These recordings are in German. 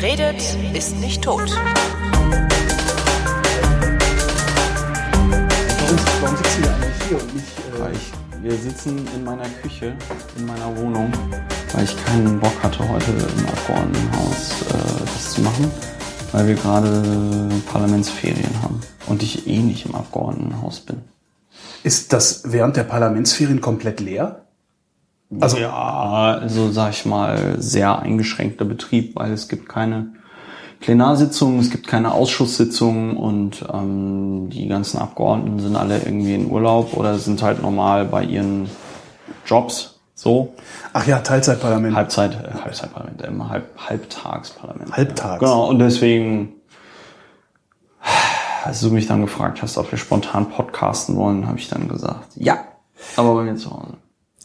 Wer redet, ist nicht tot. Warum, sitzen wir eigentlich hier und nicht. Äh, wir sitzen in meiner Küche, in meiner Wohnung, weil ich keinen Bock hatte, heute im Abgeordnetenhaus äh, das zu machen, weil wir gerade Parlamentsferien haben und ich eh nicht im Abgeordnetenhaus bin. ist das während der Parlamentsferien komplett leer? Also ja, also sag ich mal, sehr eingeschränkter Betrieb, weil es gibt keine Plenarsitzungen, es gibt keine Ausschusssitzungen und ähm, die ganzen Abgeordneten sind alle irgendwie in Urlaub oder sind halt normal bei ihren Jobs so. Ach ja, Teilzeitparlament. Halbzeit, äh, Halbzeitparlament, ähm, Halb, Halbtagsparlament. Halbtags. Ja. Genau, und deswegen, als du mich dann gefragt hast, ob wir spontan podcasten wollen, habe ich dann gesagt, ja, aber bei mir zu Hause.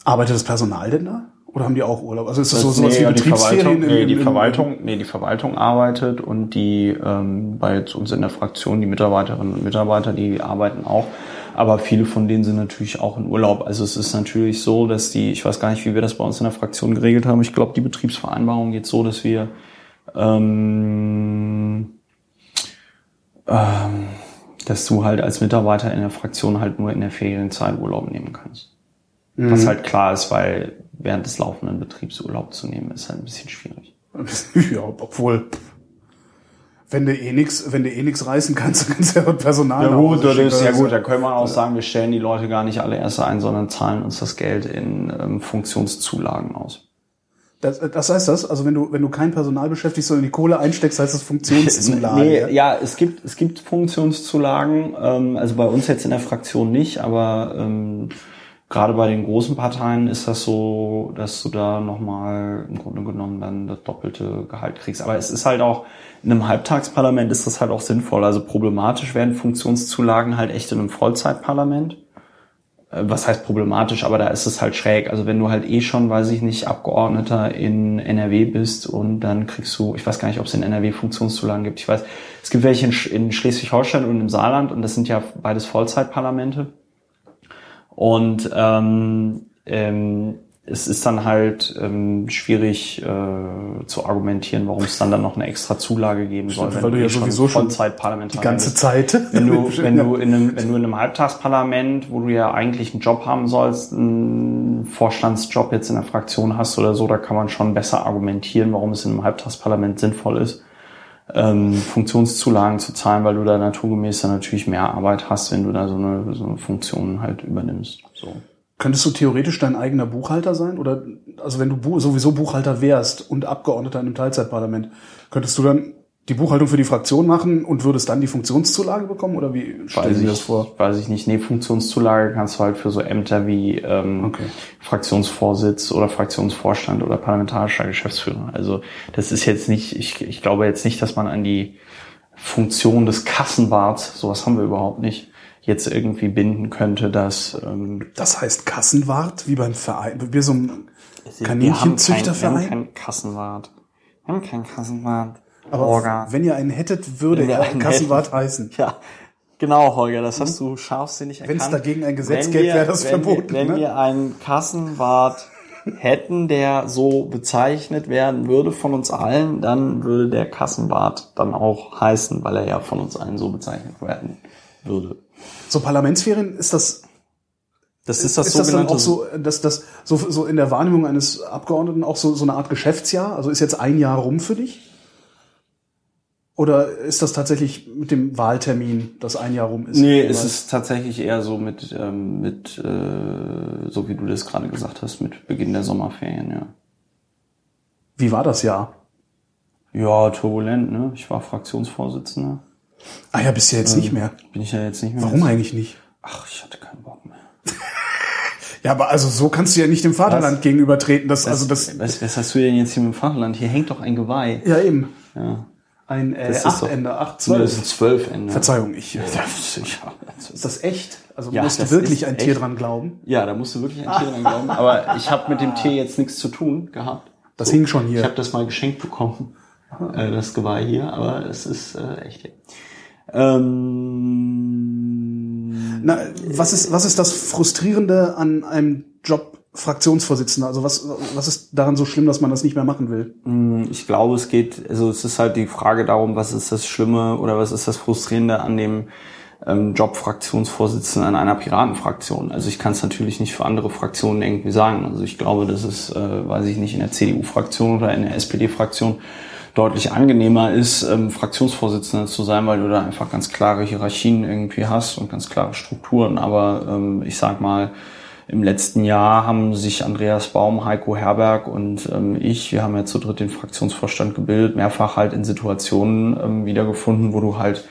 Arbeitet das Personal denn da? Oder haben die auch Urlaub? Also ist das, so Das- sowas nee, wie die Betriebsferien? Im- nee, die Verwaltung, nee, die Verwaltung arbeitet und die ähm, bei uns in der Fraktion, die Mitarbeiterinnen und Mitarbeiter, die arbeiten auch. Aber viele von denen sind natürlich auch in Urlaub. Also es ist natürlich so, dass die, ich weiß gar nicht, wie wir das bei uns in der Fraktion geregelt haben. Ich glaube, die Betriebsvereinbarung geht so, dass wir ähm, ähm, dass du halt als Mitarbeiter in der Fraktion halt nur in der Ferienzeit Urlaub nehmen kannst. Was halt klar ist, weil während des laufenden Betriebs Urlaub zu nehmen, ist halt ein bisschen schwierig. Ja, obwohl. Wenn du eh nix, wenn du eh nix reißen kannst, dann kannst du ja Personal. nach Hause das ist, ja Also, gut, da können wir auch sagen, wir stellen die Leute gar nicht alle erst ein, sondern zahlen uns das Geld in ähm, Funktionszulagen aus. Das, das heißt das? Also wenn du, wenn du kein Personal beschäftigst, sondern die Kohle einsteckst, heißt das Funktionszulage. Nee, ja? ja, es gibt, es gibt Funktionszulagen, ähm, also bei uns jetzt in der Fraktion nicht, aber ähm, gerade bei den großen Parteien ist das so, dass du da nochmal im Grunde genommen dann das doppelte Gehalt kriegst. Aber es ist halt auch, in einem Halbtagsparlament ist das halt auch sinnvoll. Also problematisch werden Funktionszulagen halt echt in einem Vollzeitparlament. Äh, Was heißt problematisch, aber da ist es halt schräg. Also wenn du halt eh schon, weiß ich nicht, Abgeordneter in NRW bist und dann kriegst du, ich weiß gar nicht, ob es in NRW Funktionszulagen gibt. Ich weiß, es gibt welche in, Sch- in Schleswig-Holstein und im Saarland und das sind ja beides Vollzeitparlamente. Und ähm, ähm, es ist dann halt ähm, schwierig äh, zu argumentieren, warum es dann dann noch eine extra Zulage geben soll, weil du ja sowieso schon Vollzeitparlamentarier Die ganze bist. Zeit. Wenn du, wenn du in einem, wenn du in einem Halbtagsparlament, wo du ja eigentlich einen Job haben sollst, einen Vorstandsjob jetzt in der Fraktion hast oder so, da kann man schon besser argumentieren, warum es in einem Halbtagsparlament sinnvoll ist, ähm, Funktionszulagen zu zahlen, weil du da naturgemäß dann natürlich mehr Arbeit hast, wenn du da so eine, so eine Funktion halt übernimmst. So. Könntest du theoretisch dein eigener Buchhalter sein? Oder also wenn du sowieso Buchhalter wärst und Abgeordneter in einem Teilzeitparlament, könntest du dann die Buchhaltung für die Fraktion machen und würdest dann die Funktionszulage bekommen? Oder wie stellen Sie das vor? weiß ich nicht. Nee, Funktionszulage kannst du halt für so Ämter wie ähm, Okay. Fraktionsvorsitz oder Fraktionsvorstand oder parlamentarischer Geschäftsführer. Also das ist jetzt nicht, ich, ich glaube jetzt nicht, dass man an die Funktion des Kassenwarts, sowas haben wir überhaupt nicht, jetzt irgendwie binden könnte, dass ähm, Das heißt Kassenwart, wie beim Verein, wie so ein kein- Wir haben Kaninchenzüchterverein. keinen Kassenwart. Wir haben keinen Kassenwart. Aber Holger. wenn ihr einen hättet, würde Wenn er einen Kassenwart heißen. Ja, genau, Holger, das hast du scharfsinnig erkannt. Wenn's dagegen ein Gesetz Wenn gäbe, wäre das wenn verboten, Wir, wenn ne? wir einen Kassenwart hätten, der so bezeichnet werden würde von uns allen, dann würde der Kassenwart dann auch heißen, weil er ja von uns allen so bezeichnet werden würde. So Parlamentsferien ist das Das ist das ist das dann auch so, dass das so, so in der Wahrnehmung eines Abgeordneten auch so, so eine Art Geschäftsjahr? Also ist jetzt ein Jahr rum für dich? Oder ist das tatsächlich mit dem Wahltermin, das ein Jahr rum ist? Nee, es ist tatsächlich eher so mit, ähm, mit äh, so wie du das gerade gesagt hast, mit Beginn der Sommerferien, ja. Wie war das Jahr? Ja, turbulent, ne? Ich war Fraktionsvorsitzender. Ah ja, bist ja jetzt nicht mehr. Bin ich ja jetzt nicht mehr. Warum eigentlich nicht? Ach, ich hatte keinen Bock mehr. Ja, aber also so kannst du ja nicht dem Vaterland Was? gegenübertreten. Das, also das, was, was hast du denn jetzt hier mit dem Vaterland? Hier hängt doch ein Geweih. ja eben. Ja. Ein äh, acht doch- Ende, acht, Nee, zwölf. Das sind zwölf Ende. Verzeihung, ich. Ja, das ist, das Ist ist, das echt? Also Ja, musst du wirklich ein Tier echt. dran glauben? ja, da musst du wirklich ein Tier dran glauben. Aber ich habe mit dem Tier jetzt nichts zu tun gehabt. Das hing schon hier. Ich habe das mal geschenkt bekommen, äh, das Geweih hier, aber es ist äh, echt. Ähm, Na, was ist, was ist das Frustrierende an einem Job Fraktionsvorsitzender? Also was, was ist daran so schlimm, dass man das nicht mehr machen will? Hm, ich glaube, es geht, also es ist halt die Frage darum, was ist das Schlimme oder was ist das Frustrierende an dem ähm, Job Fraktionsvorsitzenden einer Piratenfraktion. Also ich kann es natürlich nicht für andere Fraktionen irgendwie sagen. Also ich glaube, dass es, äh, weiß ich nicht, in der CDU-Fraktion oder in der SPD-Fraktion deutlich angenehmer ist, ähm, Fraktionsvorsitzender zu sein, weil du da einfach ganz klare Hierarchien irgendwie hast und ganz klare Strukturen. Aber ähm, ich sag mal, im letzten Jahr haben sich Andreas Baum, Heiko Herberg und ähm, ich, wir haben ja zu dritt den Fraktionsvorstand gebildet, mehrfach halt in Situationen ähm, wiedergefunden, wo du halt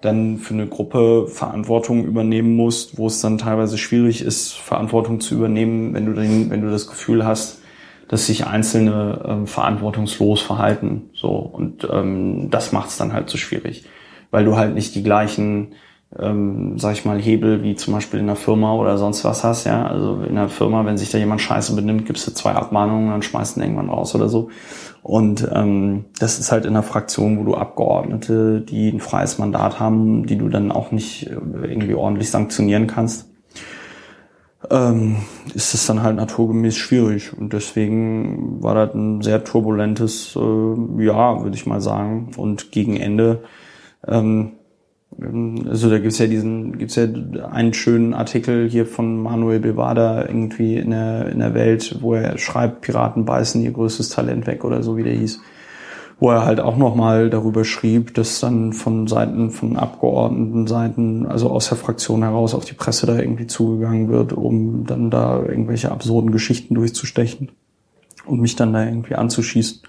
dann für eine Gruppe Verantwortung übernehmen musst, wo es dann teilweise schwierig ist, Verantwortung zu übernehmen, wenn du, den, wenn du das Gefühl hast, dass sich Einzelne ähm, verantwortungslos verhalten. So und ähm, das macht es dann halt so schwierig, weil du halt nicht die gleichen ähm, sag ich mal, Hebel wie zum Beispiel in der Firma oder sonst was hast, ja. Also in der Firma, wenn sich da jemand scheiße benimmt, gibst du zwei Abmahnungen, dann schmeißt ihn irgendwann raus oder so. Und ähm, das ist halt in der Fraktion, wo du Abgeordnete, die ein freies Mandat haben, die du dann auch nicht irgendwie ordentlich sanktionieren kannst, ähm, ist es dann halt naturgemäß schwierig. Und deswegen war das ein sehr turbulentes äh, Jahr, würde ich mal sagen. Und gegen Ende ähm, also da gibt's ja diesen, gibt's ja einen schönen Artikel hier von Manuel Bevada irgendwie in der, in der Welt, wo er schreibt, Piraten beißen ihr größtes Talent weg oder so wie der hieß. Wo er halt auch nochmal darüber schrieb, dass dann von Seiten von Abgeordneten Seiten, also aus der Fraktion heraus auf die Presse da irgendwie zugegangen wird, um dann da irgendwelche absurden Geschichten durchzustechen und mich dann da irgendwie anzuschießen.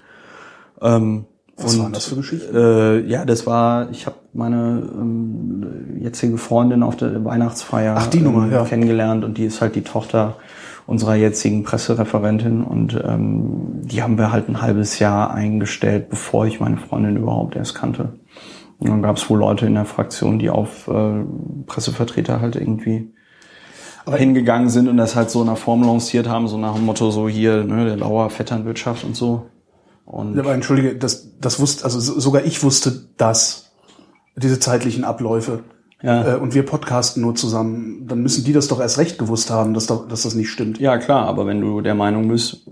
Ähm, was und, waren das für Geschichten? Äh, ja, das war, ich habe meine ähm, jetzige Freundin auf der Weihnachtsfeier Ach, die Nummer, ähm, ja. kennengelernt und die ist halt die Tochter unserer jetzigen Pressereferentin und ähm, die haben wir halt ein halbes Jahr eingestellt, bevor ich meine Freundin überhaupt erst kannte. Und dann gab es wohl Leute in der Fraktion, die auf äh, Pressevertreter halt irgendwie aber hingegangen sind und das halt so in einer Form lanciert haben, so nach dem Motto so hier, ne, der Lauer Vetternwirtschaft und so. Und aber entschuldige, das, das wusste, also sogar ich wusste das, diese zeitlichen Abläufe. Ja. Äh, und wir podcasten nur zusammen, dann müssen die das doch erst recht gewusst haben, dass, dass das nicht stimmt. Ja, klar, aber wenn du der Meinung bist,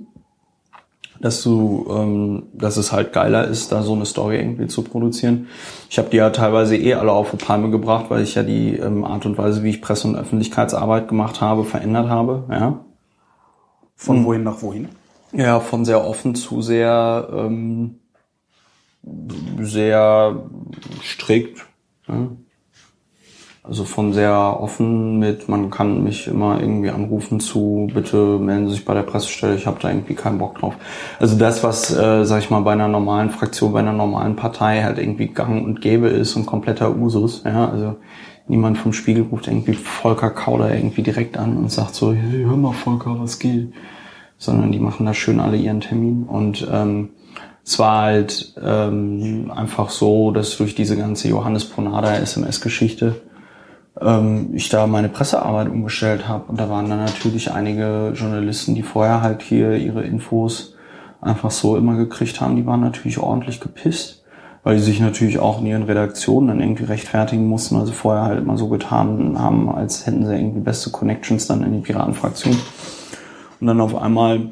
dass du, ähm, dass es halt geiler ist, da so eine Story irgendwie zu produzieren. Ich habe die ja teilweise eh alle auf die Palme gebracht, weil ich ja die ähm, Art und Weise, wie ich Presse- und Öffentlichkeitsarbeit gemacht habe, verändert habe. Ja. Von hm. wohin nach wohin? Ja, von sehr offen zu sehr, ähm, sehr strikt. Ne? Also von sehr offen mit, man kann mich immer irgendwie anrufen zu, bitte melden Sie sich bei der Pressestelle, ich habe da irgendwie keinen Bock drauf. Also das, was, äh, sag ich mal, bei einer normalen Fraktion, bei einer normalen Partei halt irgendwie gang und gäbe ist und kompletter Usus. Ja, also niemand vom Spiegel ruft irgendwie Volker Kauder irgendwie direkt an und sagt so, hey, hör mal Volker, was geht? Sondern die machen da schön alle ihren Termin. Und ähm, es war halt ähm, einfach so, dass durch diese ganze Johannes Ponada SMS-Geschichte ähm, ich da meine Pressearbeit umgestellt habe. Und da waren dann natürlich einige Journalisten, die vorher halt hier ihre Infos einfach so immer gekriegt haben, die waren natürlich ordentlich gepisst, weil die sich natürlich auch in ihren Redaktionen dann irgendwie rechtfertigen mussten, also vorher halt immer so getan haben, als hätten sie irgendwie beste Connections dann in die Piratenfraktion. Und dann auf einmal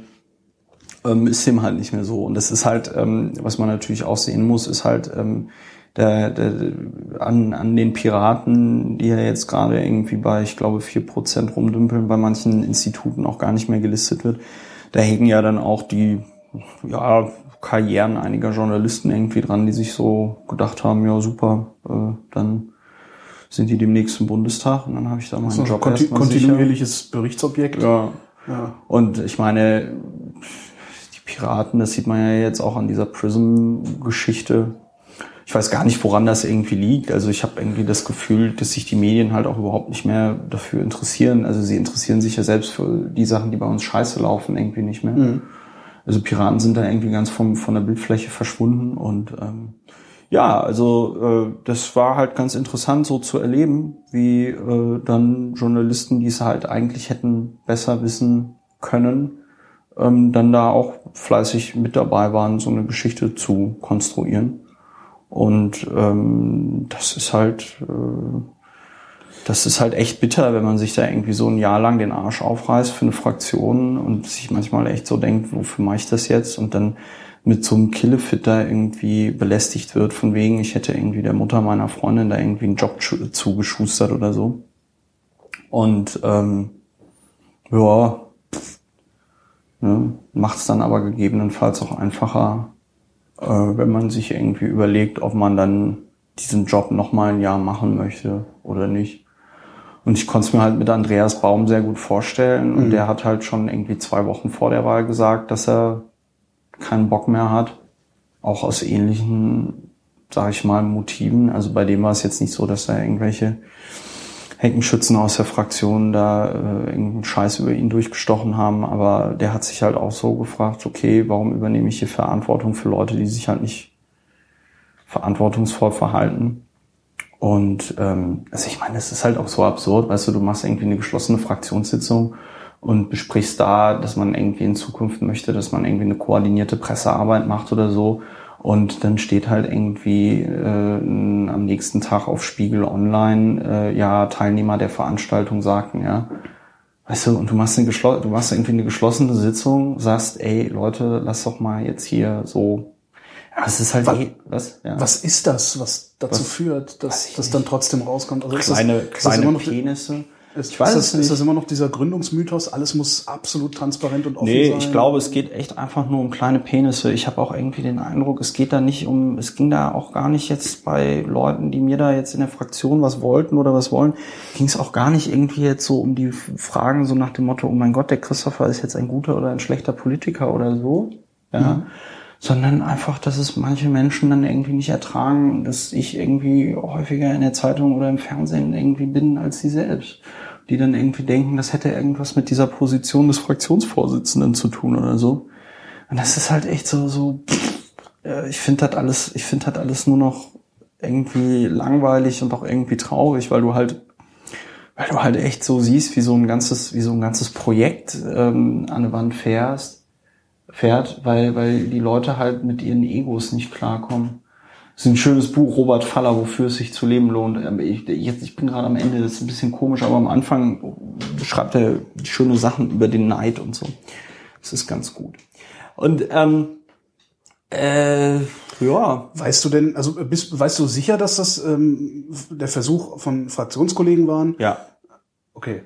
ähm, ist dem halt nicht mehr so. Und das ist halt, ähm, was man natürlich auch sehen muss, ist halt ähm, der, der, an, an den Piraten, die ja jetzt gerade irgendwie bei, ich glaube, vier Prozent rumdümpeln, bei manchen Instituten auch gar nicht mehr gelistet wird. Da hängen ja dann auch die ja, Karrieren einiger Journalisten irgendwie dran, die sich so gedacht haben, ja super, äh, dann sind die demnächst im Bundestag und dann habe ich da meinen also Job konti kontinuierliches sicher. Berichtsobjekt. Ja, und ich meine, die Piraten, das sieht man ja jetzt auch an dieser Prism-Geschichte. Ich weiß gar nicht, woran das irgendwie liegt. Also ich habe irgendwie das Gefühl, dass sich die Medien halt auch überhaupt nicht mehr dafür interessieren. Also sie interessieren sich ja selbst für die Sachen, die bei uns scheiße laufen, irgendwie nicht mehr. Mhm. Also Piraten sind da irgendwie ganz vom, von der Bildfläche verschwunden und ähm, ja, also äh, das war halt ganz interessant so zu erleben, wie äh, dann Journalisten, die es halt eigentlich hätten besser wissen können, ähm, dann da auch fleißig mit dabei waren, so eine Geschichte zu konstruieren. Und ähm, das ist halt, äh, das ist halt echt bitter, wenn man sich da irgendwie so ein Jahr lang den Arsch aufreißt für eine Fraktion und sich manchmal echt so denkt, wofür mache ich das jetzt? Und dann mit so einem Killefit da irgendwie belästigt wird, von wegen, ich hätte irgendwie der Mutter meiner Freundin da irgendwie einen Job zugeschustert oder so. Und ähm, ja, ne, macht es dann aber gegebenenfalls auch einfacher, äh, wenn man sich irgendwie überlegt, ob man dann diesen Job nochmal ein Jahr machen möchte oder nicht. Und ich konnte es mir halt mit Andreas Baum sehr gut vorstellen. Und mhm. der hat halt schon irgendwie zwei Wochen vor der Wahl gesagt, dass er keinen Bock mehr hat. Auch aus ähnlichen, sage ich mal, Motiven. Also bei dem war es jetzt nicht so, dass er irgendwelche Heckenschützen aus der Fraktion da äh, irgendeinen Scheiß über ihn durchgestochen haben. Aber der hat sich halt auch so gefragt, okay, warum übernehme ich hier Verantwortung für Leute, die sich halt nicht verantwortungsvoll verhalten? Und ähm, also ich meine, es ist halt auch so absurd, weißt du, du machst irgendwie eine geschlossene Fraktionssitzung und besprichst da, dass man irgendwie in Zukunft möchte, dass man irgendwie eine koordinierte Pressearbeit macht oder so. Und dann steht halt irgendwie äh, am nächsten Tag auf Spiegel Online, äh, ja, Teilnehmer der Veranstaltung sagten, ja. Weißt du, und du machst, eine du machst irgendwie eine geschlossene Sitzung, sagst, ey Leute, lass doch mal jetzt hier so ja, es ist halt was, eh, was, ja. was ist das, was dazu was, führt, dass das dann trotzdem rauskommt? Also kleine, ist das, kleine ist das immer noch, Penisse. Ist, ich weiß ist, das, ist das immer noch dieser Gründungsmythos, alles muss absolut transparent und offen nee, sein? Nee, ich glaube, es geht echt einfach nur um kleine Penisse. Ich habe auch irgendwie den Eindruck, es geht da nicht um, es ging da auch gar nicht jetzt bei Leuten, die mir da jetzt in der Fraktion was wollten oder was wollen, ging es auch gar nicht irgendwie jetzt so um die Fragen so nach dem Motto, oh mein Gott, der Christopher ist jetzt ein guter oder ein schlechter Politiker oder so. Ja. Mhm sondern einfach, dass es manche Menschen dann irgendwie nicht ertragen, dass ich irgendwie häufiger in der Zeitung oder im Fernsehen irgendwie bin als sie selbst. Die dann irgendwie denken, das hätte irgendwas mit dieser Position des Fraktionsvorsitzenden zu tun oder so. Und das ist halt echt so, so, äh, ich finde das alles, ich finde das alles nur noch irgendwie langweilig und auch irgendwie traurig, weil du halt weil du halt echt so siehst, wie so ein ganzes, wie so ein ganzes Projekt ähm, an der Wand fährst fährt, weil, weil die Leute halt mit ihren Egos nicht klarkommen. Das ist ein schönes Buch, Robert Faller, wofür es sich zu leben lohnt. Ähm, ich, jetzt, ich bin gerade am Ende, das ist ein bisschen komisch, aber am Anfang beschreibt er schöne Sachen über den Neid und so. Das ist ganz gut. Und ähm, äh, ja. Weißt du denn, also bist, weißt du sicher, dass das ähm, der Versuch von Fraktionskollegen waren? Ja. Okay.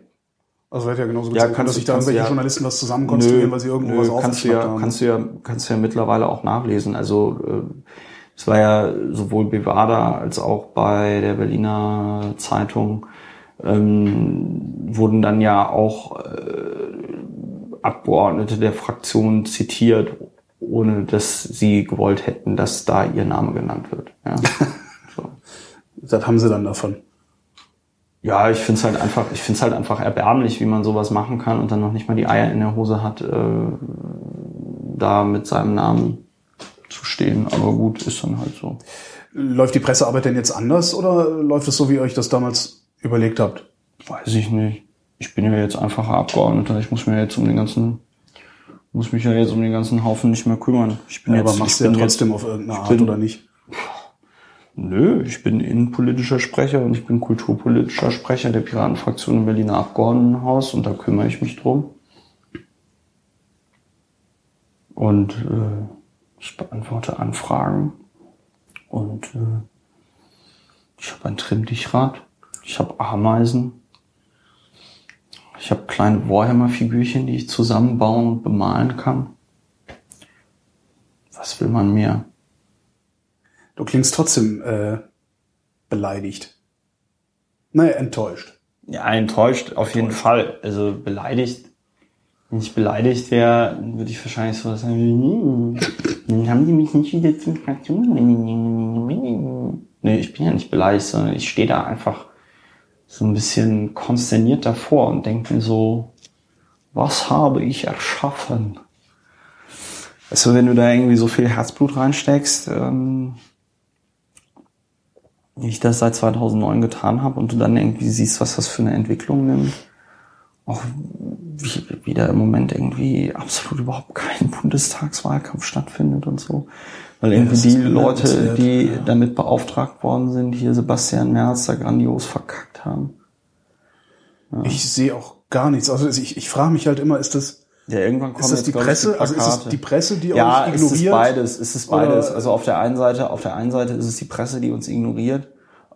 Also hätte ja genauso gut ja, sein können, dass sich da irgendwelche ja, Journalisten das zusammenkonstruieren, weil sie irgendwo nö, was kannst du ja, haben. Kannst du ja, kannst du ja mittlerweile auch nachlesen. Also äh, es war ja sowohl Bevada als auch bei der Berliner Zeitung ähm, wurden dann ja auch äh, Abgeordnete der Fraktion zitiert, ohne dass sie gewollt hätten, dass da ihr Name genannt wird. Ja. so. Das haben sie dann davon. Ja, ich finde es halt einfach, ich finde es halt einfach erbärmlich, wie man sowas machen kann und dann noch nicht mal die Eier in der Hose hat, äh, da mit seinem Namen zu stehen. Aber gut, ist dann halt so. Läuft die Pressearbeit denn jetzt anders oder läuft es so, wie ihr euch das damals überlegt habt? Weiß ich nicht. Ich bin ja jetzt einfacher Abgeordneter. Ich muss mir jetzt um den ganzen, muss mich ja jetzt um den ganzen Haufen nicht mehr kümmern. Ich bin ja, jetzt, aber machst du ja trotzdem jetzt, auf irgendeine Art bin, oder nicht? Nö, ich bin innenpolitischer Sprecher und ich bin kulturpolitischer Sprecher der Piratenfraktion im Berliner Abgeordnetenhaus und da kümmere ich mich drum. Und äh, ich beantworte Anfragen und äh, ich habe ein Trimmdichrad, ich habe Ameisen, ich habe kleine Warhammer-Figürchen, die ich zusammenbauen und bemalen kann. Was will man mehr? Du klingst trotzdem äh, beleidigt. Naja, enttäuscht. Ja, enttäuscht auf enttäuscht. jeden Fall. Also beleidigt. Wenn ich beleidigt wäre, würde ich wahrscheinlich so sagen, dann haben die mich nicht wieder zum Fraktion. Nee, ich bin ja nicht beleidigt, sondern ich stehe da einfach so ein bisschen konsterniert davor und denke mir so, was habe ich erschaffen? Du, wenn du da irgendwie so viel Herzblut reinsteckst, ähm, wie ich das seit 2009 getan habe und du dann irgendwie siehst, was das für eine Entwicklung nimmt. Auch wie, wie da im Moment irgendwie absolut überhaupt kein Bundestagswahlkampf stattfindet und so. Weil irgendwie ja, die Leute, die ja. damit beauftragt worden sind, hier Sebastian Merz da grandios verkackt haben. Ich sehe auch gar nichts. Also ich, ich frage mich halt immer, ist das, Ja, irgendwann kommen ist das die Presse? also ist es die Presse, die ja, euch es ist ignoriert? beides, es ist beides. Oder- also auf der einen Seite, auf der einen Seite ist es die Presse, die uns ignoriert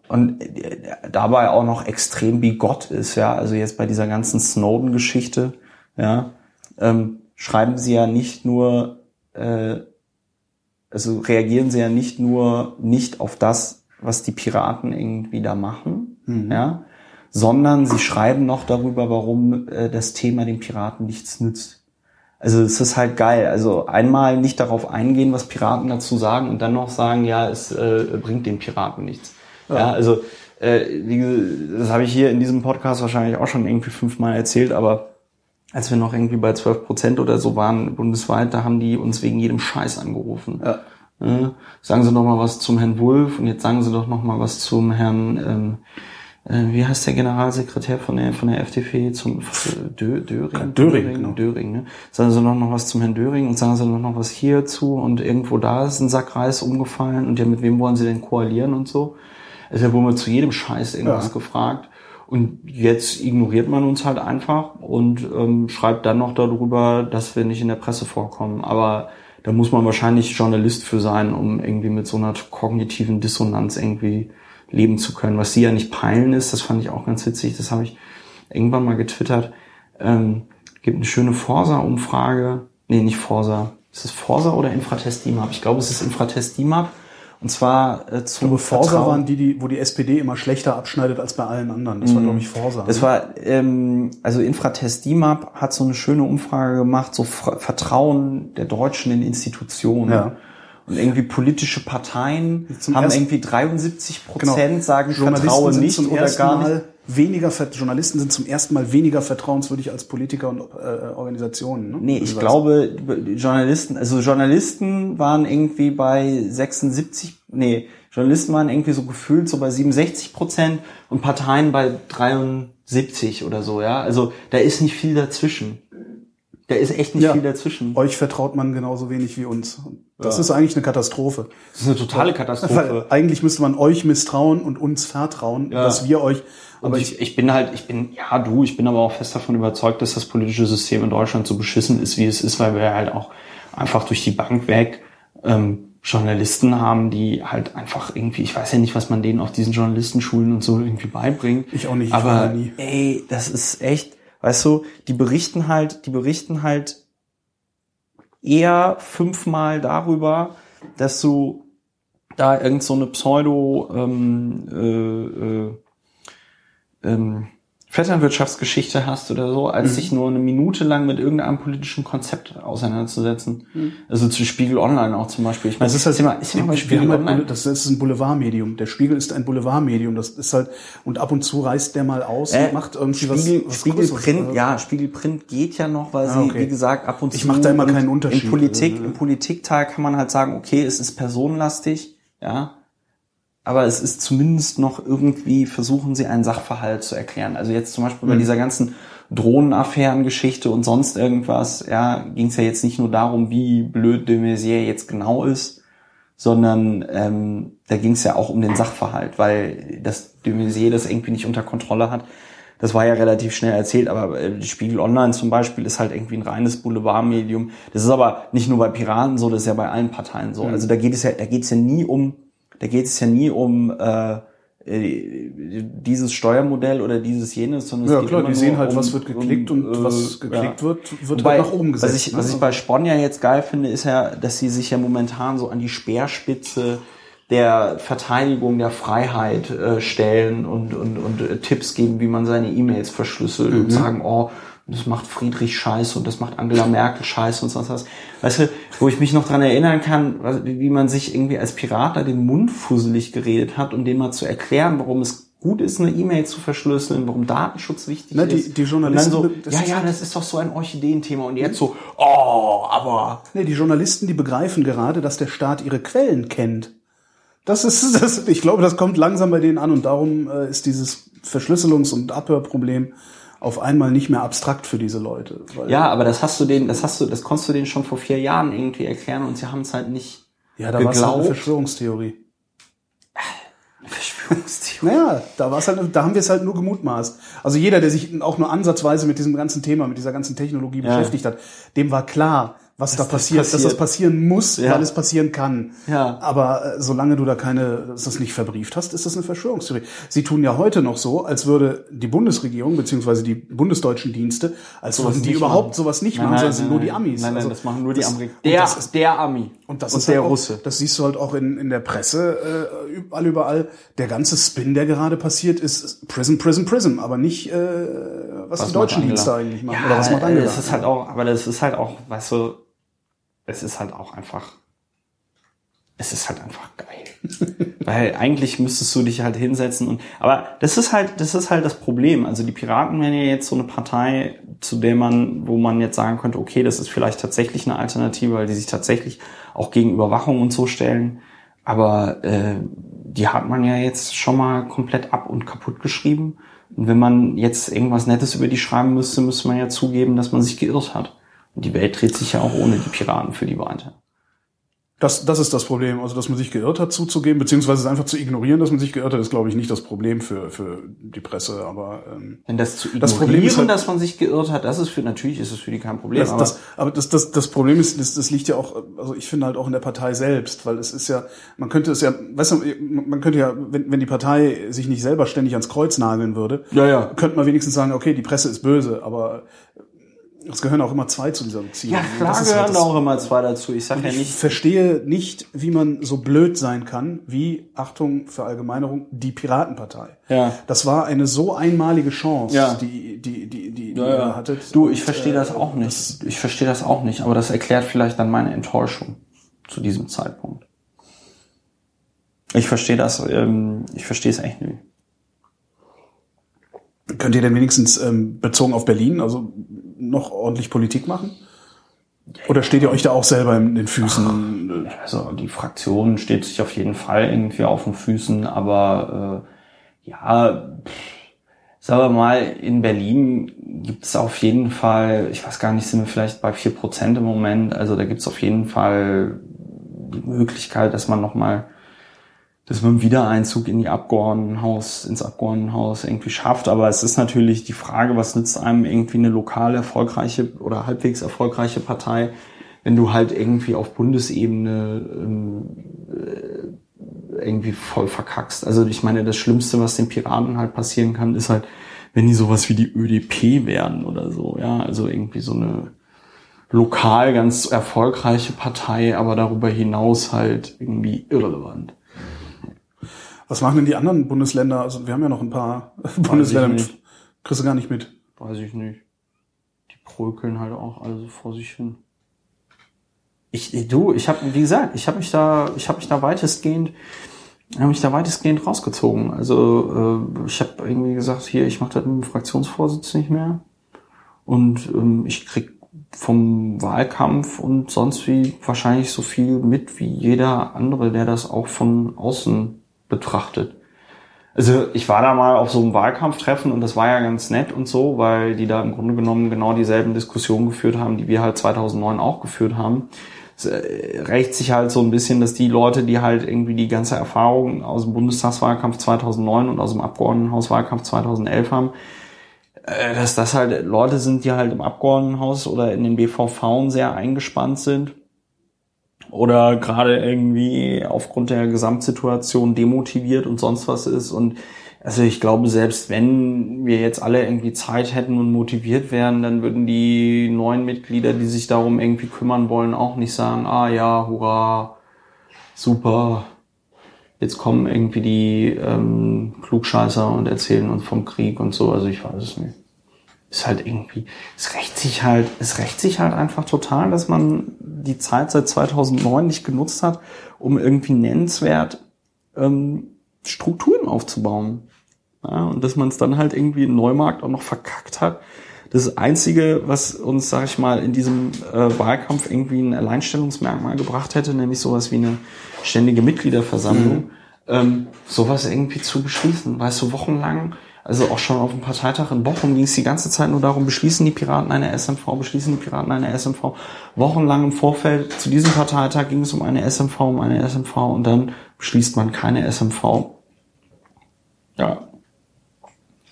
und äh, dabei auch noch extrem bigott ist, ja. Also jetzt bei dieser ganzen Snowden-Geschichte, ja, ähm, schreiben sie ja nicht nur, äh, also reagieren sie ja nicht nur nicht auf das, was die Piraten irgendwie da machen, ja, sondern sie schreiben noch darüber, warum äh, das Thema den Piraten nichts nützt. Also es ist halt geil. Also einmal nicht darauf eingehen, was Piraten dazu sagen und dann noch sagen, ja, es äh, bringt den Piraten nichts. Ja, also äh, wie, das habe ich hier in diesem Podcast wahrscheinlich auch schon irgendwie fünfmal erzählt, aber als wir noch irgendwie bei 12 Prozent oder so waren bundesweit, da haben die uns wegen jedem Scheiß angerufen. Ja. Äh, sagen Sie doch mal was zum Herrn Wulff und jetzt sagen Sie doch noch mal was zum Herrn, ähm, äh, wie heißt der Generalsekretär von der von der FDP zum Dö, Döring? Döring, genau. Döring, ne? Sagen Sie doch noch was zum Herrn Döring und sagen Sie doch noch was hierzu und irgendwo da ist ein Sack Reis umgefallen und ja, mit wem wollen Sie denn koalieren und so? Also da wurden wir zu jedem Scheiß irgendwas Ja. gefragt. Und jetzt ignoriert man uns halt einfach und ähm, schreibt dann noch darüber, dass wir nicht in der Presse vorkommen. Aber da muss man wahrscheinlich Journalist für sein, um irgendwie mit so einer kognitiven Dissonanz irgendwie leben zu können. Was sie ja nicht peilen ist, das fand ich auch ganz witzig, das habe ich irgendwann mal getwittert. Ähm, gibt eine schöne Forsa-Umfrage. Nee, nicht Forsa. Ist es Forsa oder Infratest DIMAP? Ich glaube, es ist Infratest DIMAP. Und zwar äh, zum Aber Forsa Vertrauen- waren die, die, wo die SPD immer schlechter abschneidet als bei allen anderen. Das war, glaube ich, Forsa. Das ne? war, ähm, also Infratest DIMAP hat so eine schöne Umfrage gemacht, so Vertrauen der Deutschen in Institutionen. Ja. Und irgendwie politische Parteien Zum haben irgendwie 73 Genau. Prozent sagen, ich vertraue nicht oder gar nicht. Mal weniger Journalisten sind zum ersten Mal weniger vertrauenswürdig als Politiker und äh, Organisationen. Ne? Nee, Du ich sagst- glaube, Journalisten, also Journalisten waren irgendwie bei 76, nee, Journalisten waren irgendwie so gefühlt so bei 67 Prozent und Parteien bei 73 oder so, ja. Also da ist nicht viel dazwischen. Da ist echt nicht Ja. viel dazwischen. euch vertraut man genauso wenig wie uns. Das Ja. ist eigentlich eine Katastrophe. Das ist eine totale Weil Katastrophe. eigentlich müsste man euch misstrauen und uns vertrauen, Ja. dass wir euch. Aber ich, ich, bin halt, ich bin, ja du, ich bin aber auch fest davon überzeugt, dass das politische System in Deutschland so beschissen ist, wie es ist, weil wir halt auch einfach durch die Bank weg ähm, Journalisten haben, die halt einfach irgendwie, ich weiß ja nicht, was man denen auf diesen Journalistenschulen und so irgendwie beibringt. Ich auch nicht, aber nie. ey, das ist echt, weißt du, die berichten halt, die berichten halt eher fünfmal darüber, dass du da irgend so eine Pseudo ähm, äh, äh, ähm, Vetternwirtschaftsgeschichte hast oder so, als Mhm. sich nur eine Minute lang mit irgendeinem politischen Konzept auseinanderzusetzen. Also zu Spiegel Online auch zum Beispiel. Ich meine, das ist halt, ist immer, ist wir Spiegel halt, Online. Das ist ein Boulevardmedium. Der Spiegel ist ein Boulevardmedium. Das ist halt, und ab und zu reißt der mal aus Äh, und macht irgendwie Spiegel, was, was Spiegel Größeres. Print, ja, Spiegel Print geht ja noch, weil Ah, sie, okay. wie gesagt, ab und zu. Ich mach da immer keinen Unterschied. In Politik, Also, im Politikteil kann man halt sagen, okay, es ist personenlastig, ja. Aber es ist zumindest noch irgendwie, versuchen sie einen Sachverhalt zu erklären. Also jetzt zum Beispiel bei Mhm. dieser ganzen Drohnenaffären-Geschichte und sonst irgendwas, ja, ging es ja jetzt nicht nur darum, wie blöd de Maizière jetzt genau ist, sondern ähm, da ging es ja auch um den Sachverhalt, weil das de Maizière das irgendwie nicht unter Kontrolle hat. Das war ja relativ schnell erzählt, aber äh, die Spiegel Online zum Beispiel ist halt irgendwie ein reines Boulevardmedium. Das ist aber nicht nur bei Piraten so, das ist ja bei allen Parteien so. Also da geht es ja, da geht es ja nie um, da geht es ja nie um äh, äh, dieses Steuermodell oder dieses jenes, sondern es Ja geht klar, die sehen halt, um, was wird geklickt um, und äh, was geklickt ja. wird, wird Wobei, halt nach oben gesetzt. Was ich, ne? was ich bei Spon ja jetzt geil finde, ist ja, dass sie sich ja momentan so an die Speerspitze der Verteidigung der Freiheit äh, stellen und, und, und äh, Tipps geben, wie man seine E-Mails verschlüsselt Mhm. und sagen, oh, das macht Friedrich scheiße und das macht Angela Merkel scheiße und sonst was. Weißt du, wo ich mich noch dran erinnern kann, wie man sich irgendwie als Pirat da den Mund fusselig geredet hat, um dem mal zu erklären, warum es gut ist, eine E-Mail zu verschlüsseln, warum Datenschutz wichtig Ne, die- ist. die Journalisten- Und so, ja, ja, das ist doch so ein Orchideenthema. Und jetzt so, oh, aber Nee, die Journalisten, die begreifen gerade, dass der Staat ihre Quellen kennt. Das ist, das, ich glaube, das kommt langsam bei denen an und darum äh, ist dieses Verschlüsselungs- und Abhörproblem auf einmal nicht mehr abstrakt für diese Leute. Ja, aber das hast du denen, das hast du, das konntest du denen schon vor vier Jahren irgendwie erklären und sie haben es halt nicht ja da war es halt eine. Verschwörungstheorie. Verschwörungstheorie. Naja, da war's halt, da haben wir es halt nur gemutmaßt. Also jeder, der sich auch nur ansatzweise mit diesem ganzen Thema, mit dieser ganzen Technologie Ja. beschäftigt hat, dem war klar, was da das passiert, dass das passiert. passieren muss, Ja. weil es passieren kann. Ja. Aber äh, solange du da keine, dass das nicht verbrieft hast, ist das eine Verschwörungstheorie. Sie tun ja heute noch so, als würde die Bundesregierung beziehungsweise die bundesdeutschen Dienste, als Sowas würden die überhaupt machen. sowas nicht Nein, machen, sondern sind nur die. Amis. Nein, nein, Also das machen nur die Amerikaner. Der, das ist- der Ami. und das und ist der halt auch, Russe. Das siehst du halt auch in, in der Presse, äh, überall, überall. Der ganze Spin, der gerade passiert, ist Prism, Prism, Prism, aber nicht, äh, was, die macht deutschen? Dienste eigentlich machen. Ja, oder was macht Angela? Das ist halt auch, aber das ist halt auch, weißt du, es ist halt auch einfach, es ist halt einfach geil. Weil eigentlich müsstest du dich halt hinsetzen und, aber das ist halt, das ist halt das Problem. Also die Piraten wären ja jetzt so eine Partei, zu der man, wo man jetzt sagen könnte, okay, das ist vielleicht tatsächlich eine Alternative, weil die sich tatsächlich auch gegen Überwachung und so stellen. Aber äh, die hat man ja jetzt schon mal komplett ab und kaputt geschrieben. Und wenn man jetzt irgendwas Nettes über die schreiben müsste, müsste man ja zugeben, dass man sich geirrt hat. Und die Welt dreht sich ja auch ohne die Piraten für die weiter. Das, das ist das Problem. Also, dass man sich geirrt hat, zuzugeben, beziehungsweise es einfach zu ignorieren, dass man sich geirrt hat, ist, glaube ich, nicht das Problem für, für die Presse. Aber ähm, Denn das zu ignorieren, Das Problem ist halt- dass man sich geirrt hat, das ist für, natürlich ist es für die kein Problem. das, aber das, aber das, das, das Problem ist, das, das liegt ja auch, also ich finde halt auch in der Partei selbst, weil es ist ja, man könnte es ja, weißt du, man könnte ja, wenn, wenn die Partei sich nicht selber ständig ans Kreuz nageln würde, Ja, ja. könnte man wenigstens sagen, okay, die Presse ist böse, aber es gehören auch immer zwei zu dieser Beziehung. ja, klar das gehören halt das- auch immer zwei dazu. Ich sag ja Ich nicht, verstehe nicht, wie man so blöd sein kann, wie, Achtung, Verallgemeinerung, die Piratenpartei. Ja. Das war eine so einmalige Chance, Ja. die, die, die, die, die Ja, ihr hattet. Du, ich verstehe äh, das auch nicht. Ich verstehe das auch nicht, aber das erklärt vielleicht dann meine Enttäuschung zu diesem Zeitpunkt. Ich verstehe das, ähm, ich verstehe es echt nicht. Könnt ihr denn wenigstens ähm, bezogen auf Berlin, also noch ordentlich Politik machen? Oder steht ihr euch da auch selber in den Füßen? Also die Fraktion steht sich auf jeden Fall irgendwie auf den Füßen, aber äh, ja, pff, sagen wir mal, in Berlin gibt es auf jeden Fall, ich weiß gar nicht, sind wir vielleicht bei vier Prozent im Moment, also da gibt es auf jeden Fall die Möglichkeit, dass man nochmal, dass man einen Wiedereinzug in die Abgeordnetenhaus, ins Abgeordnetenhaus irgendwie schafft. Aber es ist natürlich die Frage, was nützt einem irgendwie eine lokal erfolgreiche oder halbwegs erfolgreiche Partei, wenn du halt irgendwie auf Bundesebene ähm, äh, irgendwie voll verkackst. Also ich meine, das Schlimmste, was den Piraten halt passieren kann, ist halt, wenn die sowas wie die ÖDP werden oder so, ja, also irgendwie so eine lokal ganz erfolgreiche Partei, aber darüber hinaus halt irgendwie irrelevant. Was machen denn die anderen Bundesländer? Also wir haben ja noch ein paar Bundesländer, mit, kriegst du gar nicht mit. Weiß ich nicht. Die prökeln halt auch alle so vor sich hin. Ich, du, ich habe, wie gesagt, ich habe mich da, ich habe mich da weitestgehend, habe mich da weitestgehend rausgezogen. Also äh, ich habe irgendwie gesagt, hier, ich mache das mit dem Fraktionsvorsitz nicht mehr. Und ähm, ich krieg vom Wahlkampf und sonst wie wahrscheinlich so viel mit wie jeder andere, der das auch von außen betrachtet. Also ich war da mal auf so einem Wahlkampftreffen und das war ja ganz nett und so, weil die da im Grunde genommen genau dieselben Diskussionen geführt haben, die wir halt 2009 auch geführt haben. Es äh, rächt sich halt so ein bisschen, dass die Leute, die halt irgendwie die ganze Erfahrung aus dem Bundestagswahlkampf 2009 und aus dem Abgeordnetenhauswahlkampf 2011 haben, äh, dass das halt Leute sind, die halt im Abgeordnetenhaus oder in den BVV sehr eingespannt sind oder gerade irgendwie aufgrund der Gesamtsituation demotiviert und sonst was ist. Und also ich glaube, selbst wenn wir jetzt alle irgendwie Zeit hätten und motiviert wären, dann würden die neuen Mitglieder, die sich darum irgendwie kümmern wollen, auch nicht sagen, ah ja, hurra, super, jetzt kommen irgendwie die ähm, Klugscheißer und erzählen uns vom Krieg und so. Also ich weiß es nicht ist halt irgendwie, es rächt sich halt, es rächt sich halt einfach total, dass man die Zeit seit 2009 nicht genutzt hat, um irgendwie nennenswert ähm, Strukturen aufzubauen. Ja, und dass man es dann halt irgendwie im Neumarkt auch noch verkackt hat. Das Einzige, was uns, sag ich mal, in diesem äh, Wahlkampf irgendwie ein Alleinstellungsmerkmal gebracht hätte, nämlich sowas wie eine ständige Mitgliederversammlung, ähm, sowas irgendwie zu beschließen. Weißt du, wochenlang also auch schon auf dem Parteitag in Bochum ging es die ganze Zeit nur darum, beschließen die Piraten eine SMV, beschließen die Piraten eine SMV. Wochenlang im Vorfeld zu diesem Parteitag ging es um eine SMV, um eine SMV und dann beschließt man keine SMV. Ja.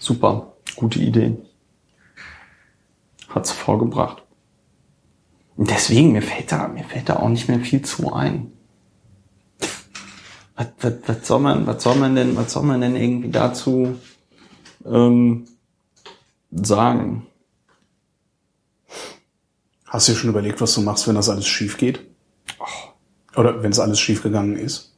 Super. Gute Idee. Hat's vorgebracht. Und deswegen, mir fällt da, mir fällt da auch nicht mehr viel zu ein. Was, was, was soll man, was soll man denn, was soll man denn irgendwie dazu ähm, sagen? Hast du dir schon überlegt, was du machst, wenn das alles schief geht? Oder wenn es alles schief gegangen ist?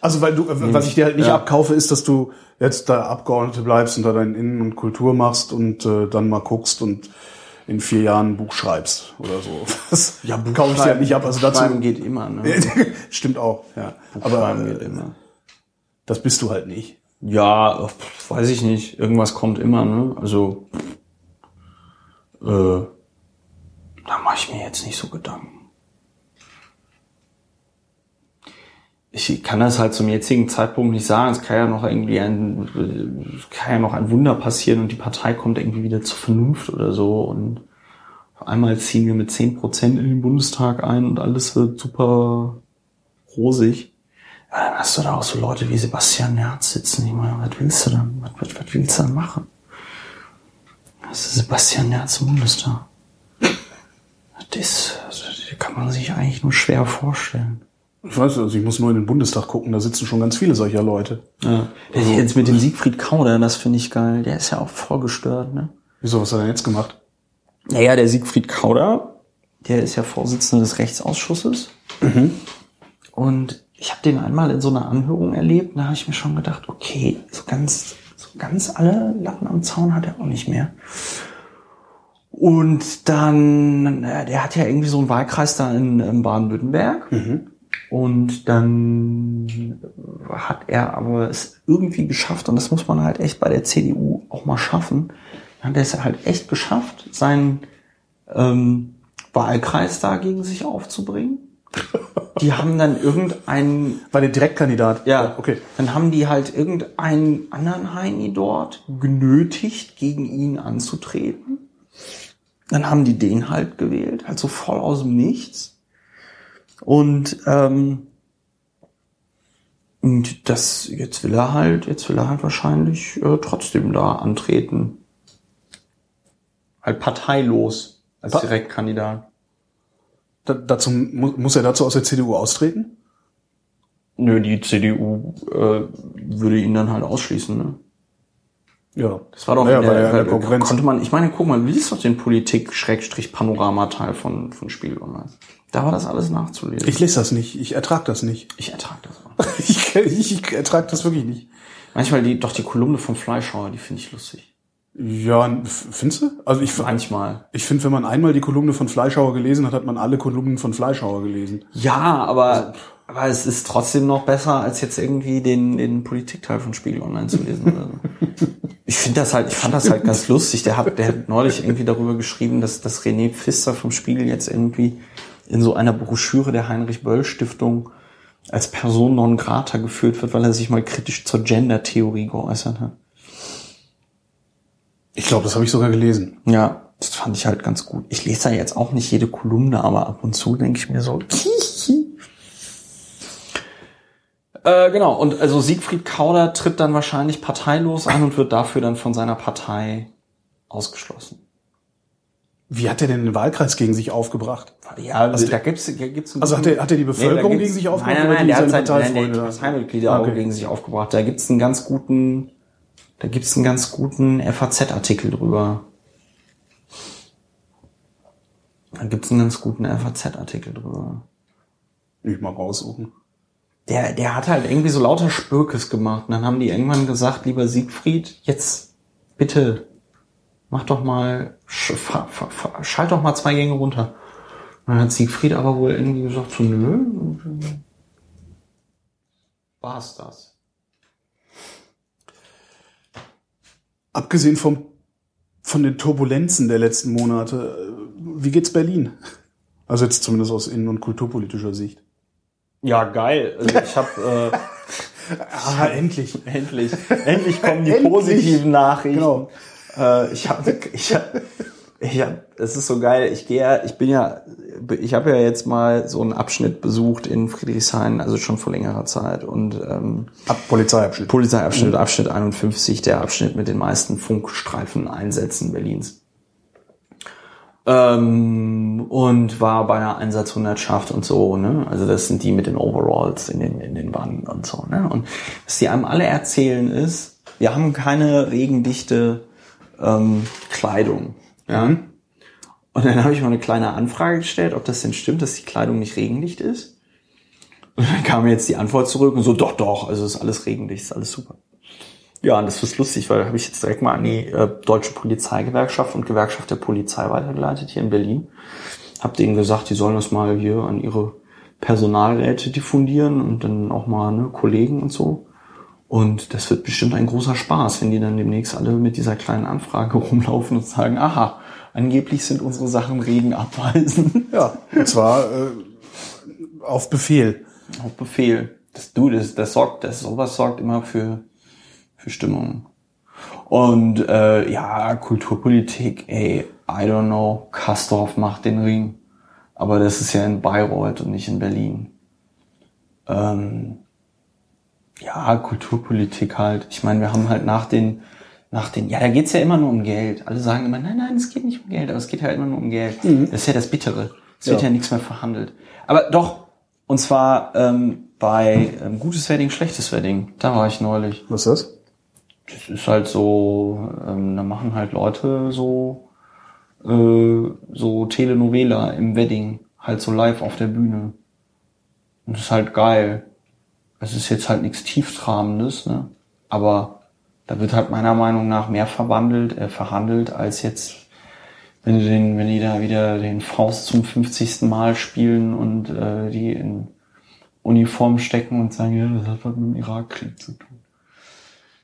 Also, weil du, was ich dir halt nicht Ja. abkaufe, ist, dass du jetzt da Abgeordnete bleibst und da dein Innen- und Kultur machst und äh, dann mal guckst und in vier Jahren ein Buch schreibst oder so. Das ja, kaufe ich dir halt nicht ab. Also dazu geht immer, ne? stimmt auch, ja. Aber Aber Schreiben geht äh, immer. das bist du halt nicht. Ja, weiß ich nicht. Irgendwas kommt immer, ne? Also, äh, da mache ich mir jetzt nicht so Gedanken. Ich kann das halt zum jetzigen Zeitpunkt nicht sagen. Es kann ja noch irgendwie ein, es kann ja noch ein Wunder passieren und die Partei kommt irgendwie wieder zur Vernunft oder so und auf einmal ziehen wir mit 10% in den Bundestag ein und alles wird super rosig. Dann hast du da auch so Leute wie Sebastian Nerz sitzen. Ich meine, was willst du dann? Was, was, was willst du dann machen? Das ist Sebastian Nerz im Bundestag. Das, also, das kann man sich eigentlich nur schwer vorstellen. Ich weiß, also ich muss nur in den Bundestag gucken, da sitzen schon ganz viele solcher Leute. Ja. Jetzt mit dem Siegfried Kauder, das finde ich geil. Der ist ja auch voll gestört, ne? Wieso, was hat er denn jetzt gemacht? Naja, der Siegfried Kauder, der ist ja Vorsitzender des Rechtsausschusses. Und ich habe den einmal in so einer Anhörung erlebt. Da habe ich mir schon gedacht, okay, so ganz, so ganz alle Latten am Zaun hat er auch nicht mehr. Und dann, der hat ja irgendwie so einen Wahlkreis da in, in Baden-Württemberg. Und dann hat er aber es irgendwie geschafft, und das muss man halt echt bei der CDU auch mal schaffen, dann hat er es halt echt geschafft, seinen ähm, Wahlkreis da gegen sich aufzubringen. Die haben dann irgendeinen, War der Direktkandidat? ja, Okay. dann haben die halt irgendeinen anderen Heini dort genötigt, gegen ihn anzutreten. Dann haben die den halt gewählt, halt so voll aus dem Nichts. Und, ähm, und das, jetzt will er halt, jetzt will er halt wahrscheinlich äh, trotzdem da antreten. Halt parteilos als Pa- Direktkandidat. Da, dazu mu muss er dazu aus der CDU austreten? Nö, die CDU äh, würde ihn dann halt ausschließen, ne? Ja. Das war doch naja, der, er der äh, Konkurrenz. Konnte man, ich meine, guck mal, liest doch den Politik-Panorama-Teil von, von Spiegel Online. Da war das alles nachzulesen. Ich lese das nicht. Ich ertrag das nicht. ich ertrage das auch. Ich, ich, ich ertrag das wirklich nicht. Manchmal die, doch die Kolumne vom Fleischhauer, die finde ich lustig. Ja, findest du? Also ich, Manchmal. ich finde, wenn man einmal die Kolumne von Fleischhauer gelesen hat, hat man alle Kolumnen von Fleischhauer gelesen. Ja, aber, aber es ist trotzdem noch besser, als jetzt irgendwie den, den Politikteil von Spiegel Online zu lesen. Oder so. Ich finde das halt, ich fand das halt ganz lustig. Der hat, der hat neulich irgendwie darüber geschrieben, dass, dass René Pfister vom Spiegel jetzt irgendwie in so einer Broschüre der Heinrich-Böll-Stiftung als Person non grata geführt wird, weil er sich mal kritisch zur Gender-Theorie geäußert hat. Ich glaube, das habe ich sogar gelesen. Ja, das fand ich halt ganz gut. Ich lese da jetzt auch nicht jede Kolumne, aber ab und zu denke ich mir so. äh, genau, und also Siegfried Kauder tritt dann wahrscheinlich parteilos an und wird dafür dann von seiner Partei ausgeschlossen. Wie hat er denn den Wahlkreis gegen sich aufgebracht? Ja, Also da gibt's, da gibt's Also hat er, hat er die Bevölkerung da gegen sich aufgebracht Nein, nein, nein, der hat seine die Parteimitglieder Ah, auch okay. gegen sich aufgebracht. Da gibt's einen ganz guten, da gibt's einen ganz guten FAZ-Artikel drüber. Da gibt's einen ganz guten FAZ-Artikel drüber. Ich mal raussuchen. Der, der hat halt irgendwie so lauter Spürkes gemacht. Und dann haben die irgendwann gesagt, lieber Siegfried, jetzt bitte mach doch mal, sch, schalt doch mal zwei Gänge runter. Und dann hat Siegfried aber wohl irgendwie gesagt, so nö. War's das. Abgesehen vom, von den Turbulenzen der letzten Monate, äh, wie geht's Berlin? Also jetzt zumindest aus innen- und kulturpolitischer Sicht. Ja, geil. Also ich habe Ah, endlich. endlich, endlich kommen die Endlich. positiven Nachrichten. Genau. Äh, ich habe, ich hab, Hab, es ist so geil. Ich gehe ja, ich bin ja, ich habe ja jetzt mal so einen Abschnitt besucht in Friedrichshain, also schon vor längerer Zeit. Und ähm, Ab Polizeiabschnitt. Polizeiabschnitt, Abschnitt 51, der Abschnitt mit den meisten Funkstreifen-Einsätzen Berlins. Ähm, und war bei einer Einsatzhundertschaft und so, ne? Also das sind die mit den Overalls in den, in den Wannen und so, ne? Und was die einem alle erzählen ist, wir haben keine regendichte ähm, Kleidung. Ja. Und dann habe ich mal eine kleine Anfrage gestellt, ob das denn stimmt, dass die Kleidung nicht regendicht ist. Und dann kam jetzt die Antwort zurück und so, doch, doch, also ist alles regendicht, ist alles super. Ja, und das ist lustig, weil habe ich jetzt direkt mal an die äh, Deutsche Polizeigewerkschaft und Gewerkschaft der Polizei weitergeleitet hier in Berlin. Hab denen gesagt, die sollen das mal hier an ihre Personalräte diffundieren und dann auch mal ne, Kollegen und so. Und das wird bestimmt ein großer Spaß, wenn die dann demnächst alle mit dieser kleinen Anfrage rumlaufen und sagen, aha, angeblich sind unsere Sachen Regen abweisen. Ja, und zwar äh, auf Befehl. Auf Befehl. Das, du, das, das sorgt, das sowas sorgt immer für, für Stimmung. Und äh, ja, Kulturpolitik, ey, I don't know, Kastorf macht den Ring. Aber das ist ja in Bayreuth und nicht in Berlin. Ähm, ja, Kulturpolitik halt. Ich meine, wir haben halt nach den, nach den, ja, da geht's ja immer nur um Geld. Alle sagen immer, nein, nein, es geht nicht um Geld, aber es geht halt immer nur um Geld. Das ist ja das Bittere. Es wird Ja. ja nichts mehr verhandelt. Aber doch, und zwar ähm, bei ähm, gutes Wedding, schlechtes Wedding. Da war ich neulich. Was ist das? Das ist halt so, ähm, da machen halt Leute so, äh, so Telenovela im Wedding, halt so live auf der Bühne. Und das ist halt geil. Es ist jetzt halt nichts Tieftrabendes, ne? Aber da wird halt meiner Meinung nach mehr verwandelt, äh, verhandelt, als jetzt, wenn du den, wenn die da wieder den Faust zum 50. Mal spielen und äh, die in Uniform stecken und sagen, ja, das hat was mit dem Irakkrieg zu tun.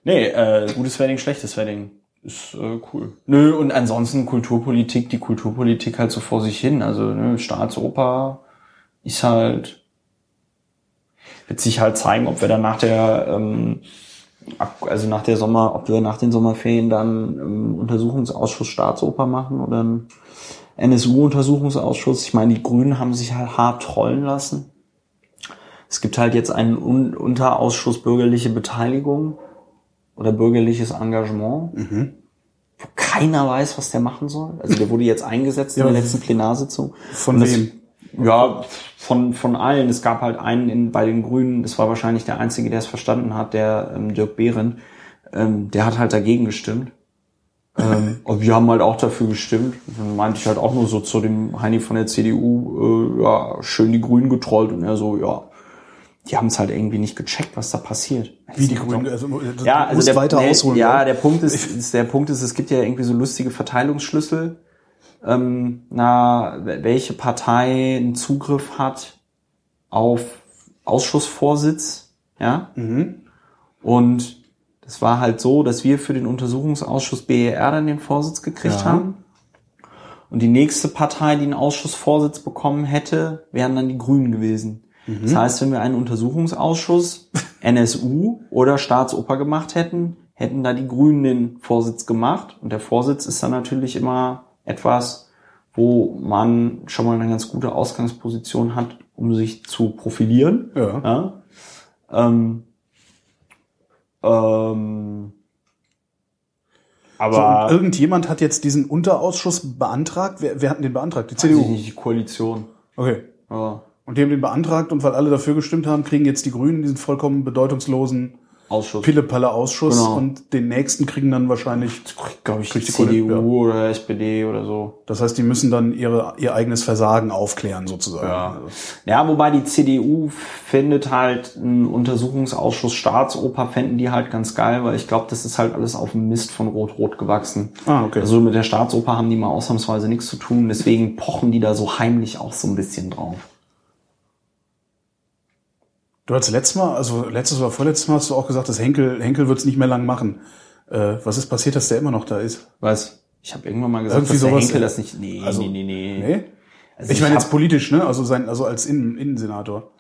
Nee, äh, gutes Wedding, schlechtes Wedding. Ist äh, cool. Nö, und ansonsten Kulturpolitik, die Kulturpolitik halt so vor sich hin. Also ne, Staatsoper ist halt, wird sich halt zeigen, ob wir dann nach der, ähm, also nach der Sommer, ob wir nach den Sommerferien dann ähm, Untersuchungsausschuss Staatsoper machen oder einen NSU-Untersuchungsausschuss. Ich meine, die Grünen haben sich halt hart trollen lassen. Es gibt halt jetzt einen Un Unterausschuss bürgerliche Beteiligung oder bürgerliches Engagement, wo keiner weiß, was der machen soll. Also der wurde jetzt eingesetzt in Ja, der letzten Plenarsitzung. Von wem? Ja, von, von allen. Es gab halt einen in, bei den Grünen, das war wahrscheinlich der Einzige, der es verstanden hat, der ähm, Dirk Behren, ähm, der hat halt dagegen gestimmt. ähm, und wir haben halt auch dafür gestimmt. Dann meinte ich halt auch nur so zu dem Heini von der CDU, äh, ja, schön die Grünen getrollt. Und er so, ja, die haben es halt irgendwie nicht gecheckt, was da passiert. Wie die Grünen? Also, Ja, also der, weiter nee, ausholen. ja, der Punkt ist, ist, der Punkt ist, es gibt ja irgendwie so lustige Verteilungsschlüssel, ähm, na, welche Partei einen Zugriff hat auf Ausschussvorsitz, ja. Mhm. Und das war halt so, dass wir für den Untersuchungsausschuss BER dann den Vorsitz gekriegt Ja. haben. Und die nächste Partei, die einen Ausschussvorsitz bekommen hätte, wären dann die Grünen gewesen. Das heißt, wenn wir einen Untersuchungsausschuss, NSU oder Staatsoper gemacht hätten, hätten da die Grünen den Vorsitz gemacht. Und der Vorsitz ist dann natürlich immer etwas, wo man schon mal eine ganz gute Ausgangsposition hat, um sich zu profilieren. Ja. Ja? Ähm, ähm, So, aber irgendjemand hat jetzt diesen Unterausschuss beantragt. Wer, wer hat denn den beantragt? Die CDU. nicht, die Koalition. Okay. Ja. Und die haben den beantragt und weil alle dafür gestimmt haben, kriegen jetzt die Grünen diesen vollkommen bedeutungslosen Ausschuss. Pille-Palle-Ausschuss Genau. und den nächsten kriegen dann wahrscheinlich. glaube ich, die CDU ja. oder SPD oder so. Das heißt, die müssen dann ihre, ihr eigenes Versagen aufklären, sozusagen. Ja. Also, Ja, wobei die CDU findet halt einen Untersuchungsausschuss Staatsoper, fänden die halt ganz geil, weil ich glaube, das ist halt alles auf dem Mist von Rot-Rot gewachsen. Ah, okay. Also mit der Staatsoper haben die mal ausnahmsweise nichts zu tun, deswegen pochen die da so heimlich auch so ein bisschen drauf. Du hast letztes Mal, also letztes oder vorletztes Mal hast du auch gesagt, dass Henkel, Henkel wird es nicht mehr lang machen. Äh, was ist passiert, dass der immer noch da ist? Was? Ich habe irgendwann mal gesagt, Irgendwie dass sowas- Henkel das nicht. Nee, Also, nee, nee, nee. Nee? Also ich meine hab- jetzt politisch, ne? Also sein, also als Innen, Innensenator.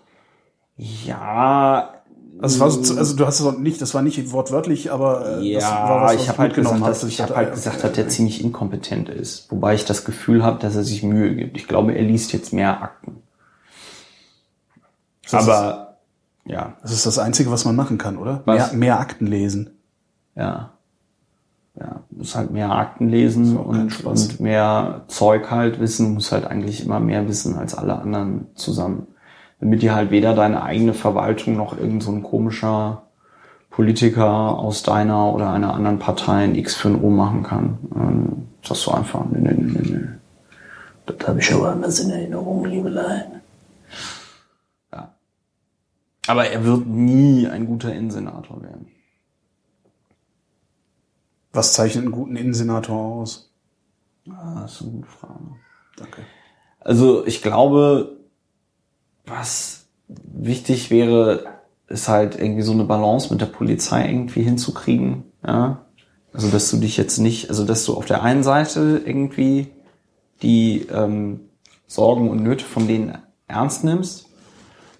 Ja, Also, war so, also du hast es auch nicht, das war nicht wortwörtlich, aber äh, das war Ja, was, was ich habe halt gesagt, hast. dass, ich habe halt äh, gesagt, dass der ziemlich inkompetent ist. Wobei ich das Gefühl habe, dass er sich Mühe gibt. Ich glaube, er liest jetzt mehr Akten. das Aber ja, das ist das Einzige, was man machen kann, oder? Was? Mehr, mehr Akten lesen. ja. Ja, muss halt mehr Akten lesen und, und mehr Zeug halt wissen, muss halt eigentlich immer mehr wissen als alle anderen zusammen. Damit dir halt weder deine eigene Verwaltung noch irgend so ein komischer Politiker aus deiner oder einer anderen Partei ein X für ein O machen kann. Ähm, sagst du einfach, nee, nee, nee, nee. Das habe ich aber anders in Erinnerung, Liebelein. Ja. Aber er wird nie ein guter Innensenator werden. Was zeichnet einen guten Innensenator aus? Ah, das ist eine gute Frage. Danke. Also ich glaube, was wichtig wäre, ist halt irgendwie so eine Balance mit der Polizei irgendwie hinzukriegen. Ja? Also dass du dich jetzt nicht, also dass du auf der einen Seite irgendwie die ähm, Sorgen und Nöte von denen ernst nimmst,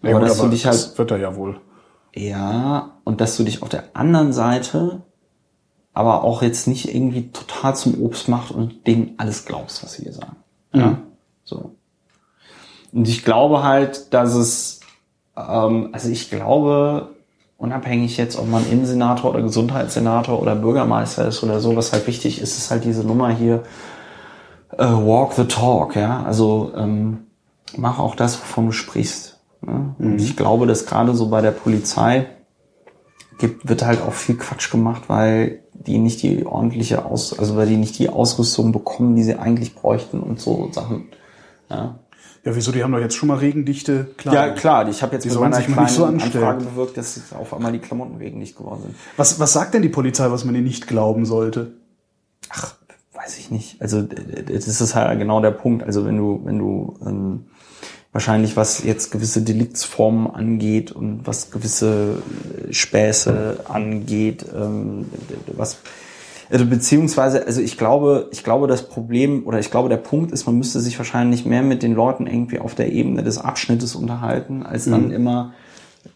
Ja, aber gut, dass du dich halt das wird er ja wohl. ja, und dass du dich auf der anderen Seite aber auch jetzt nicht irgendwie total zum Obst macht und denen alles glaubst, was sie dir sagen. Ja, Mhm. so. Und ich glaube halt, dass es, ähm, also ich glaube, unabhängig jetzt, ob man Innensenator oder Gesundheitssenator oder Bürgermeister ist oder so, was halt wichtig ist, ist halt diese Nummer hier, äh, walk the talk, ja. Also ähm, mach auch das, wovon du sprichst. Ne? Und ich glaube, dass gerade so bei der Polizei gibt, wird halt auch viel Quatsch gemacht, weil die nicht die ordentliche Aus, also weil die nicht die Ausrüstung bekommen, die sie eigentlich bräuchten und so Sachen. Ja, Ja, wieso? Die haben doch jetzt schon mal regendichte Kleidung. ja klar, ich habe jetzt Die mit meiner kleinen so. Anfrage bewirkt, dass jetzt auf einmal die Klamotten wegen nicht geworden sind. Was, was sagt denn die Polizei, was man ihr nicht glauben sollte? Ach, weiß ich nicht. Also das ist halt genau der Punkt. Also wenn du, wenn du ähm, wahrscheinlich was jetzt gewisse Deliktsformen angeht und was gewisse äh, Späße angeht, ähm, was also beziehungsweise, also ich glaube, ich glaube, das Problem oder ich glaube, der Punkt ist, man müsste sich wahrscheinlich mehr mit den Leuten irgendwie auf der Ebene des Abschnittes unterhalten, als dann immer,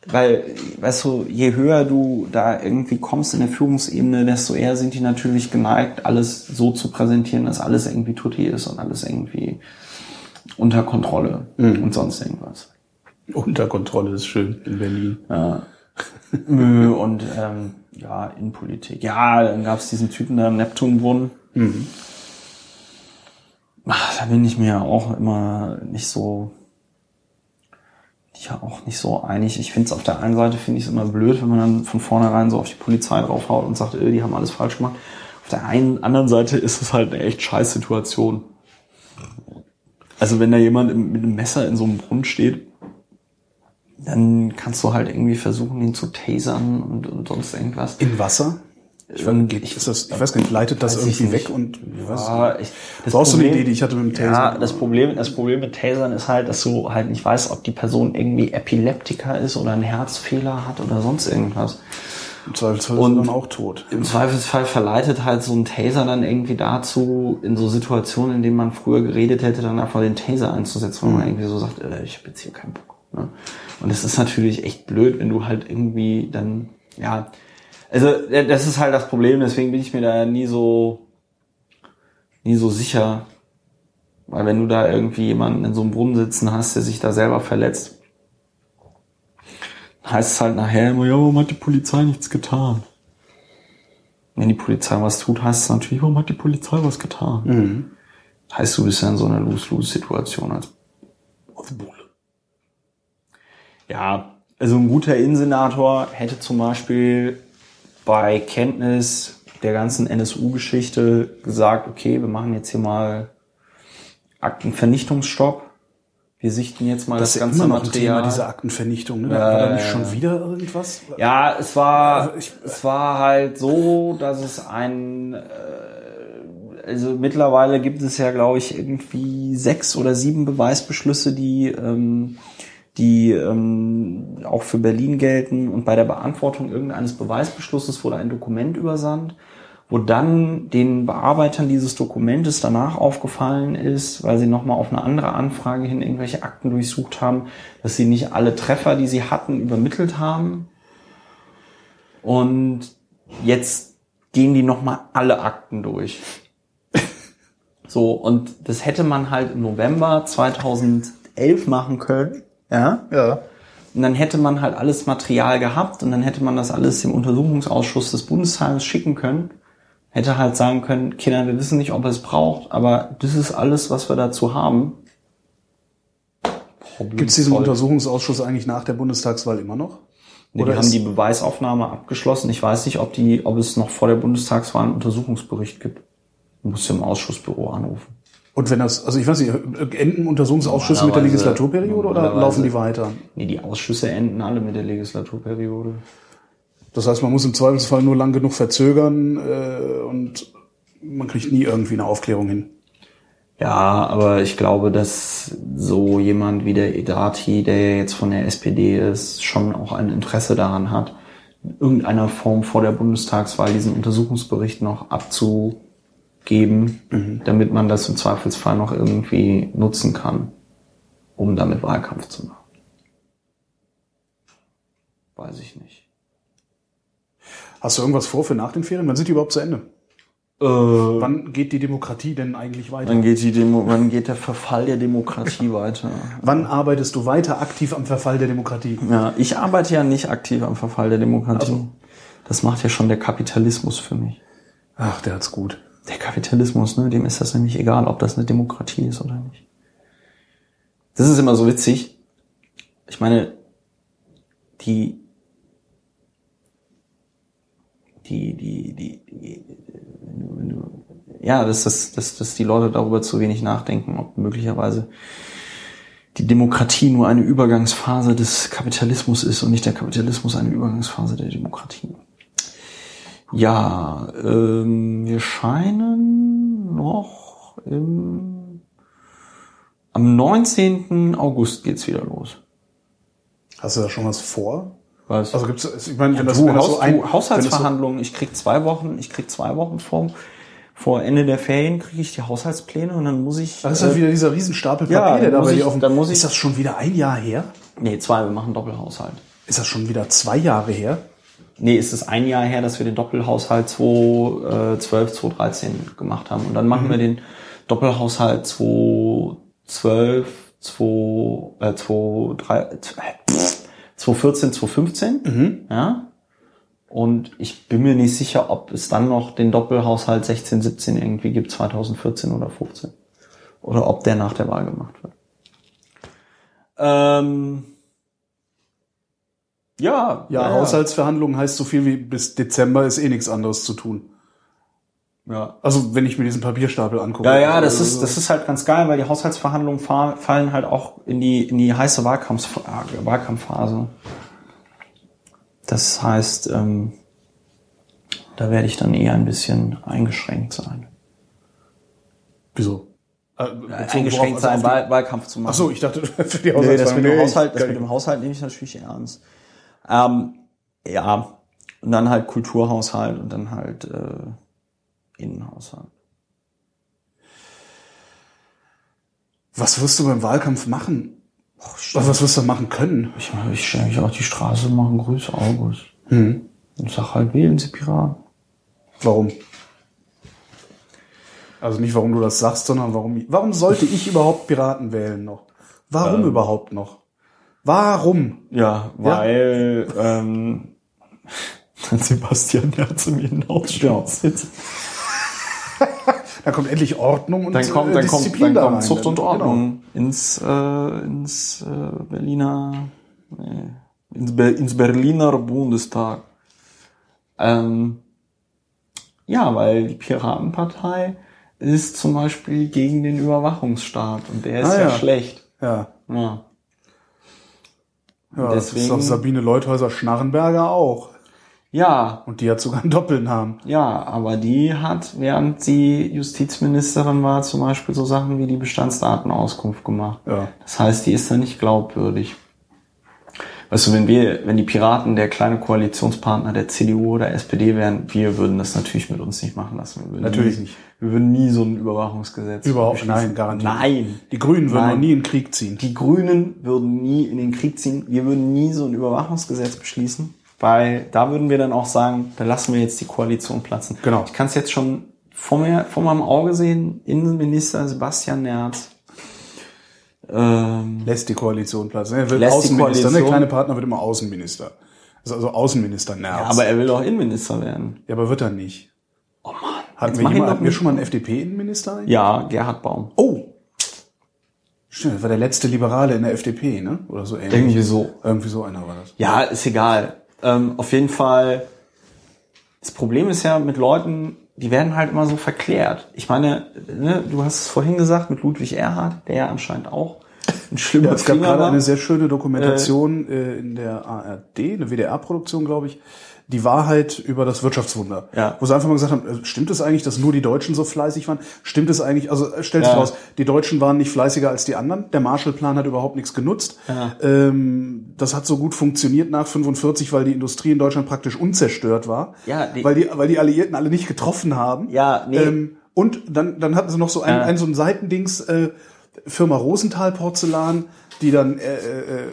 weil, weißt du, je höher du da irgendwie kommst in der Führungsebene, desto eher sind die natürlich geneigt, alles so zu präsentieren, dass alles irgendwie tutti ist und alles irgendwie unter Kontrolle und sonst irgendwas. Unter Kontrolle ist schön in Berlin. Nö, und ähm, ja, Innenpolitik. Ja, dann gab es diesen Typen da im Neptunbrunnen. Ach, da bin ich mir auch immer nicht so ja auch nicht so einig. Ich finde es auf der einen Seite finde ich es immer blöd, wenn man dann von vornherein so auf die Polizei draufhaut und sagt, äh, die haben alles falsch gemacht. Auf der einen anderen Seite ist es halt eine echt scheiß Situation. Also wenn da jemand mit einem Messer in so einem Brunnen steht, dann kannst du halt irgendwie versuchen, ihn zu tasern und, und sonst irgendwas. In Wasser? Ich, Ähm, geht, ist das, ich weiß gar nicht, leitet das ich irgendwie weg und ich Ja, ich, Das war auch so eine Idee, die ich hatte mit dem Taser. Ja, das Problem, das Problem mit Tasern ist halt, dass du halt nicht weißt, ob die Person irgendwie Epileptiker ist oder einen Herzfehler hat oder sonst irgendwas. Im Zweifelsfall Und- ist dann auch tot. Im Zweifelsfall verleitet halt so ein Taser dann irgendwie dazu, in so Situationen, in denen man früher geredet hätte, dann einfach den Taser einzusetzen, weil man irgendwie so sagt, äh, ich habe jetzt hier keinen Bock. Ne? Und es ist natürlich echt blöd, wenn du halt irgendwie dann, ja, also äh, das ist halt das Problem, deswegen bin ich mir da nie so, nie so sicher. Weil wenn du da irgendwie jemanden in so einem Brunnen sitzen hast, der sich da selber verletzt, heißt es halt nachher immer, ja, warum hat die Polizei nichts getan? Wenn die Polizei was tut, heißt es natürlich, warum hat die Polizei was getan? Heißt, du bist ja in so einer Lose-Lose-Situation als, als Bulle. Ja, also ein guter Innensenator hätte zum Beispiel bei Kenntnis der ganzen NSU-Geschichte gesagt, okay, wir machen jetzt hier mal Aktenvernichtungsstopp. Wir sichten jetzt mal das, Das ganze ein Thema, Material. diese Aktenvernichtung. Ne? War da nicht schon wieder irgendwas? Ja, es war, Also ich- es war halt so, dass es ein, äh, also mittlerweile gibt es ja, glaube ich, irgendwie sechs oder sieben Beweisbeschlüsse, die, ähm, die ähm, auch für Berlin gelten. Und bei der Beantwortung irgendeines Beweisbeschlusses wurde ein Dokument übersandt, wo dann den Bearbeitern dieses Dokumentes danach aufgefallen ist, weil sie nochmal auf eine andere Anfrage hin irgendwelche Akten durchsucht haben, dass sie nicht alle Treffer, die sie hatten, übermittelt haben Und jetzt gehen die nochmal alle Akten durch. So, und das hätte man halt im November 2011 machen können. Ja. Ja. Und dann hätte man halt alles Material gehabt und dann hätte man das alles dem Untersuchungsausschuss des Bundestages schicken können. Hätte halt sagen können, Kinder, wir wissen nicht, ob es braucht, aber das ist alles, was wir dazu haben. Gibt es diesen Untersuchungsausschuss eigentlich nach der Bundestagswahl immer noch? Nee, Oder die haben die Beweisaufnahme abgeschlossen. Ich weiß nicht, ob die, ob es noch vor der Bundestagswahl einen Untersuchungsbericht gibt. Muss im Ausschussbüro anrufen. Und wenn das, also ich weiß nicht, enden Untersuchungsausschüsse mit der Legislaturperiode oder laufen die weiter? Nee, die Ausschüsse enden alle mit der Legislaturperiode. Das heißt, man muss im Zweifelsfall nur lang genug verzögern äh, und man kriegt nie irgendwie eine Aufklärung hin. Ja, aber ich glaube, dass so jemand wie der Edrati, der jetzt von der SPD ist, schon auch ein Interesse daran hat, in irgendeiner Form vor der Bundestagswahl diesen Untersuchungsbericht noch abzugeben, damit man das im Zweifelsfall noch irgendwie nutzen kann, um damit Wahlkampf zu machen. Weiß ich nicht. Hast du irgendwas vor für nach den Ferien? Wann sind die überhaupt zu Ende? Äh, Wann geht die Demokratie denn eigentlich weiter? wann geht die Demo wann geht der Verfall der Demokratie weiter? Wann arbeitest du weiter aktiv am Verfall der Demokratie? Ja, ich arbeite ja nicht aktiv am Verfall der Demokratie. Also. Das macht ja schon der Kapitalismus für mich. Ach, der hat's gut. Der Kapitalismus, ne, dem ist das nämlich egal, ob das eine Demokratie ist oder nicht. Das ist immer so witzig. Ich meine, die, die, die, die, die ja, dass, dass, dass, dass die Leute darüber zu wenig nachdenken, ob möglicherweise die Demokratie nur eine Übergangsphase des Kapitalismus ist und nicht der Kapitalismus eine Übergangsphase der Demokratie. Ja, ähm, wir scheinen noch im, am 19. August geht's wieder los. Hast du da schon was vor? Was? Also gibt's, ich meine, wenn das, du, wenn das Haus, so ein, du, Haushaltsverhandlungen, ich krieg zwei Wochen, ich krieg zwei Wochen vor, vor Ende der Ferien kriege ich die Haushaltspläne und dann muss ich. Das ist ja äh, wieder dieser Riesenstapel ja, Papier, der dann da muss bei ich- dir auf dem, dann muss ich- Ist das schon wieder ein Jahr her? nee, zwei, wir machen Doppelhaushalt. Ist das schon wieder zwei Jahre her? Nee, es ist ein Jahr her, dass wir den Doppelhaushalt 2012, 2013 gemacht haben. Und dann machen wir den Doppelhaushalt 2012, 2, äh, 2013, äh, 2014, 2015. Ja. Und ich bin mir nicht sicher, ob es dann noch den Doppelhaushalt 16, 17 irgendwie gibt, 2014 oder 15. Oder ob der nach der Wahl gemacht wird. Ähm, ja, Ja, Haushaltsverhandlungen heißt so viel wie bis Dezember ist eh nichts anderes zu tun. Ja. Also wenn ich mir diesen Papierstapel angucke. Ja, ja, das ist, das ist halt ganz geil, weil die Haushaltsverhandlungen fa- fallen halt auch in die, in die heiße Wahlkampf, äh, Wahlkampfphase. Das heißt, ähm, da werde ich dann eher ein bisschen eingeschränkt sein. Wieso? Äh, eingeschränkt sein, Also auf Wahl, Wahlkampf zu machen. Ach so, ich dachte für die Nee, das mit Haushaltsverhandlungen. dem Nee, Haushalt, das mit dem Haushalt nehme ich natürlich ernst. Ähm, ja, und dann halt Kulturhaushalt und dann halt äh, Innenhaushalt. Was wirst du beim Wahlkampf machen? Was, was wirst du machen können? Ich, ich stelle mich auf die Straße mache einen Grüß August. Hm. Und sag halt, wählen Sie Piraten. Warum? Also nicht, warum du das sagst, sondern warum, warum sollte ich überhaupt Piraten wählen noch? Warum überhaupt noch? Warum? Ja, weil ähm, Sebastian Herz im Innenausschuss sitzt. Da kommt endlich Ordnung und Dann kommt, äh, dann kommt, Disziplin dann da kommt rein. Zucht und Genau. Ordnung ins, äh, ins äh, Berliner, nee, ins, Be ins Berliner Bundestag. Ähm, ja, weil die Piratenpartei ist zum Beispiel gegen den Überwachungsstaat und der ist Ah, ja, ja. schlecht. Ja, Ja. ja das ist Deswegen- doch Sabine Leuthäuser-Schnarrenberger auch. Ja, Und die hat sogar einen Doppelnamen. Ja, aber die hat, während sie Justizministerin war, zum Beispiel so Sachen wie die Bestandsdatenauskunft gemacht. Ja. Das heißt, die ist da nicht glaubwürdig. Weißt du, wenn wir, wenn die Piraten der kleine Koalitionspartner der CDU oder SPD wären, wir würden das natürlich mit uns nicht machen lassen. Natürlich nie, nicht. Wir würden nie so ein Überwachungsgesetz Überhaupt nein, garantiert. Nein. Die Grünen würden Nein. noch nie in den Krieg ziehen. Die Grünen würden nie in den Krieg ziehen. Wir würden nie so ein Überwachungsgesetz beschließen. Weil da würden wir dann auch sagen, da lassen wir jetzt die Koalition platzen. Genau. Ich kann es jetzt schon vor mir, vor meinem Auge sehen, Innenminister Sebastian Nerz. Ähm, Lässt die Koalition platzen. Er wird Außenminister. Der kleine Partner wird immer Außenminister. Also, also Außenminister Nerz. ja, aber er will doch Innenminister werden. ja, aber wird er nicht. Oh Mann. Hatten wir, jemand, hatten wir schon mal einen FDP-Innenminister? eigentlich? Ja, Gerhard Baum. Oh! Stimmt, das war der letzte Liberale in der FDP, ne? Oder so ähnlich. Irgendwie so. Irgendwie so einer war das. Ja, ist egal. Ähm, auf jeden Fall, das Problem ist ja mit Leuten, die werden halt immer so verklärt. Ich meine, ne, du hast es vorhin gesagt mit Ludwig Erhard, der ja anscheinend auch ein schlimmer Ja, es gab Finger gerade war. eine sehr schöne Dokumentation äh, in der ARD, eine WDR-Produktion, glaube ich, die Wahrheit über das Wirtschaftswunder. Ja. Wo sie einfach mal gesagt haben, äh, stimmt es eigentlich, dass nur die Deutschen so fleißig waren? Stimmt es eigentlich, also äh, stellt sich Ja. raus, die Deutschen waren nicht fleißiger als die anderen. Der Marshallplan hat überhaupt nichts genutzt. Ja. Ähm, das hat so gut funktioniert nach 45, weil die Industrie in Deutschland praktisch unzerstört war. Ja, die- weil die, weil die Alliierten alle nicht getroffen haben. Ja, nee. Ähm, und dann, dann hatten sie noch so ein, Ja. ein so ein Seitendings, äh, Firma Rosenthal Porzellan, die dann, äh, äh, äh,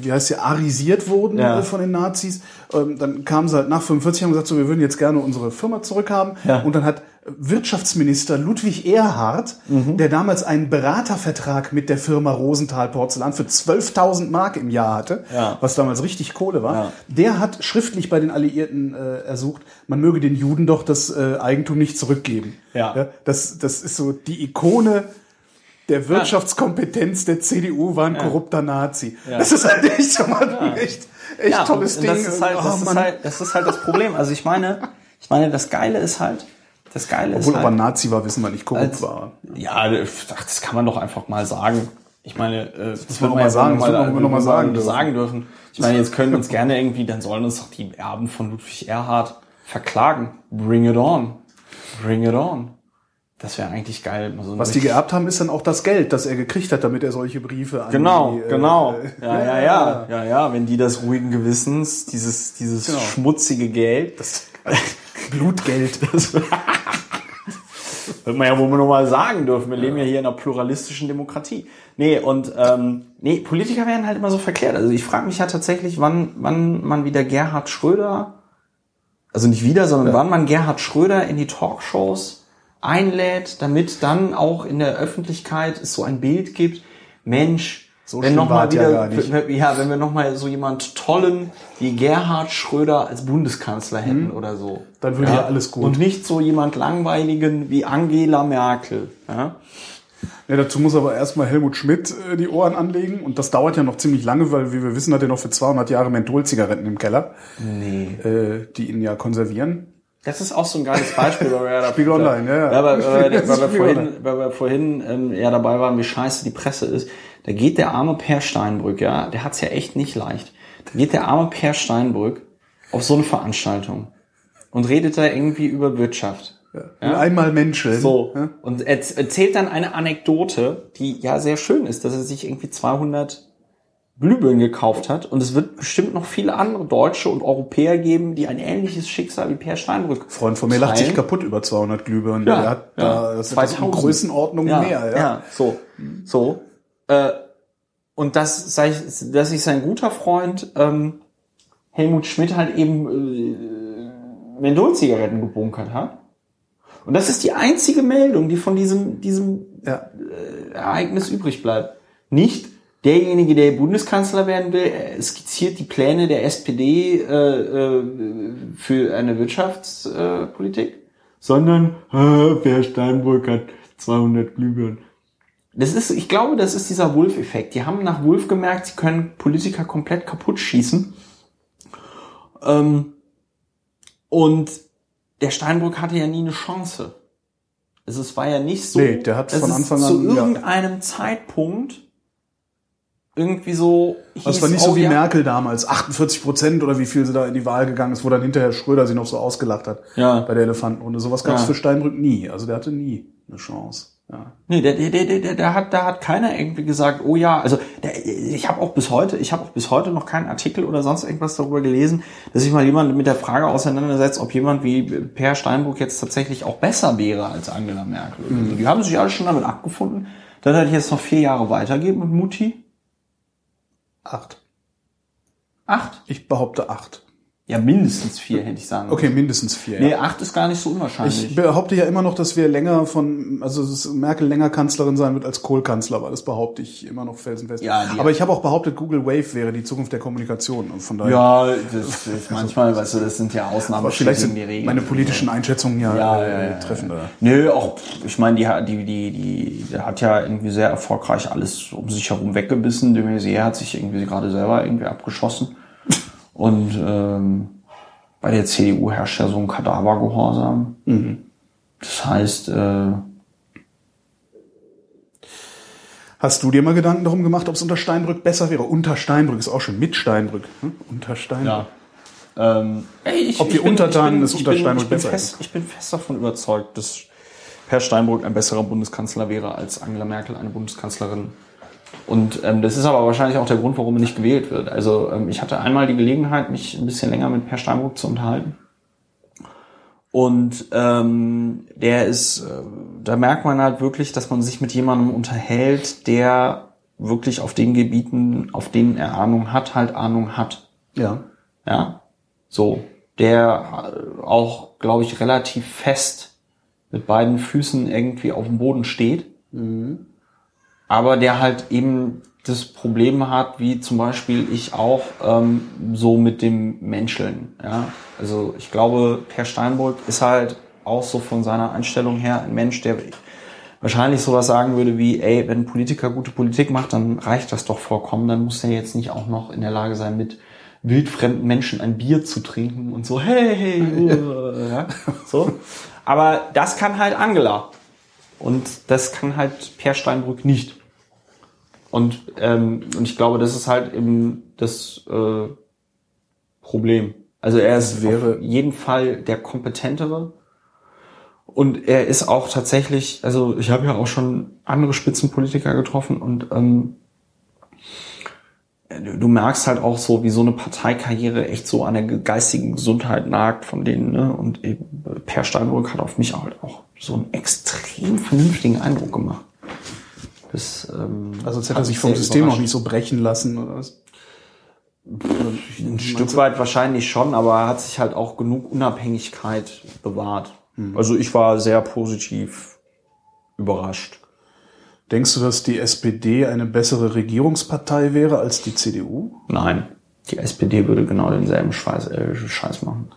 wie heißt sie, arisiert wurden Ja. äh, von den Nazis. Ähm, dann kamen sie halt nach 45 und haben gesagt, so, wir würden jetzt gerne unsere Firma zurückhaben. Ja. Und dann hat Wirtschaftsminister Ludwig Erhard, Mhm. der damals einen Beratervertrag mit der Firma Rosenthal Porzellan für 12.000 Mark im Jahr hatte, Ja. was damals richtig Kohle war, Ja. der hat schriftlich bei den Alliierten äh, ersucht, man möge den Juden doch das äh, Eigentum nicht zurückgeben. Ja. das, das ist so die Ikone der Wirtschaftskompetenz der CDU war ein korrupter Nazi. Das ist halt echt so mal ein echt, echt tolles Ding. Das ist, halt, Oh, das, ist halt, das ist halt das Problem. Also ich meine, ich meine, das Geile ist halt, das Geile Obwohl, ist ob er halt, Nazi war, wissen wir nicht, korrupt als- war. ja, ach, das kann man doch einfach mal sagen. Ich meine, äh, das wir wird noch mal sagen, das mal, wir noch mal sagen dürfen. sagen dürfen. Ich meine, jetzt können uns gerne irgendwie, dann sollen uns doch die Erben von Ludwig Erhard verklagen. Bring it on. Bring it on. Das wäre eigentlich geil. So Was die geerbt haben, ist dann auch das Geld, das er gekriegt hat, damit er solche Briefe an Genau, die, äh, genau. äh, Ja, ja, ja, ja, ja. Wenn die das ruhigen Gewissens, dieses, dieses Genau. schmutzige Geld, Das Blutgeld. das wird man ja wohl noch mal sagen dürfen. Wir leben ja hier in einer pluralistischen Demokratie. Nee, und ähm, nee, Politiker werden halt immer so verklärt. Also ich frage mich ja tatsächlich, wann, wann man wieder Gerhard Schröder, also nicht wieder, sondern wann man Gerhard Schröder in die Talkshows einlädt, damit dann auch in der Öffentlichkeit es so ein Bild gibt, Mensch, So wenn noch mal ja wieder, gar nicht. wenn- ja, wenn wir noch mal so jemand tollen wie Gerhard Schröder als Bundeskanzler hätten oder so. Mhm. Dann würde ja alles gut. Und nicht so jemand langweiligen wie Angela Merkel. Ja? Ja, dazu muss aber erstmal Helmut Schmidt äh, die Ohren anlegen und das dauert ja noch ziemlich lange, weil wie wir wissen, hat er noch für 200 Jahre Mentholzigaretten im Keller, Nee. äh, die ihn ja konservieren. Das ist auch so ein geiles Beispiel, weil wir ja da, Spiegel Online, ja, ja. ja weil, weil, weil, wir Spiegel vorhin, Online. weil wir vorhin ähm, ja dabei waren, wie scheiße die Presse ist. Da geht der arme Per Steinbrück, ja, der hat's ja echt nicht leicht. Da geht der arme Per Steinbrück auf so eine Veranstaltung und redet da irgendwie über Wirtschaft. Ja. Einmal Menschen. So. Ja? Und er erzählt dann eine Anekdote, die ja sehr schön ist, dass er sich irgendwie 200 Glühbirnen gekauft hat. Und es wird bestimmt noch viele andere Deutsche und Europäer geben, die ein ähnliches Schicksal wie Per Steinbrück. Freund von mir lacht sich kaputt über 200 Glühbirnen. Ja, der hat ja. da das sind das 2000. Größenordnung ja, mehr. Ja. so, so. Äh, und dass, ich, dass sich sein guter Freund ähm, Helmut Schmidt halt eben äh, Mentholzigaretten gebunkert hat. Und das ist die einzige Meldung, die von diesem, diesem Ja. Ereignis übrig bleibt. Nicht derjenige, der Bundeskanzler werden will, er skizziert die Pläne der SPD äh, äh, für eine Wirtschaftspolitik, äh, Politik, sondern äh, Per Steinbrück hat 200 Glühbirnen. Das ist, ich glaube, das ist dieser Wolf-Effekt. Die haben nach Wolf gemerkt, sie können Politiker komplett kaputt schießen. Ähm, und der Steinbrück hatte ja nie eine Chance. Also es war ja nicht so, Nee, der hat dass von es Anfang zu an, ja. irgendeinem Zeitpunkt irgendwie so Das hieß, war nicht so wie ja, Merkel damals, 48 Prozent oder wie viel sie da in die Wahl gegangen ist, wo dann hinterher Schröder sie noch so ausgelacht hat Ja. bei der Elefantenrunde. Sowas gab es Ja. für Steinbrück nie. Also der hatte nie eine Chance. Ja. Nee, der, der, der, der, der hat, da hat keiner irgendwie gesagt, oh ja, also der, ich habe auch bis heute, ich habe auch bis heute noch keinen Artikel oder sonst irgendwas darüber gelesen, dass sich mal jemand mit der Frage auseinandersetzt, ob jemand wie Per Steinbrück jetzt tatsächlich auch besser wäre als Angela Merkel. so. Die haben sich alle schon damit abgefunden. Dann hätte ich jetzt noch vier Jahre weitergeben mit Mutti. Acht. Acht. Ich behaupte acht. Ja, mindestens vier, hätte ich sagen. Okay, mindestens vier. Nee, Ja. acht ist gar nicht so unwahrscheinlich. Ich behaupte ja immer noch, dass wir länger von, also dass Merkel länger Kanzlerin sein wird als Kohl Kanzler, weil das behaupte ich immer noch felsenfest. Ja, Aber ich habe auch behauptet, Google Wave wäre die Zukunft der Kommunikation. Und von daher, ja, das ist manchmal, weißt du, das sind ja Ausnahmen aber vielleicht sind die Regeln. meine politischen Einschätzungen ja, Ja, äh, ja, ja, treffender. Nö, auch, ich meine, die, hat- die, die, die, die hat ja irgendwie sehr erfolgreich alles um sich herum weggebissen. De Maizière hat sich irgendwie gerade selber irgendwie abgeschossen. Und ähm, bei der CDU herrscht ja so ein Kadavergehorsam. Das heißt, äh, Hast du dir mal Gedanken darum gemacht, ob es unter Steinbrück besser wäre? Unter Steinbrück ist auch schon mit Steinbrück. Hm? Unter Steinbrück. Ähm, ey, ich, Ob ich wir bin- Untertanen ich unter bin- Steinbrück besser fest, Ich bin fest davon überzeugt, dass Per Steinbrück ein besserer Bundeskanzler wäre als Angela Merkel eine Bundeskanzlerin. Und ähm, das ist aber wahrscheinlich auch der Grund, warum er nicht gewählt wird. Also ähm, ich hatte einmal die Gelegenheit, mich ein bisschen länger mit Per Steinbrück zu unterhalten. Und ähm, der ist, äh, da merkt man halt wirklich, dass man sich mit jemandem unterhält, der wirklich auf den Gebieten, auf denen er Ahnung hat, halt Ahnung hat. Ja. Ja, so. Der äh, auch, glaube ich, relativ fest mit beiden Füßen irgendwie auf dem Boden steht. Aber der halt eben das Problem hat, wie zum Beispiel ich auch, ähm, so mit dem Menscheln. Ja? Also ich glaube, Per Steinbrück ist halt auch so von seiner Einstellung her ein Mensch, der wahrscheinlich sowas sagen würde wie, ey, wenn ein Politiker gute Politik macht, dann reicht das doch vollkommen, dann muss der jetzt nicht auch noch in der Lage sein, mit wildfremden Menschen ein Bier zu trinken und so, hey, hey, uh, ja, so. Aber das kann halt Angela. Und das kann halt Per Steinbrück nicht. Und, ähm, und ich glaube, das ist halt eben das äh, Problem. Also er ist wäre- auf jeden Fall der kompetentere. Und er ist auch tatsächlich, also ich habe ja auch schon andere Spitzenpolitiker getroffen und ähm, du merkst halt auch so, wie so eine Parteikarriere echt so an der geistigen Gesundheit nagt von denen. Ne? Und eben Per Steinbrück hat auf mich halt auch so einen extrem vernünftigen Eindruck gemacht. Das, ähm, Also als hätte er sich vom System noch nicht so brechen lassen oder was? Ein Stück weit wahrscheinlich schon, aber er hat sich halt auch genug Unabhängigkeit bewahrt. Also ich war sehr positiv überrascht. Denkst du, dass die SPD eine bessere Regierungspartei wäre als die CDU? Nein, die SPD würde genau denselben Scheiß, äh, Scheiß machen.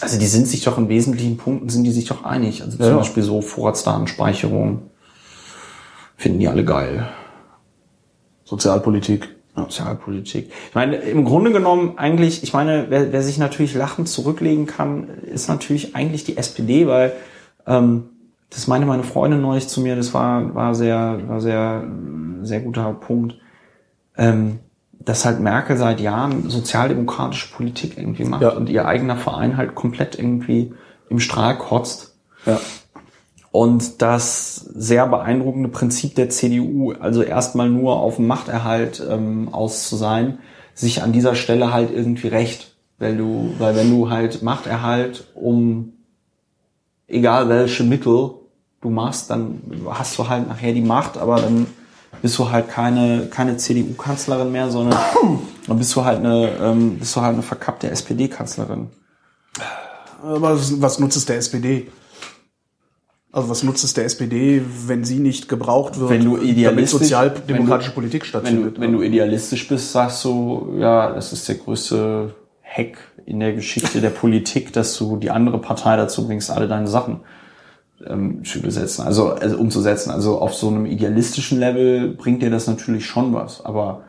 Also die sind sich doch in wesentlichen Punkten sind die sich doch einig. Also zum Ja. Beispiel so Vorratsdatenspeicherung finden die alle geil. Sozialpolitik. Sozialpolitik. Ich meine, im Grunde genommen eigentlich, ich meine, wer, wer sich natürlich lachend zurücklegen kann, ist natürlich eigentlich die SPD, weil ähm, das meinte meine Freundin neulich zu mir, das war, war sehr, war sehr, sehr guter Punkt, ähm, dass halt Merkel seit Jahren sozialdemokratische Politik irgendwie macht Ja. und ihr eigener Verein halt komplett irgendwie im Strahl kotzt. Ja. Und das sehr beeindruckende Prinzip der CDU, also erstmal nur auf dem Machterhalt ähm, aus zu sein, sich an dieser Stelle halt irgendwie recht. Weil du, weil wenn du halt Machterhalt um egal welche Mittel du machst, dann hast du halt nachher die Macht, aber dann bist du halt keine, keine CDU-Kanzlerin mehr, sondern dann bist du halt eine, ähm, bist du halt eine verkappte SPD-Kanzlerin. Aber was, was nutzt es der SPD? Also was nutzt es der SPD, wenn sie nicht gebraucht wird, Wenn du damit idealistisch- sozialdemokratische wenn du- Politik Wenn stattfindet? du, wenn du idealistisch bist, sagst du, ja, das ist der größte Hack in der Geschichte der Politik, dass du die andere Partei dazu bringst, alle deine Sachen ähm, zu besetzen, also, also umzusetzen. Also auf so einem idealistischen Level bringt dir das natürlich schon was, aber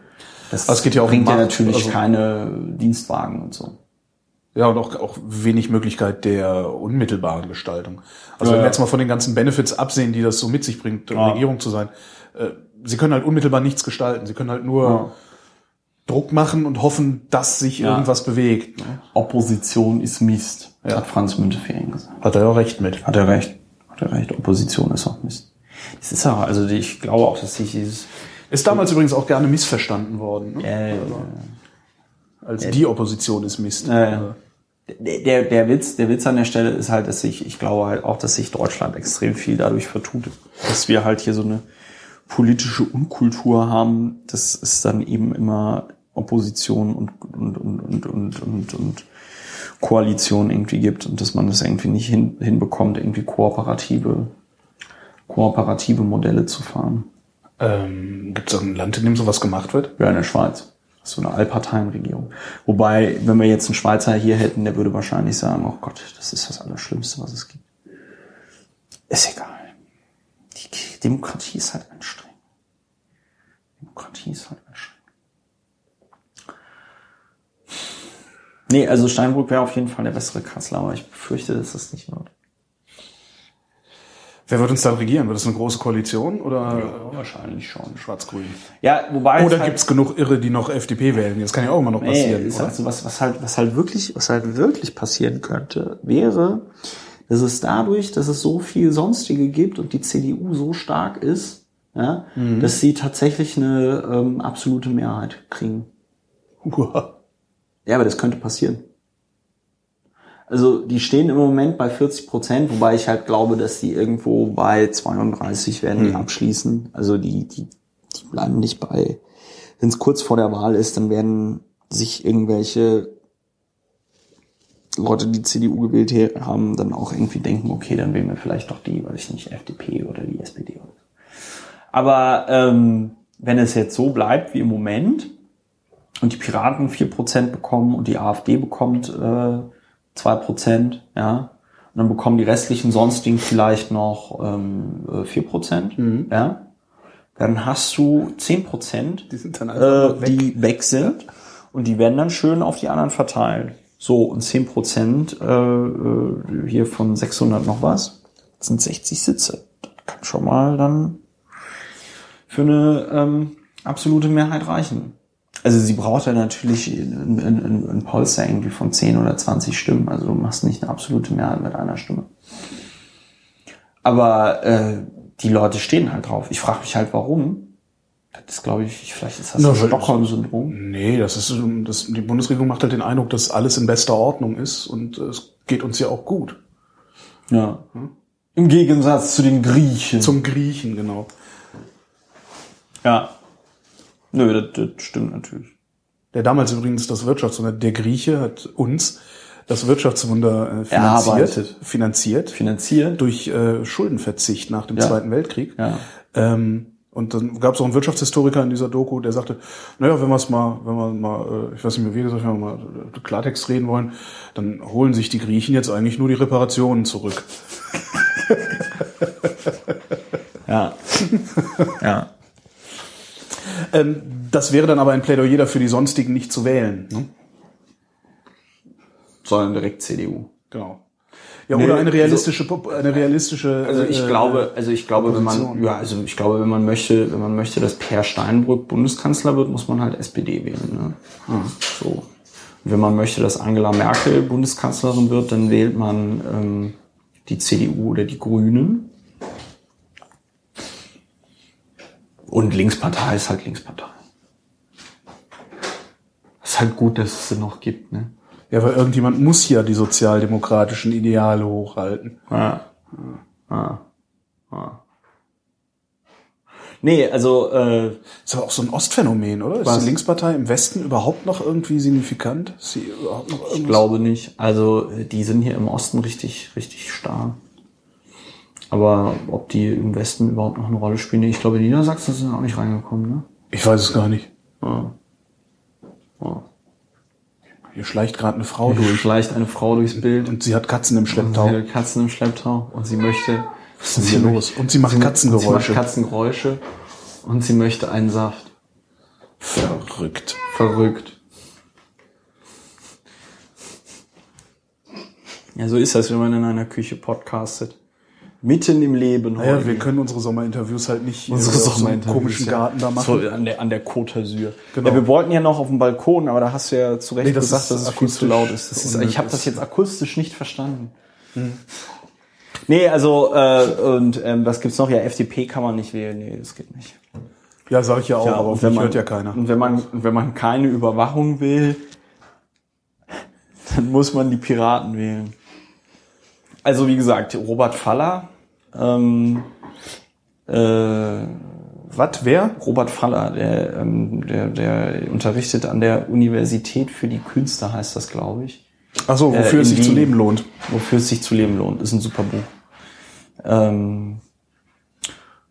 das Aber es geht ja auch um bringt dir Macht, natürlich also- keine Dienstwagen und so. Ja, und auch, auch wenig Möglichkeit der unmittelbaren Gestaltung. Also Ja, wenn wir jetzt mal von den ganzen Benefits absehen, die das so mit sich bringt, Ja. Regierung zu sein, äh, sie können halt unmittelbar nichts gestalten. Sie können halt nur Ja. Druck machen und hoffen, dass sich Ja. irgendwas bewegt. Ne? Opposition ist Mist, hat Franz Müntefering gesagt. Hat er ja recht mit. Hat er recht. Hat er recht. Opposition ist auch Mist. Das ist auch, also ich glaube auch, dass sich dieses Ist damals übrigens auch gerne missverstanden worden. Ne? äh, Als die Opposition ist Mist. Ja, ja. Der, der, Witz, der Witz an der Stelle ist halt, dass sich, ich glaube halt auch, dass sich Deutschland extrem viel dadurch vertut, dass wir halt hier so eine politische Unkultur haben. Das ist dann eben immer Opposition und, und, und, und, und, und, und Koalition irgendwie gibt und dass man das irgendwie nicht hin, hinbekommt, irgendwie kooperative, kooperative Modelle zu fahren. Ähm, Gibt es ein Land, in dem sowas gemacht wird? Ja, in der Schweiz. So eine Allparteienregierung. Wobei, wenn wir jetzt einen Schweizer hier hätten, der würde wahrscheinlich sagen, oh Gott, das ist das Allerschlimmste, was es gibt. Ist egal. Die Demokratie ist halt anstrengend. Demokratie ist halt anstrengend. Nee, also Steinbrück wäre auf jeden Fall der bessere Kanzler, aber ich befürchte, dass das nicht wird. Wer wird uns dann regieren? Wird es eine große Koalition oder Ja, wahrscheinlich schon. schwarz-grün? Ja, wobei. Oder es halt- gibt's genug Irre, die noch FDP wählen? Das kann ja auch immer noch Nee, passieren, ist oder? halt so was, was halt, was halt wirklich, was halt wirklich passieren könnte, wäre, dass es dadurch, dass es so viel Sonstige gibt und die CDU so stark ist, ja, Mhm. dass sie tatsächlich eine ähm, absolute Mehrheit kriegen. Uah. Ja, aber das könnte passieren. Also die stehen im Moment bei 40 Prozent, wobei ich halt glaube, dass die irgendwo bei 32 werden die abschließen. Also die, die, die bleiben nicht bei, wenn es kurz vor der Wahl ist, dann werden sich irgendwelche Leute, die CDU gewählt haben, dann auch irgendwie denken, okay, dann wählen wir vielleicht doch die, weiß ich nicht, FDP oder die SPD oder so. Aber ähm, wenn es jetzt so bleibt wie im Moment, und die Piraten 4% bekommen und die AfD bekommt äh, 2%, ja. Und dann bekommen die restlichen sonstigen vielleicht noch ähm, äh, 4%, ja. Dann hast du 10%, Die sind dann äh, weg. die weg sind und die werden dann schön auf die anderen verteilt. So, und 10% äh, äh, hier von 600 noch was, das sind 60 Sitze. Das kann schon mal dann für eine ähm, absolute Mehrheit reichen. Also sie braucht ja natürlich ein, ein, ein Polster irgendwie von 10 oder 20 Stimmen. Also du machst nicht eine absolute Mehrheit mit einer Stimme. Aber äh, die Leute stehen halt drauf. Ich frage mich halt, warum. Das ist, glaube ich, vielleicht ist das ein weil- Stockholm-Syndrom. Nee, das ist, das, die Bundesregierung macht halt den Eindruck, dass alles in bester Ordnung ist und es geht uns ja auch gut. Ja. Im Gegensatz zu den Griechen. Zum Griechen, genau. ja. Nö, das, das stimmt natürlich. Der damals übrigens das Wirtschaftswunder, der Grieche hat uns das Wirtschaftswunder äh, finanziert, finanziert Finanziert. durch äh, Schuldenverzicht nach dem Ja. Zweiten Weltkrieg. Ja. Ähm, und dann gab es auch einen Wirtschaftshistoriker in dieser Doku, der sagte, naja, wenn wir es mal, wenn wir mal, äh, ich weiß nicht mehr wie gesagt, wenn wir mal äh, Klartext reden wollen, dann holen sich die Griechen jetzt eigentlich nur die Reparationen zurück. Ja. ja. Ähm, das wäre dann aber ein Plädoyer dafür, die sonstigen nicht zu wählen. Ne? Sondern direkt CDU. Genau. Ja, Nee, oder eine also- realistische, Pop- eine realistische. Also ich äh, glaube, also ich glaube, wenn man, ja, also ich glaube, wenn man möchte, wenn man möchte, dass Per Steinbrück Bundeskanzler wird, muss man halt SPD wählen. Ne? So. Und wenn man möchte, dass Angela Merkel Bundeskanzlerin wird, dann wählt man ähm, die CDU oder die Grünen. Und Linkspartei ist halt Linkspartei. Ist halt gut, dass es sie noch gibt, ne? Ja, weil irgendjemand muss ja die sozialdemokratischen Ideale hochhalten. Ja. Ja. Ja. Nee, also äh, Ist aber auch so ein Ostphänomen, oder? Ist Was? die Linkspartei im Westen überhaupt noch irgendwie signifikant? Ist sie überhaupt noch ich glaube nicht. Also die sind hier im Osten richtig, richtig stark. Aber ob die im Westen überhaupt noch eine Rolle spielen, ich glaube, die Niedersachsen sind auch nicht reingekommen, ne? Ich weiß es gar nicht. Ja. Ja. Hier schleicht gerade eine Frau Durch durch schleicht eine Frau durchs Bild und sie hat Katzen im und Schlepptau. sie hat Katzen im Schlepptau und sie möchte. Was ist hier los? Und sie macht Sie Katzengeräusche. macht Katzengeräusche und sie möchte einen Saft. Verrückt. Verrückt. Ja, so ist das, wenn man in einer Küche podcastet. Mitten im Leben Naja, heute. wir können unsere Sommerinterviews halt nicht hier Unsere auf so einem Sommerinterviews, komischen ja. Garten da machen. So an der, an der Côte d'Azur. Genau. Ja, wir wollten ja noch auf dem Balkon, aber da hast du ja zu Recht Nee, das gesagt, ist dass es viel zu laut ist. Das ist ich habe das jetzt akustisch nicht verstanden. Nee, also, äh, und ähm, was gibt's noch? Ja, FDP kann man nicht wählen. Nee, das geht nicht. Ja, sage ich ja auch, Ja, aber wenn mich man, hört ja keiner. Und wenn man, und wenn man keine Überwachung will, dann muss man die Piraten wählen. Also wie gesagt, Robert Faller, ähm, äh, Was? Wer? Robert Faller, der, ähm, der, der unterrichtet an der Universität für die Künste, heißt das, glaube ich. Ach so, wofür Äh, es sich zu Wien. leben lohnt. Wofür es sich zu leben lohnt. Ist ein super Buch. Ähm,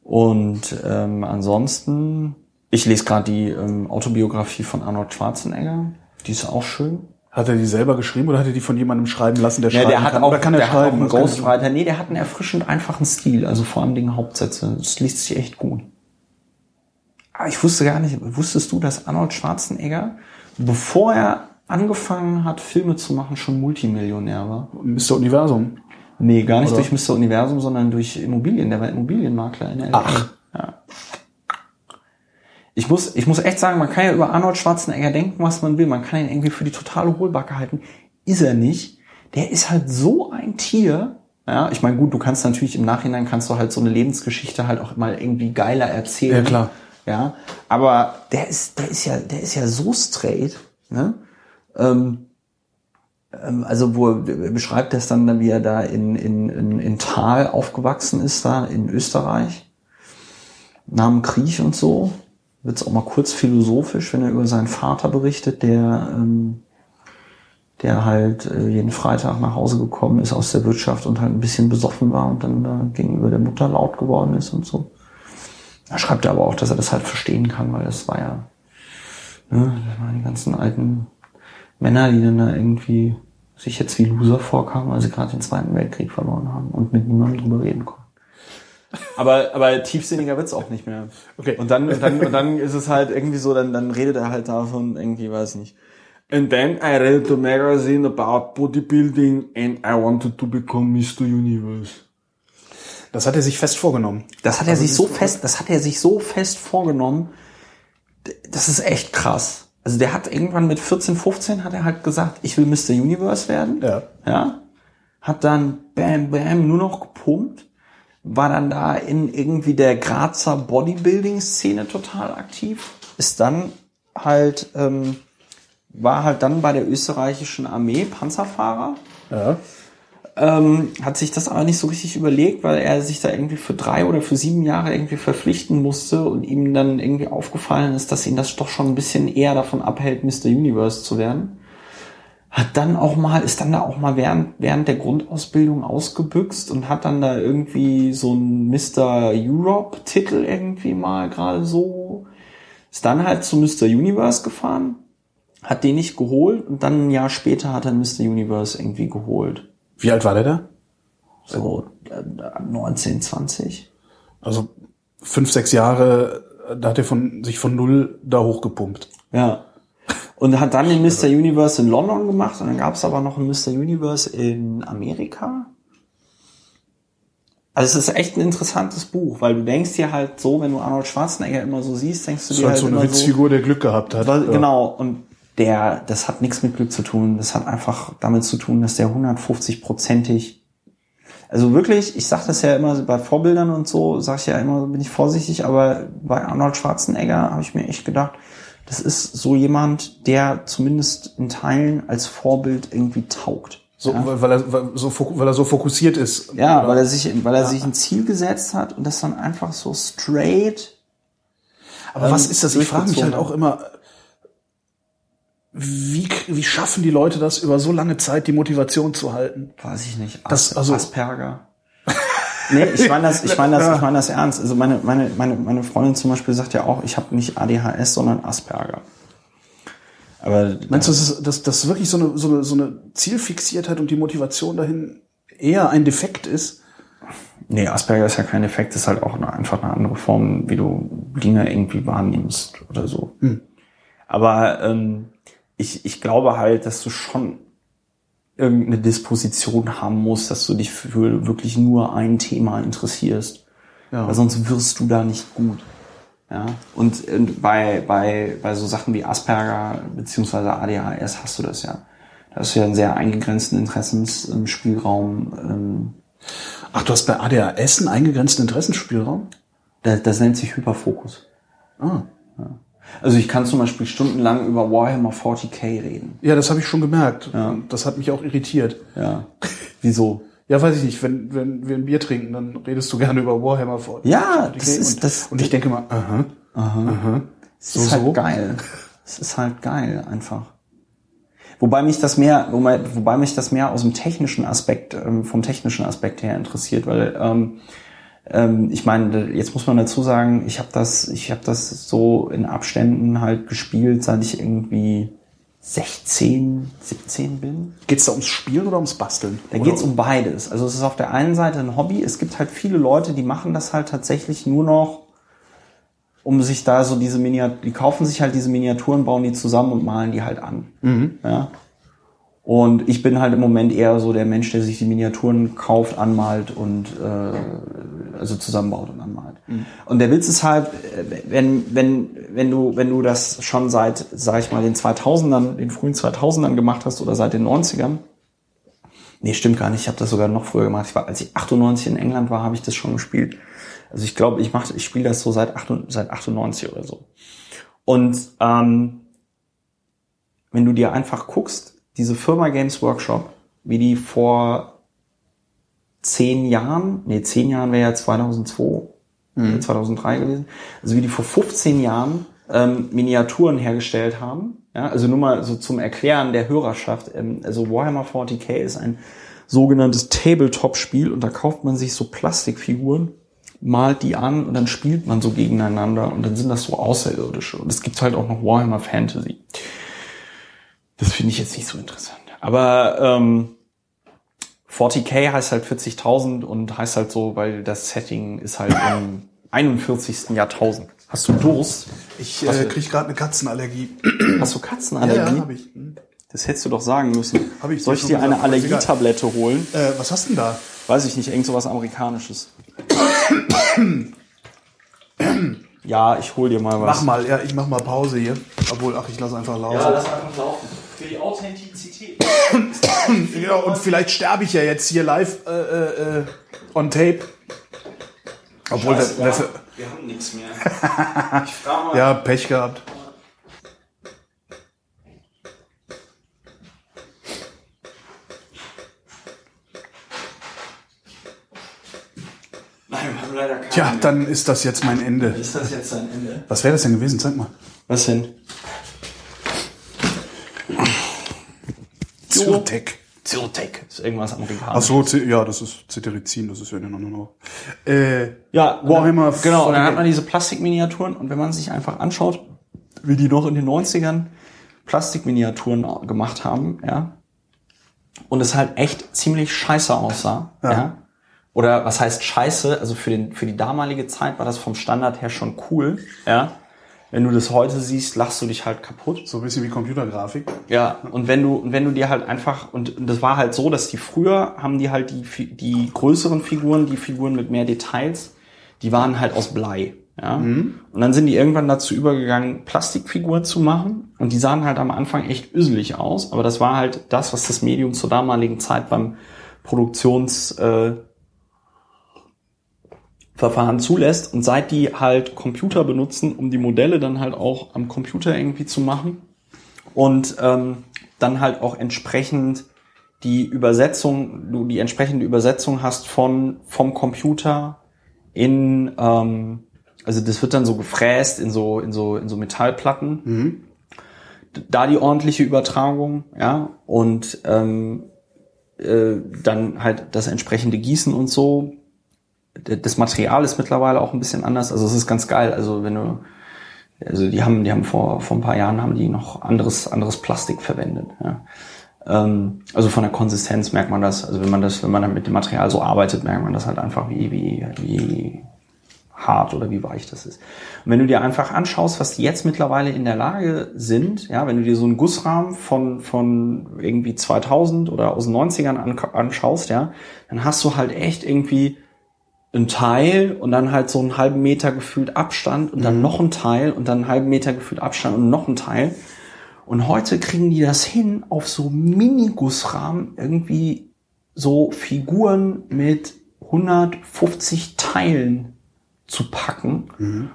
und ähm, ansonsten, ich lese gerade die ähm, Autobiografie von Arnold Schwarzenegger. Die ist auch schön. Hat er die selber geschrieben oder hat er die von jemandem schreiben lassen, der Ja, schreiben der hat kann? auch, oder kann er der hat schreiben? einen kann er- Ghostwriter. Nee, der hat einen erfrischend einfachen Stil. Also vor allem Dingen Hauptsätze. Das liest sich echt gut. Aber ich wusste gar nicht, wusstest du, dass Arnold Schwarzenegger, bevor er angefangen hat, Filme zu machen, schon Multimillionär war? Mr. Universum. Nee, gar nicht Oder? durch Mr. Universum, sondern durch Immobilien. Der war Immobilienmakler in LA. Ach. Ja. Ich muss, ich muss echt sagen, man kann ja über Arnold Schwarzenegger denken, was man will. Man kann ihn irgendwie für die totale Hohlbacke halten. Ist er nicht. Der ist halt so ein Tier. Ja, ich meine, gut, du kannst natürlich im Nachhinein kannst du halt so eine Lebensgeschichte halt auch mal irgendwie geiler erzählen. Ja, klar. Ja, aber der ist, der ist ja, der ist ja so straight, ne? Ähm, ähm, also wo er beschreibt das dann, wie er da in, in, in, in Thal aufgewachsen ist, da in Österreich, nach dem Krieg und so. Wird's auch mal kurz philosophisch, wenn er über seinen Vater berichtet, der, ähm, der halt äh, jeden Freitag nach Hause gekommen ist aus der Wirtschaft und halt ein bisschen besoffen war und dann da gegenüber der Mutter laut geworden ist und so. Da schreibt er aber auch, dass er das halt verstehen kann, weil das war ja, ne, das waren die ganzen alten Männer, die dann da irgendwie sich jetzt wie Loser vorkamen, weil sie gerade den Zweiten Weltkrieg verloren haben und mit niemandem drüber reden konnten. Aber, aber tiefsinniger wird's auch nicht mehr. Okay. Und dann, und dann, und dann ist es halt irgendwie so, dann, dann redet er halt davon, irgendwie, weiß nicht. And then I read a magazine about bodybuilding and I wanted to become Mr. Universe. Das hat er sich fest vorgenommen. Das hat er sich so fest, das hat er sich so fest vorgenommen. Das ist echt krass. Also der hat irgendwann mit 14, 15 hat er halt gesagt, ich will Mr. Universe werden. Ja. Ja. Hat dann bam, bam, nur noch gepumpt. War dann da in irgendwie der Grazer Bodybuilding-Szene total aktiv. Ist dann halt, ähm, war halt dann bei der österreichischen Armee Panzerfahrer Ja. ähm, hat sich das aber nicht so richtig überlegt, weil er sich da irgendwie für drei oder für sieben Jahre irgendwie verpflichten musste und ihm dann irgendwie aufgefallen ist, dass ihn das doch schon ein bisschen eher davon abhält, Mr. Universe zu werden. Hat dann auch mal, ist dann da auch mal während, während der Grundausbildung ausgebüxt und hat dann da irgendwie so einen Mr. Europe-Titel irgendwie mal gerade so, ist dann halt zu Mr. Universe gefahren, hat den nicht geholt und dann ein Jahr später hat er Mr. Universe irgendwie geholt. Wie alt war der da? So äh, 19, 20. Also fünf, sechs Jahre, äh, da hat er von, sich von null da hochgepumpt. Ja. Und hat dann den Mr. Universe in London gemacht und dann gab es aber noch einen Mr. Universe in Amerika. Also es ist echt ein interessantes Buch, weil du denkst dir halt so, wenn du Arnold Schwarzenegger immer so siehst, denkst du Das dir halt halt so eine Witzfigur, der Glück gehabt hat. Weil, Ja. Genau, und der, das hat nichts mit Glück zu tun. Das hat einfach damit zu tun, dass der 150-prozentig, also wirklich, ich sage das ja immer bei Vorbildern und so, sage ich ja immer, bin ich vorsichtig, aber bei Arnold Schwarzenegger habe ich mir echt gedacht, das ist so jemand, der zumindest in Teilen als Vorbild irgendwie taugt. So, weil, weil, er, weil, so, weil er so fokussiert ist. Ja, Oder- weil er sich, weil er sich ein Ziel gesetzt hat und das dann einfach so straight. Aber was ähm, ist das? Ich frage mich halt auch immer, wie, wie schaffen die Leute das, über so lange Zeit die Motivation zu halten? weiß ich nicht, Das- As also- Asperger. Nee, ich meine das, ich meine das, ich meine das ernst. Also meine, meine, meine, meine Freundin zum Beispiel sagt ja auch, ich habe nicht ADHS, sondern Asperger. Aber Meinst du, das dass das wirklich so eine, so, eine, so eine Zielfixiertheit und die Motivation dahin eher ein Defekt ist? nee, Asperger ist ja kein Effekt, ist halt auch eine, einfach eine andere Form, wie du Dinge irgendwie wahrnimmst oder so. Aber ähm, ich, ich glaube halt, dass du schon irgendeine Disposition haben musst, dass du dich für wirklich nur ein Thema interessierst. Ja. Weil sonst wirst du da nicht gut. Ja. Und, bei, bei, bei so Sachen wie Asperger beziehungsweise ADHS hast du das ja. Da hast du ja einen sehr eingegrenzten Interessensspielraum. Ähm, Ach, du hast bei ADHS einen eingegrenzten Interessenspielraum? das, das nennt sich Hyperfokus. Ah. Also ich kann zum Beispiel stundenlang über Warhammer 40k reden. Ja, das habe ich schon gemerkt. Das hat mich auch irritiert. Ja. Wieso? Ja, weiß ich nicht. Wenn, wenn wir ein Bier trinken, dann redest du gerne über Warhammer vor. Ja, das und, ist das. Und ich denke mal, aha, aha. Es So, ist halt so. geil. Es ist halt geil, einfach. Wobei mich das mehr, wobei, wobei mich das mehr aus dem technischen Aspekt, ähm, vom technischen Aspekt her interessiert, weil ähm, ähm, ich meine, jetzt muss man dazu sagen, ich habe das, ich habe das so in Abständen halt gespielt, seit ich irgendwie 16, 17 bin. Geht's da ums Spielen oder ums Basteln? Da Oder- geht's um beides. Also es ist auf der einen Seite ein Hobby. Es gibt halt viele Leute, die machen das halt tatsächlich nur noch, um sich da so diese Miniaturen, die kaufen sich halt diese Miniaturen, bauen die zusammen und malen die halt an. Ja. Und ich bin halt im Moment eher so der Mensch, der sich die Miniaturen kauft, anmalt und äh, also zusammenbaut und anmalt. Und der Witz ist halt, äh, wenn wenn wenn du wenn du das schon seit, sag ich mal, den 2000ern, den frühen 2000ern gemacht hast oder seit den 90ern, Nee, stimmt gar nicht. Ich habe das sogar noch früher gemacht. Ich war, als ich 98 in England war, habe ich das schon gespielt. Also ich glaube, ich mache, ich spiele das so seit, 8, seit 98 oder so. Und ähm, wenn du dir einfach guckst, diese Firma Games Workshop, wie die vor zehn Jahren, nee, zehn Jahren wäre ja 2002, äh, 2003 gewesen, also wie die vor 15 Jahren ähm, Miniaturen hergestellt haben. Ja, also nur mal so zum Erklären der Hörerschaft. Ähm, also Warhammer 40k ist ein sogenanntes Tabletop-Spiel und da kauft man sich so Plastikfiguren, malt die an und dann spielt man so gegeneinander und dann sind das so Außerirdische. Und es gibt halt auch noch Warhammer Fantasy. Das finde ich jetzt nicht so interessant. Aber ähm, 40k heißt halt 40.000 und heißt halt so, weil das Setting ist halt im 41. Jahrtausend. Hast du Durst? Ich äh, denn? kriege gerade eine Katzenallergie. Hast du Katzenallergie? habe ich. Hm. Das hättest du doch sagen müssen. Hab ich Soll ich dir eine. Allergietablette holen? Äh, was hast denn da? Weiß ich nicht, irgend sowas Amerikanisches. ja, ich hol dir mal was. Mach mal, ja, ich mach mal Pause hier. Obwohl, ach, ich lasse einfach laufen. lass einfach laufen. Für die Authentizität. Ja, und vielleicht sterbe ich ja jetzt hier live äh, äh, äh, on tape. Obwohl, das, ja, das, wir haben nichts mehr. Ich frage mal. ja, Pech gehabt. Nein, wir haben leider keine. Tja, dann ist das jetzt mein Ende. Ist das jetzt dein Ende? Was wäre das denn gewesen? Zeig mal. Was denn? Zyrtec. Zyrtec. Ist irgendwas Ach Amerikanisches. so, Z- ja, das ist Cetirizin, das ist ja noch noch. Äh, Ja, Warhammer Genau, und dann hat 40K. man diese Plastikminiaturen und wenn man sich einfach anschaut, wie die noch in den 90ern Plastikminiaturen gemacht haben, ja, und es halt echt ziemlich scheiße aussah, ja. Oder was heißt scheiße? Also für den, für die damalige Zeit war das vom Standard her schon cool, ja. Wenn du das heute siehst, lachst du dich halt kaputt. so ein bisschen wie Computergrafik. Ja, und wenn du, wenn du dir halt einfach, und, und das war halt so, dass die früher haben die halt die, die größeren Figuren, die Figuren mit mehr Details, die waren halt aus Blei. Ja? Und dann sind die irgendwann dazu übergegangen, Plastikfiguren zu machen. Und die sahen halt am Anfang echt üselig aus. Aber das war halt das, was das Medium zur damaligen Zeit beim Produktions, äh, Verfahren zulässt. Und seit die halt Computer benutzen, um die Modelle dann halt auch am Computer irgendwie zu machen, und ähm, dann halt auch entsprechend die Übersetzung, du die entsprechende Übersetzung hast von vom Computer in ähm, also das wird dann so gefräst in so in so in so Metallplatten. D- Da die ordentliche Übertragung, ja und ähm, äh, dann halt das entsprechende Gießen und so. Das Material ist mittlerweile auch ein bisschen anders. Also es ist ganz geil. Also wenn du also die haben, die haben vor, vor ein paar Jahren haben die noch anderes, anderes Plastik verwendet. Ja. Ähm, also von der Konsistenz merkt man das. Also wenn man das, wenn man dann mit dem Material so arbeitet, merkt man das halt einfach, wie, wie, wie hart oder wie weich das ist. Und wenn du dir einfach anschaust, was die jetzt mittlerweile in der Lage sind, ja, wenn du dir so einen Gussrahmen von, von irgendwie 2000 oder aus den 90ern an, anschaust, ja, dann hast du halt echt irgendwie ein Teil und dann halt so einen halben Meter gefühlt Abstand und dann noch ein Teil und dann einen halben Meter gefühlt Abstand und noch ein Teil. Und heute kriegen die das hin, auf so Mini-Gussrahmen irgendwie so Figuren mit 150 Teilen zu packen.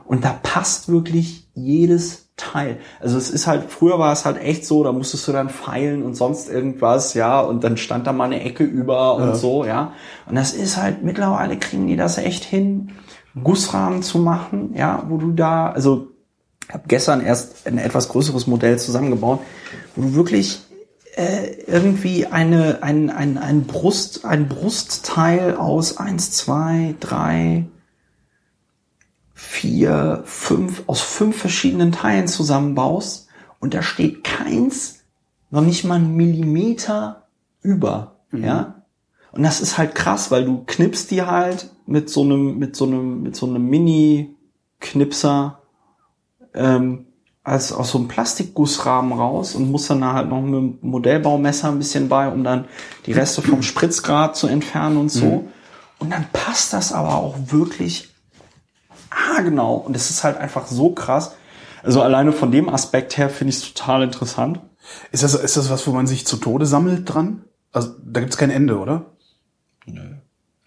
Und da passt wirklich jedes Teil. Also es ist halt, früher war es halt echt so, da musstest du dann feilen und sonst irgendwas, ja, und dann stand da mal eine Ecke über und Ja. so, ja. Und das ist halt, mittlerweile kriegen die das echt hin, Gussrahmen zu machen, ja, wo du da, also ich habe gestern erst ein etwas größeres Modell zusammengebaut, wo du wirklich äh, irgendwie eine, ein, ein, ein, Brust, ein Brustteil aus eins, zwei, drei, vier, fünf, aus fünf verschiedenen Teilen zusammenbaust und da steht keins noch nicht mal einen Millimeter über, ja. Und das ist halt krass, weil du knippst die halt mit so einem, mit so einem, mit so einem Mini-Knipser ähm, als aus so einem Plastikgussrahmen raus und musst dann da halt noch mit dem Modellbaumesser ein bisschen bei, um dann die Reste vom Spritzgrad zu entfernen und so. Und dann passt das aber auch wirklich ah, genau. Und es ist halt einfach so krass. Also alleine von dem Aspekt her finde ich es total interessant. Ist das, ist das was, wo man sich zu Tode sammelt dran? Also da gibt's kein Ende, oder?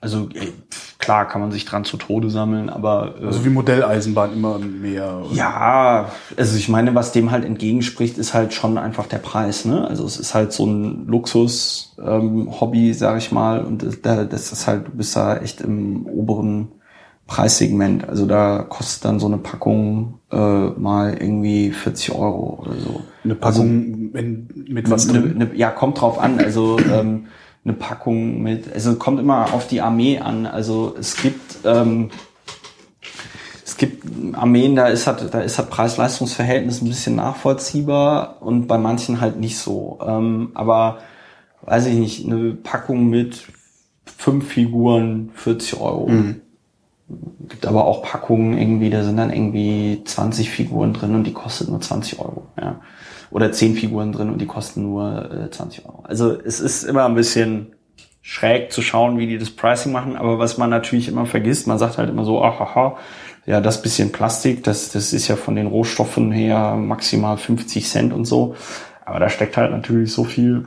Also ey, pf, klar kann man sich dran zu Tode sammeln, aber äh, Also wie Modelleisenbahn immer mehr. ja, also ich meine, was dem halt entgegenspricht, ist halt schon einfach der Preis. Ne? Also es ist halt so ein Luxus-Hobby, sag ich mal, und das, da- das ist halt, du bist da echt im oberen Preissegment. Also da kostet dann so eine Packung äh, mal irgendwie 40 Euro oder so. Eine Packung in, mit was drin? eine, ja, kommt drauf an. Also ähm, eine Packung mit, also kommt immer auf die Armee an. Also es gibt ähm, es gibt Armeen, da ist halt, da ist halt Preis-Leistungs-Verhältnis ein bisschen nachvollziehbar und bei manchen halt nicht so. Ähm, aber weiß ich nicht, eine Packung mit fünf Figuren 40 Euro. Gibt aber auch Packungen irgendwie, da sind dann irgendwie 20 Figuren drin und die kostet nur 20 Euro. Ja. Oder 10 Figuren drin und die kosten nur äh, 20 Euro. Also es ist immer ein bisschen schräg zu schauen, wie die das Pricing machen. Aber was man natürlich immer vergisst, man sagt halt immer so, haha, ja, das bisschen Plastik, das, das ist ja von den Rohstoffen her maximal 50 Cent und so. Aber da steckt halt natürlich so viel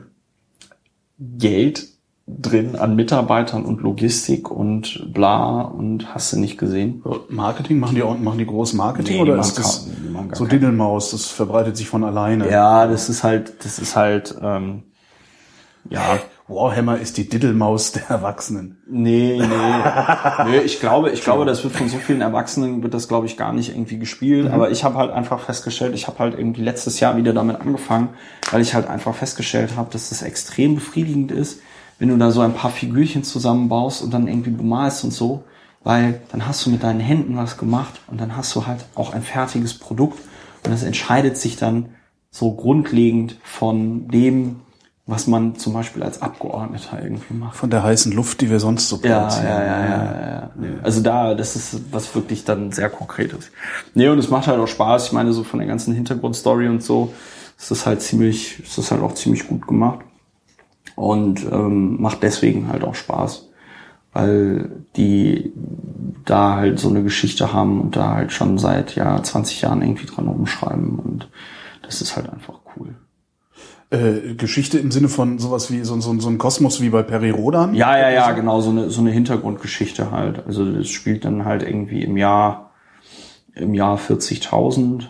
Geld drin an Mitarbeitern und Logistik und bla und hast du nicht gesehen. Marketing? Machen die, auch- machen die groß Marketing Nee, oder ist das kaum- so Diddelmaus, das verbreitet sich von alleine? Ja, das ist halt, das ist halt, ähm, ja, Warhammer ist die Diddelmaus der Erwachsenen. Nee, nee. nee ich glaube, ich glaube, das wird von so vielen Erwachsenen wird das glaube ich gar nicht irgendwie gespielt, aber ich habe halt einfach festgestellt, ich habe halt irgendwie letztes Jahr wieder damit angefangen, weil ich halt einfach festgestellt habe, dass das extrem befriedigend ist, wenn du da so ein paar Figürchen zusammenbaust und dann irgendwie bemalst und so, weil dann hast du mit deinen Händen was gemacht und dann hast du halt auch ein fertiges Produkt und das entscheidet sich dann so grundlegend von dem, was man zum Beispiel als Abgeordneter irgendwie macht. Von der heißen Luft, die wir sonst so Ja, produzieren. ja, ja, ja, ja. Nee. Also da, das ist was wirklich dann sehr konkretes. Nee, und es macht halt auch Spaß. Ich meine, so von der ganzen Hintergrundstory und so ist das halt ziemlich, ist das halt auch ziemlich gut gemacht. Und ähm, macht deswegen halt auch Spaß. Weil die da halt so eine Geschichte haben und da halt schon seit ja 20 Jahren irgendwie dran rumschreiben. Und das ist halt einfach cool. Äh, Geschichte im Sinne von sowas wie so, so, so ein Kosmos wie bei Peri Rodan? Ja, ja, ja, genau, so eine, so eine Hintergrundgeschichte halt. Also das spielt dann halt irgendwie im Jahr, im Jahr 40.000.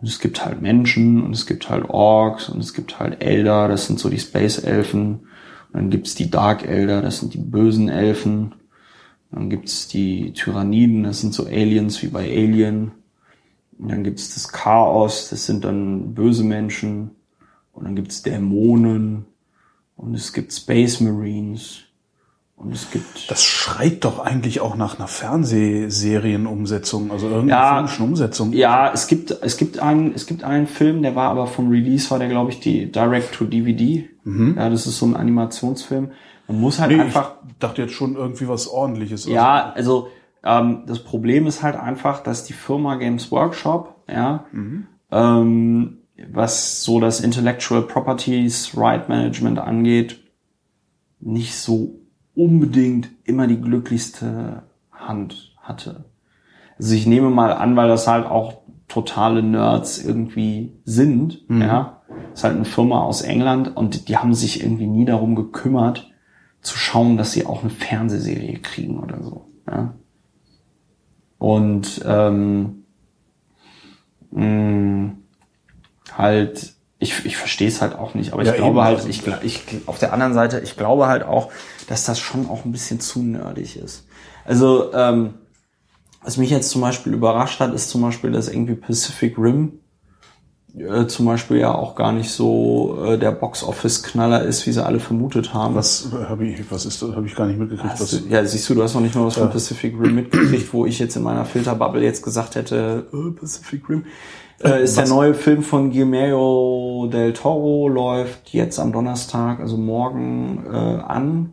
Und es gibt halt Menschen und es gibt halt Orks und es gibt halt Elder, das sind so die Space-Elfen. Und dann gibt's die Dark Elder, das sind die bösen Elfen. Dann gibt's die Tyranniden, das sind so Aliens wie bei Alien. Und dann gibt's das Chaos, das sind dann böse Menschen. Und dann gibt's Dämonen. Und es gibt Space Marines. Und es gibt. Das schreit doch eigentlich auch nach einer Fernsehserienumsetzung, also irgendeiner Ja. filmischen Umsetzung. Ja, es gibt, es gibt einen, es gibt einen Film, der war aber vom Release, war der, glaube ich, die Direct to DVD. Ja, das ist so ein Animationsfim. Man muss halt Nee, einfach, ich dachte jetzt schon irgendwie was ordentliches. ja, also, ähm, das Problem ist halt einfach, dass die Firma Games Workshop, ja, ähm, was so das Intellectual Properties Right Management angeht, nicht so unbedingt immer die glücklichste Hand hatte. Also ich nehme mal an, weil das halt auch totale Nerds irgendwie sind, ja. Das ist halt eine Firma aus England und die haben sich irgendwie nie darum gekümmert, zu schauen, dass sie auch eine Fernsehserie kriegen oder so, ja. Und ähm, mh, halt, ich, ich verstehe es halt auch nicht, aber ich Ja, glaube eben. halt, ich, ich, auf der anderen Seite, ich glaube halt auch, dass das schon auch ein bisschen zu nerdig ist. Also, ähm, was mich jetzt zum Beispiel überrascht hat, ist zum Beispiel, dass irgendwie Pacific Rim äh, zum Beispiel ja auch gar nicht so äh, der Box-Office-Knaller ist, wie sie alle vermutet haben. Was habe ich, was ist das? Habe ich gar nicht mitgekriegt. Was, du, ja, siehst du, du hast noch nicht mal was von Pacific Rim mitgekriegt, wo ich jetzt in meiner Filterbubble jetzt gesagt hätte, äh, Pacific Rim. Äh, ist der was? neue Film von Guillermo del Toro, läuft jetzt am Donnerstag, also morgen, äh, an.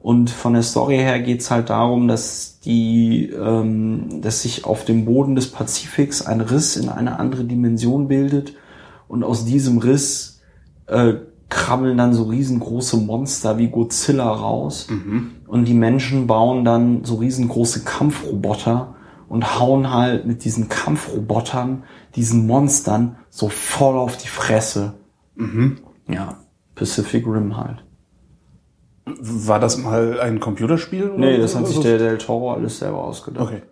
Und von der Story her geht's halt darum, dass die, ähm, dass sich auf dem Boden des Pazifiks ein Riss in eine andere Dimension bildet und aus diesem Riss äh, krabbeln dann so riesengroße Monster wie Godzilla raus und die Menschen bauen dann so riesengroße Kampfroboter und hauen halt mit diesen Kampfrobotern diesen Monstern so voll auf die Fresse. Ja, Pacific Rim halt. war das mal ein Computerspiel? Oder Nee, das hat sich Also- der Del Toro alles selber ausgedacht. Okay.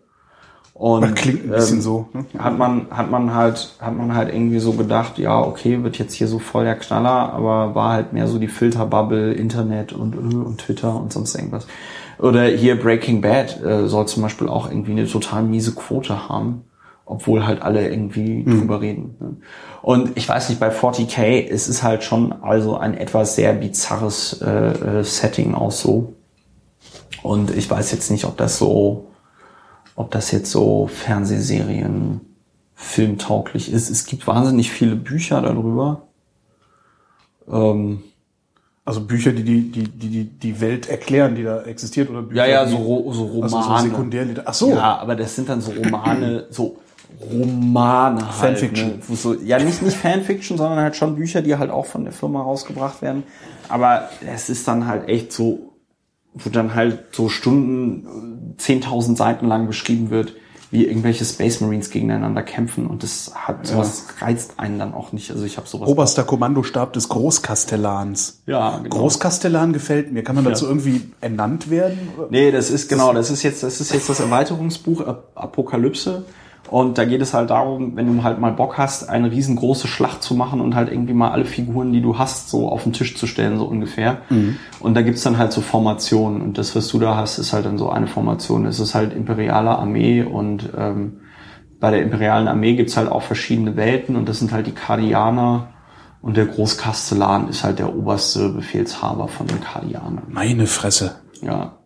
Und Das klingt ein bisschen ähm, so. Ne? hat man hat man halt hat man halt irgendwie so gedacht, ja okay, wird jetzt hier so voll der Knaller, aber war halt mehr so die Filterbubble, Internet und und Twitter und sonst irgendwas. Oder hier Breaking Bad äh, soll zum Beispiel auch irgendwie eine total miese Quote haben, obwohl halt alle irgendwie drüber reden. Ne? Und ich weiß nicht, bei 40k es ist halt schon also ein etwas sehr bizarres äh, äh, Setting auch so. Und ich weiß jetzt nicht, ob das so ob das jetzt so Fernsehserien filmtauglich ist. Es gibt wahnsinnig viele Bücher darüber. Ähm, Also Bücher, die die, die, die, die, Welt erklären, die da existiert, oder Bücher, ja, ja, so, Ro- so Romane. also so Sekundärliter. Ach so. Ja, aber das sind dann so Romane, so Romane halt. Fanfiction. Ne? So, ja, nicht, nicht Fanfiction, sondern halt schon Bücher, die halt auch von der Firma rausgebracht werden. Aber es ist dann halt echt so, wo dann halt so Stunden, äh, 10.000 Seiten lang beschrieben wird, wie irgendwelche Space Marines gegeneinander kämpfen und das hat sowas reizt einen dann auch nicht. Also ich habe sowas. Oberster Kommandostab des Großkastellans. ja, genau. Großkastellan gefällt mir. Kann man dazu irgendwie ernannt werden? Nee, das ist genau, das ist jetzt, das ist jetzt das Erweiterungsbuch Ap- Apokalypse. Und da geht es halt darum, wenn du halt mal Bock hast, eine riesengroße Schlacht zu machen und halt irgendwie mal alle Figuren, die du hast, so auf den Tisch zu stellen, so ungefähr. Und da gibt's dann halt so Formationen. Und das, was du da hast, ist halt dann so eine Formation. Es ist halt imperiale Armee und ähm, bei der imperialen Armee gibt's halt auch verschiedene Welten und das sind halt die Kardianer und der Großkastellan ist halt der oberste Befehlshaber von den Kardianern. Meine Fresse. Ja.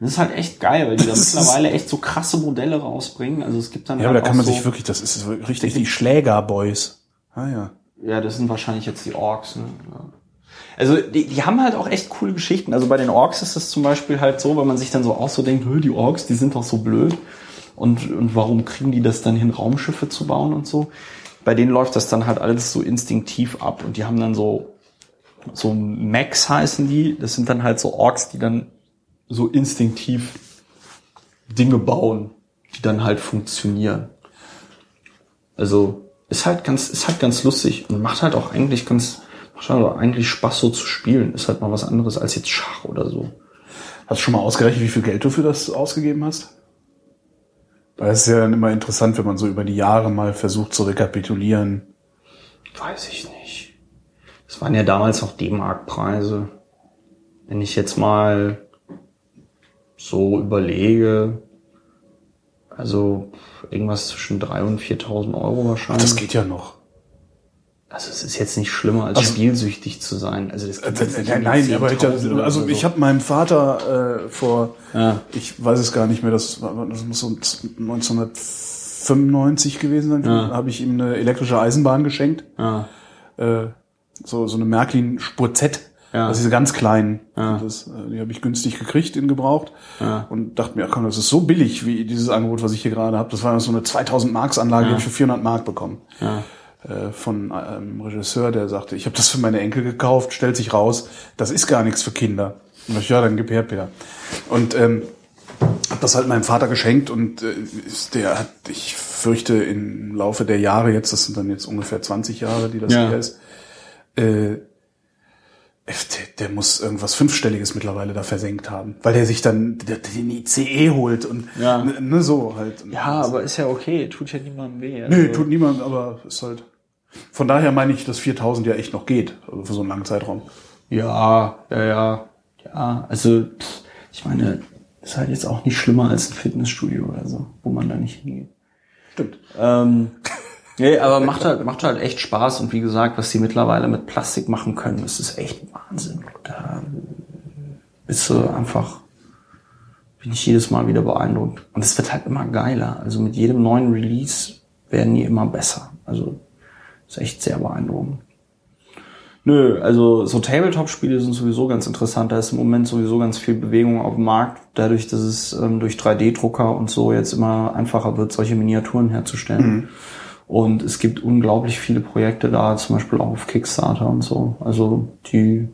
Das ist halt echt geil, weil die da mittlerweile echt so krasse Modelle rausbringen. Also es gibt dann Ja, aber halt da kann man so, sich wirklich, das ist richtig die Schlägerboys. Ah ja. Ja, das sind wahrscheinlich jetzt die Orks. Ne? Ja. Also die, die haben halt auch echt coole Geschichten. Also bei den Orks ist es zum Beispiel halt so, weil man sich dann so auch so denkt, "Hö, die Orks, die sind doch so blöd. Und, und warum kriegen die das dann hin, Raumschiffe zu bauen und so? Bei denen läuft das dann halt alles so instinktiv ab. Und die haben dann so, so Mechs heißen die. Das sind dann halt so Orks, die dann so instinktiv Dinge bauen, die dann halt funktionieren. Also ist halt ganz, ist halt ganz lustig und macht halt auch eigentlich ganz, macht halt auch eigentlich Spaß so zu spielen. Ist halt mal was anderes als jetzt Schach oder so. Hast du schon mal ausgerechnet, wie viel Geld du für das ausgegeben hast? Weil es ist ja dann immer interessant, wenn man so über die Jahre mal versucht zu rekapitulieren. Weiß ich nicht. Das waren ja damals noch D-Mark-Preise. Wenn ich jetzt mal so überlege, also irgendwas zwischen 3.000 und 4.000 Euro wahrscheinlich. Das geht ja noch. Also es ist jetzt nicht schlimmer, als Also- spielsüchtig zu sein. Also das geht jetzt nicht Nein, nein, aber ich, 10.000 oder also so. ich habe meinem Vater äh, vor, Ja. ich weiß es gar nicht mehr, das, war- das muss so 1995 gewesen sein, Ja. habe ich ihm eine elektrische Eisenbahn geschenkt, ja. äh, so so eine Märklin Spur Z, Ja. das ist diese ganz kleinen, Ja. das, äh, die habe ich günstig gekriegt in gebraucht Ja. und dachte mir, ach komm, das ist so billig wie dieses Angebot, was ich hier gerade habe. Das war so eine 2000 Marks Anlage, die habe ich für 400 Mark bekommen äh, von einem Regisseur, der sagte, ich habe das für meine Enkel gekauft, stellt sich raus, das ist gar nichts für Kinder. Und ich, ja, dann gib her, Peter. Und ähm, habe das halt meinem Vater geschenkt und äh, der hat, ich fürchte, im Laufe der Jahre jetzt, das sind dann jetzt ungefähr 20 Jahre, die das Ja. her ist, äh, Der, muss irgendwas Fünfstelliges mittlerweile da versenkt haben, weil der sich dann den ICE holt und Ja. ne, ne, so halt. Ja, aber ist ja okay, tut ja niemandem weh. Also- tut niemand, aber ist halt. Von daher meine ich, dass 4000 ja echt noch geht, also für so einen langen Zeitraum. Ja, ja, ja. Ja, also ich meine, ist halt jetzt auch nicht schlimmer als ein Fitnessstudio oder so, wo man da nicht hingeht. Stimmt. Ähm, nee, aber macht halt, macht halt echt Spaß und wie gesagt, was die mittlerweile mit Plastik machen können, das ist echt Wahnsinn. Da bist du einfach, bin ich jedes Mal wieder beeindruckt. Und es wird halt immer geiler. Also mit jedem neuen Release werden die immer besser. Also ist echt sehr beeindruckend. Nö, also so Tabletop-Spiele sind sowieso ganz interessant. Da ist im Moment sowieso ganz viel Bewegung auf dem Markt, dadurch, dass es ähm, durch 3D-Drucker und so jetzt immer einfacher wird, solche Miniaturen herzustellen. Und es gibt unglaublich viele Projekte da, zum Beispiel auch auf Kickstarter und so. Also die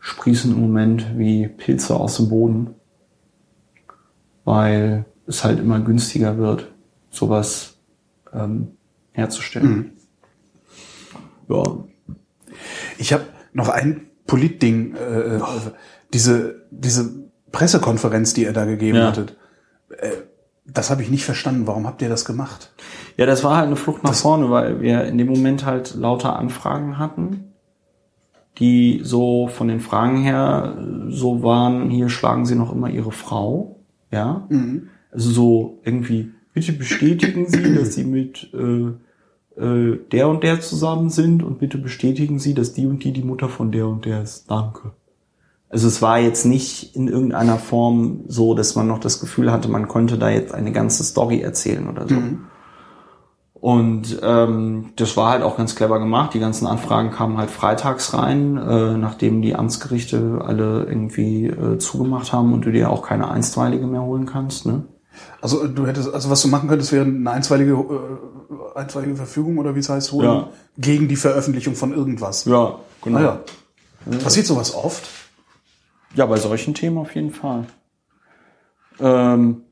sprießen im Moment wie Pilze aus dem Boden, weil es halt immer günstiger wird, sowas ähm, herzustellen. Ja, Ich habe noch ein Politding, äh, also diese, diese Pressekonferenz, die ihr da gegeben Ja. hattet. Äh, das habe ich nicht verstanden. Warum habt ihr das gemacht? Ja, das war halt eine Flucht nach vorne, weil wir in dem Moment halt lauter Anfragen hatten, die so von den Fragen her so waren, hier schlagen Sie noch immer Ihre Frau, ja? Also so irgendwie, bitte bestätigen Sie, dass Sie mit äh, äh, der und der zusammen sind und bitte bestätigen Sie, dass die und die die Mutter von der und der ist. Danke. Also es war jetzt nicht in irgendeiner Form so, dass man noch das Gefühl hatte, man könnte da jetzt eine ganze Story erzählen oder so. Und ähm, das war halt auch ganz clever gemacht. Die ganzen Anfragen kamen halt freitags rein, äh, nachdem die Amtsgerichte alle irgendwie äh, zugemacht haben und du dir auch keine einstweilige mehr holen kannst. Ne? Also du hättest, also was du machen könntest, wäre eine einstweilige, äh, einstweilige Verfügung oder wie es heißt, holen Ja. gegen die Veröffentlichung von irgendwas. Ja, genau. Ah, ja. Passiert sowas oft? Ja, bei solchen Themen auf jeden Fall. Ähm,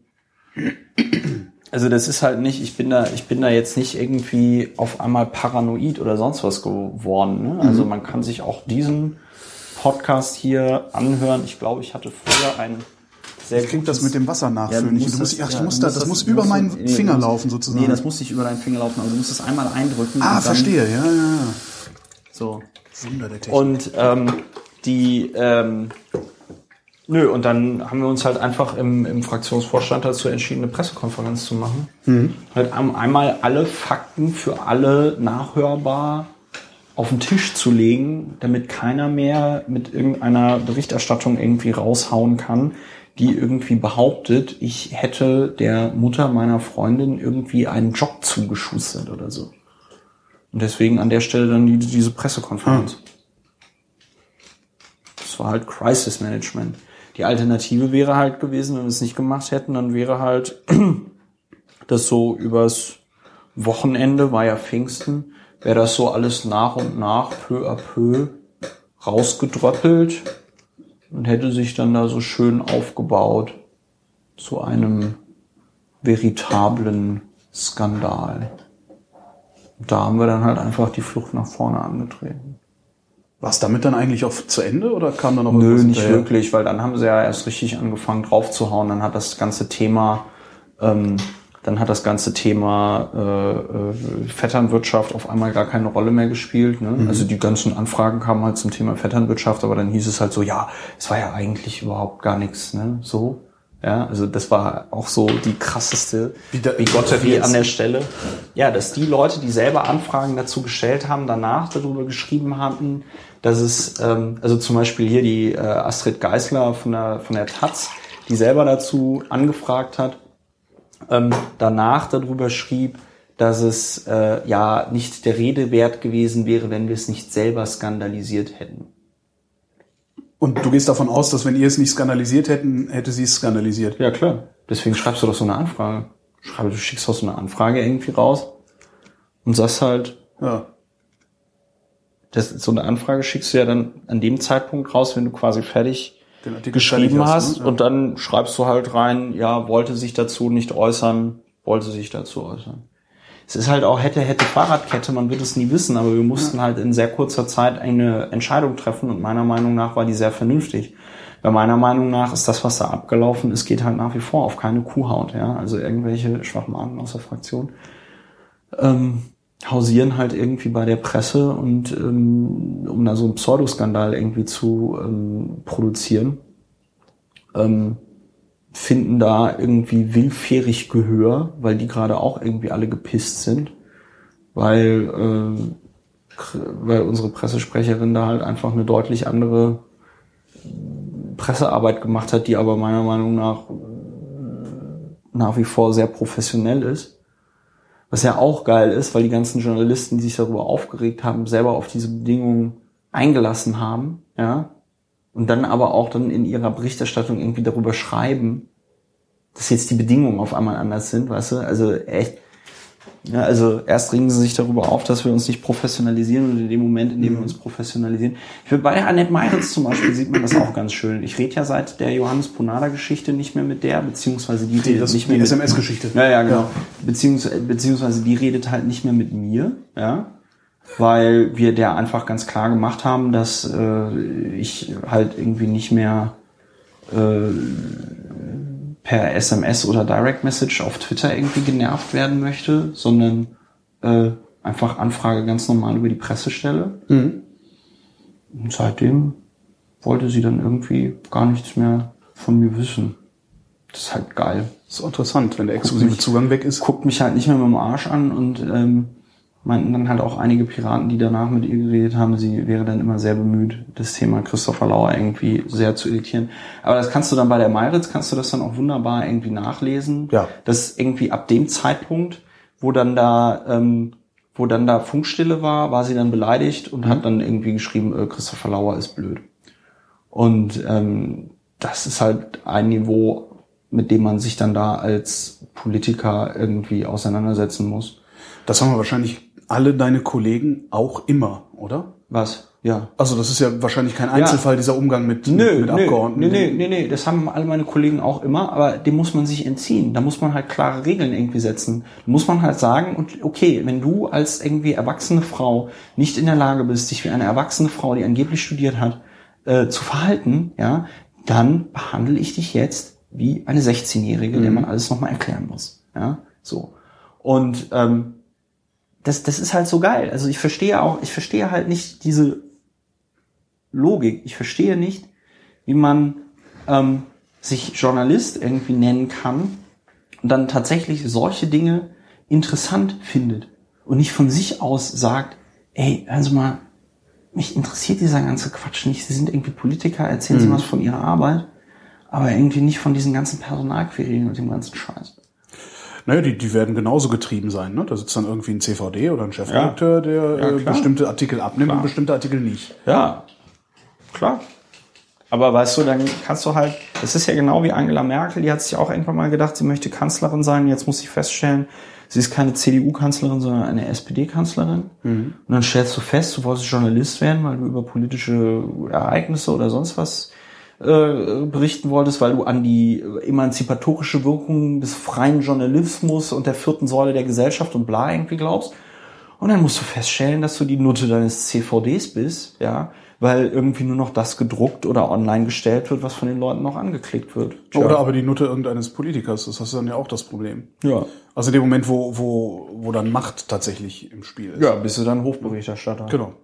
also das ist halt nicht, ich bin da, ich bin da jetzt nicht irgendwie auf einmal paranoid oder sonst was geworden. Ne? Also man kann sich auch diesen Podcast hier anhören. Ich glaube, ich hatte früher einen sehr Ich krieg das mit dem Wasser Ja, nachfüllen. du ich, das- ach, ich ja, muss da, musst das muss über musst meinen das- nee, Finger musst- laufen sozusagen. Nee, das muss nicht über deinen Finger laufen, aber du musst es einmal eindrücken. ah, verstehe, ja, ja, ja. So. Wunder der Technik. Und ähm, die, ähm, nö, und dann haben wir uns halt einfach im, im Fraktionsvorstand dazu entschieden, eine Pressekonferenz zu machen. Halt am- einmal alle Fakten für alle nachhörbar auf den Tisch zu legen, damit keiner mehr mit irgendeiner Berichterstattung irgendwie raushauen kann, die irgendwie behauptet, ich hätte der Mutter meiner Freundin irgendwie einen Job zugeschustert oder so. Und deswegen an der Stelle dann die, diese Pressekonferenz. Das war halt Crisis Management. Die Alternative wäre halt gewesen, wenn wir es nicht gemacht hätten, dann wäre halt das so übers Wochenende, war ja Pfingsten, wäre das so alles nach und nach, peu à peu, rausgedröppelt und hätte sich dann da so schön aufgebaut zu einem veritablen Skandal. Da haben wir dann halt einfach die Flucht nach vorne angetreten. War es damit dann eigentlich auch zu Ende oder kam da noch Nö, nicht hinterher? wirklich, weil dann haben sie ja erst richtig angefangen draufzuhauen. Dann hat das ganze Thema, ähm, dann hat das ganze Thema äh, äh, Vetternwirtschaft auf einmal gar keine Rolle mehr gespielt. Ne? Also die ganzen Anfragen kamen halt zum Thema Vetternwirtschaft, aber dann hieß es halt so, ja, es war ja eigentlich überhaupt gar nichts, ne? So. Ja, also das war auch so die krasseste Wie da- an der Stelle. Ja, dass die Leute, die selber Anfragen dazu gestellt haben, danach darüber geschrieben hatten, dass es, ähm, also zum Beispiel hier die äh, Astrid Geisler von der, von der Taz, die selber dazu angefragt hat, ähm, danach darüber schrieb, dass es äh, ja nicht der Rede wert gewesen wäre, wenn wir es nicht selber skandalisiert hätten. Und du gehst davon aus, dass wenn ihr es nicht skandalisiert hätten, hätte sie es skandalisiert. Ja, klar. Deswegen schreibst du doch so eine Anfrage. Schreibe, du schickst doch so eine Anfrage irgendwie raus und sagst halt, Ja. Das, so eine Anfrage schickst du ja dann an dem Zeitpunkt raus, wenn du quasi fertig Artikel geschrieben hast, hast ne? Ja. und dann schreibst du halt rein, ja, wollte sich dazu nicht äußern, wollte sich dazu äußern. es ist halt auch hätte, hätte Fahrradkette, man wird es nie wissen, aber wir mussten halt in sehr kurzer Zeit eine Entscheidung treffen und meiner Meinung nach war die sehr vernünftig. Bei meiner Meinung nach ist das, was da abgelaufen ist, geht halt nach wie vor auf keine Kuhhaut, ja. Also irgendwelche Schwachmaten aus der Fraktion ähm, hausieren halt irgendwie bei der Presse und ähm, um da so einen Pseudoskandal irgendwie zu ähm, produzieren, ähm, finden da irgendwie willfährig Gehör, weil die gerade auch irgendwie alle gepisst sind, weil äh, weil unsere Pressesprecherin da halt einfach eine deutlich andere Pressearbeit gemacht hat, die aber meiner Meinung nach nach wie vor sehr professionell ist. Was ja auch geil ist, weil die ganzen Journalisten, die sich darüber aufgeregt haben, selber auf diese Bedingungen eingelassen haben, ja, und dann aber auch dann in ihrer Berichterstattung irgendwie darüber schreiben, dass jetzt die Bedingungen auf einmal anders sind, weißt du? Also echt, ja, also erst regen sie sich darüber auf, dass wir uns nicht professionalisieren und in dem Moment, in dem wir uns professionalisieren. Ich finde, bei Annette Meiritz zum Beispiel sieht man das auch ganz schön. Ich rede ja seit der Johannes Ponada-Geschichte nicht mehr mit der, beziehungsweise die redet das nicht mehr die SMS-Geschichte. Ja, ja, genau. Beziehungsweise, beziehungsweise die redet halt nicht mehr mit mir, ja, weil wir der einfach ganz klar gemacht haben, dass äh, ich halt irgendwie nicht mehr äh, per SMS oder Direct Message auf Twitter irgendwie genervt werden möchte, sondern äh, einfach Anfrage ganz normal über die Presse stelle. Mhm. Und seitdem wollte sie dann irgendwie gar nichts mehr von mir wissen. Das ist halt geil. Das ist interessant, wenn der exklusive Zugang weg ist. Guckt mich halt nicht mehr mit dem Arsch an und ähm, meinten dann halt auch einige Piraten, die danach mit ihr geredet haben, sie wäre dann immer sehr bemüht, das Thema Christopher Lauer irgendwie sehr zu editieren. Aber das kannst du dann bei der Meiritz, kannst du das dann auch wunderbar irgendwie nachlesen. Ja. Das irgendwie ab dem Zeitpunkt, wo dann da, ähm, wo dann da Funkstille war, war sie dann beleidigt und hat dann irgendwie geschrieben, äh, Christopher Lauer ist blöd. Und ähm, das ist halt ein Niveau, mit dem man sich dann da als Politiker irgendwie auseinandersetzen muss. Das haben wir wahrscheinlich alle deine Kollegen auch immer, oder? Was? Ja. Also das ist ja wahrscheinlich kein Einzelfall, dieser Umgang mit, Nö, mit nö, Abgeordneten. nö, nö, nö, nö, das haben alle meine Kollegen auch immer, aber dem muss man sich entziehen. Da muss man halt klare Regeln irgendwie setzen. Da muss man halt sagen, und okay, wenn du als irgendwie erwachsene Frau nicht in der Lage bist, dich wie eine erwachsene Frau, die angeblich studiert hat, äh, zu verhalten, ja, dann behandle ich dich jetzt wie eine 16-Jährige, der man alles nochmal erklären muss. Ja, so. Und ähm, das, das ist halt so geil. Also ich verstehe auch, ich verstehe halt nicht diese Logik. Ich verstehe nicht, wie man ähm, sich Journalist irgendwie nennen kann und dann tatsächlich solche Dinge interessant findet und nicht von sich aus sagt, ey, hören Sie mal, mich interessiert dieser ganze Quatsch nicht. Sie sind irgendwie Politiker, erzählen Sie was von Ihrer Arbeit, aber irgendwie nicht von diesen ganzen Personalquerien und dem ganzen Scheiß. Naja, die, die werden genauso getrieben sein. Ne? Da sitzt dann irgendwie ein CVD oder ein Chefredakteur, der Ja, äh, bestimmte Artikel abnimmt Klar. und bestimmte Artikel nicht. Ja, klar. Aber weißt du, dann kannst du halt, das ist ja genau wie Angela Merkel, die hat sich auch irgendwann mal gedacht, sie möchte Kanzlerin sein. Jetzt muss sie feststellen, sie ist keine CDU-Kanzlerin, sondern eine SPD-Kanzlerin. Und dann stellst du fest, du wolltest Journalist werden, weil du über politische Ereignisse oder sonst was äh, berichten wolltest, weil du an die emanzipatorische Wirkung des freien Journalismus und der vierten Säule der Gesellschaft und bla irgendwie glaubst. Und dann musst du feststellen, dass du die Nutte deines CVDs bist, ja, weil irgendwie nur noch das gedruckt oder online gestellt wird, was von den Leuten noch angeklickt wird. Tja. Oder aber die Nutte irgendeines Politikers. Das hast du dann ja auch das Problem. ja. Also in dem Moment, wo, wo, wo dann Macht tatsächlich im Spiel ist. Ja, bist du dann Hofberichterstatter. Genau.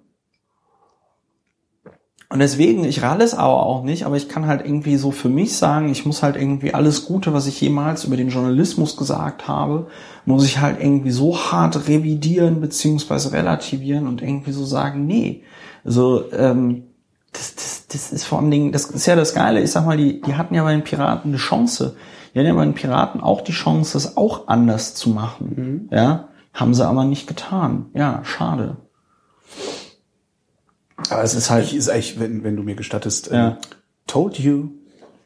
Und deswegen, ich ralle es aber auch nicht, aber ich kann halt irgendwie so für mich sagen, ich muss halt irgendwie alles Gute, was ich jemals über den Journalismus gesagt habe, muss ich halt irgendwie so hart revidieren beziehungsweise relativieren und irgendwie so sagen, nee. Also, ähm, das, das, das ist vor allen Dingen, das ist ja das Geile, ich sag mal, die, die hatten ja bei den Piraten eine Chance. Die hatten ja bei den Piraten auch die Chance, das auch anders zu machen. Ja, haben sie aber nicht getan. Ja, schade. Aber es ist halt, Ich ist eigentlich, wenn, wenn du mir gestattest, Ja. ähm, told you.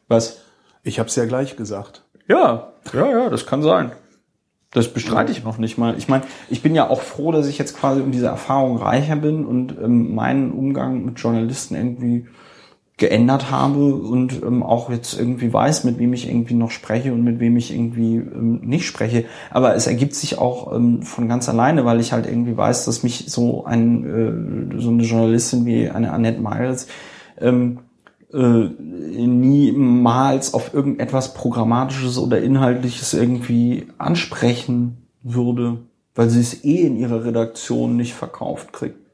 was? Ich hab's ja gleich gesagt. Ja, ja, ja, das kann sein. Das bestreite ich noch nicht mal. Ich meine, ich bin ja auch froh, dass ich jetzt quasi um diese Erfahrung reicher bin und ähm, meinen Umgang mit Journalisten irgendwie geändert habe und ähm, auch jetzt irgendwie weiß, mit wem ich irgendwie noch spreche und mit wem ich irgendwie ähm, nicht spreche. Aber es ergibt sich auch ähm, von ganz alleine, weil ich halt irgendwie weiß, dass mich so ein äh, so eine Journalistin wie eine Annette Miles ähm, äh, niemals auf irgendetwas Programmatisches oder Inhaltliches irgendwie ansprechen würde, weil sie es eh in ihrer Redaktion nicht verkauft kriegt.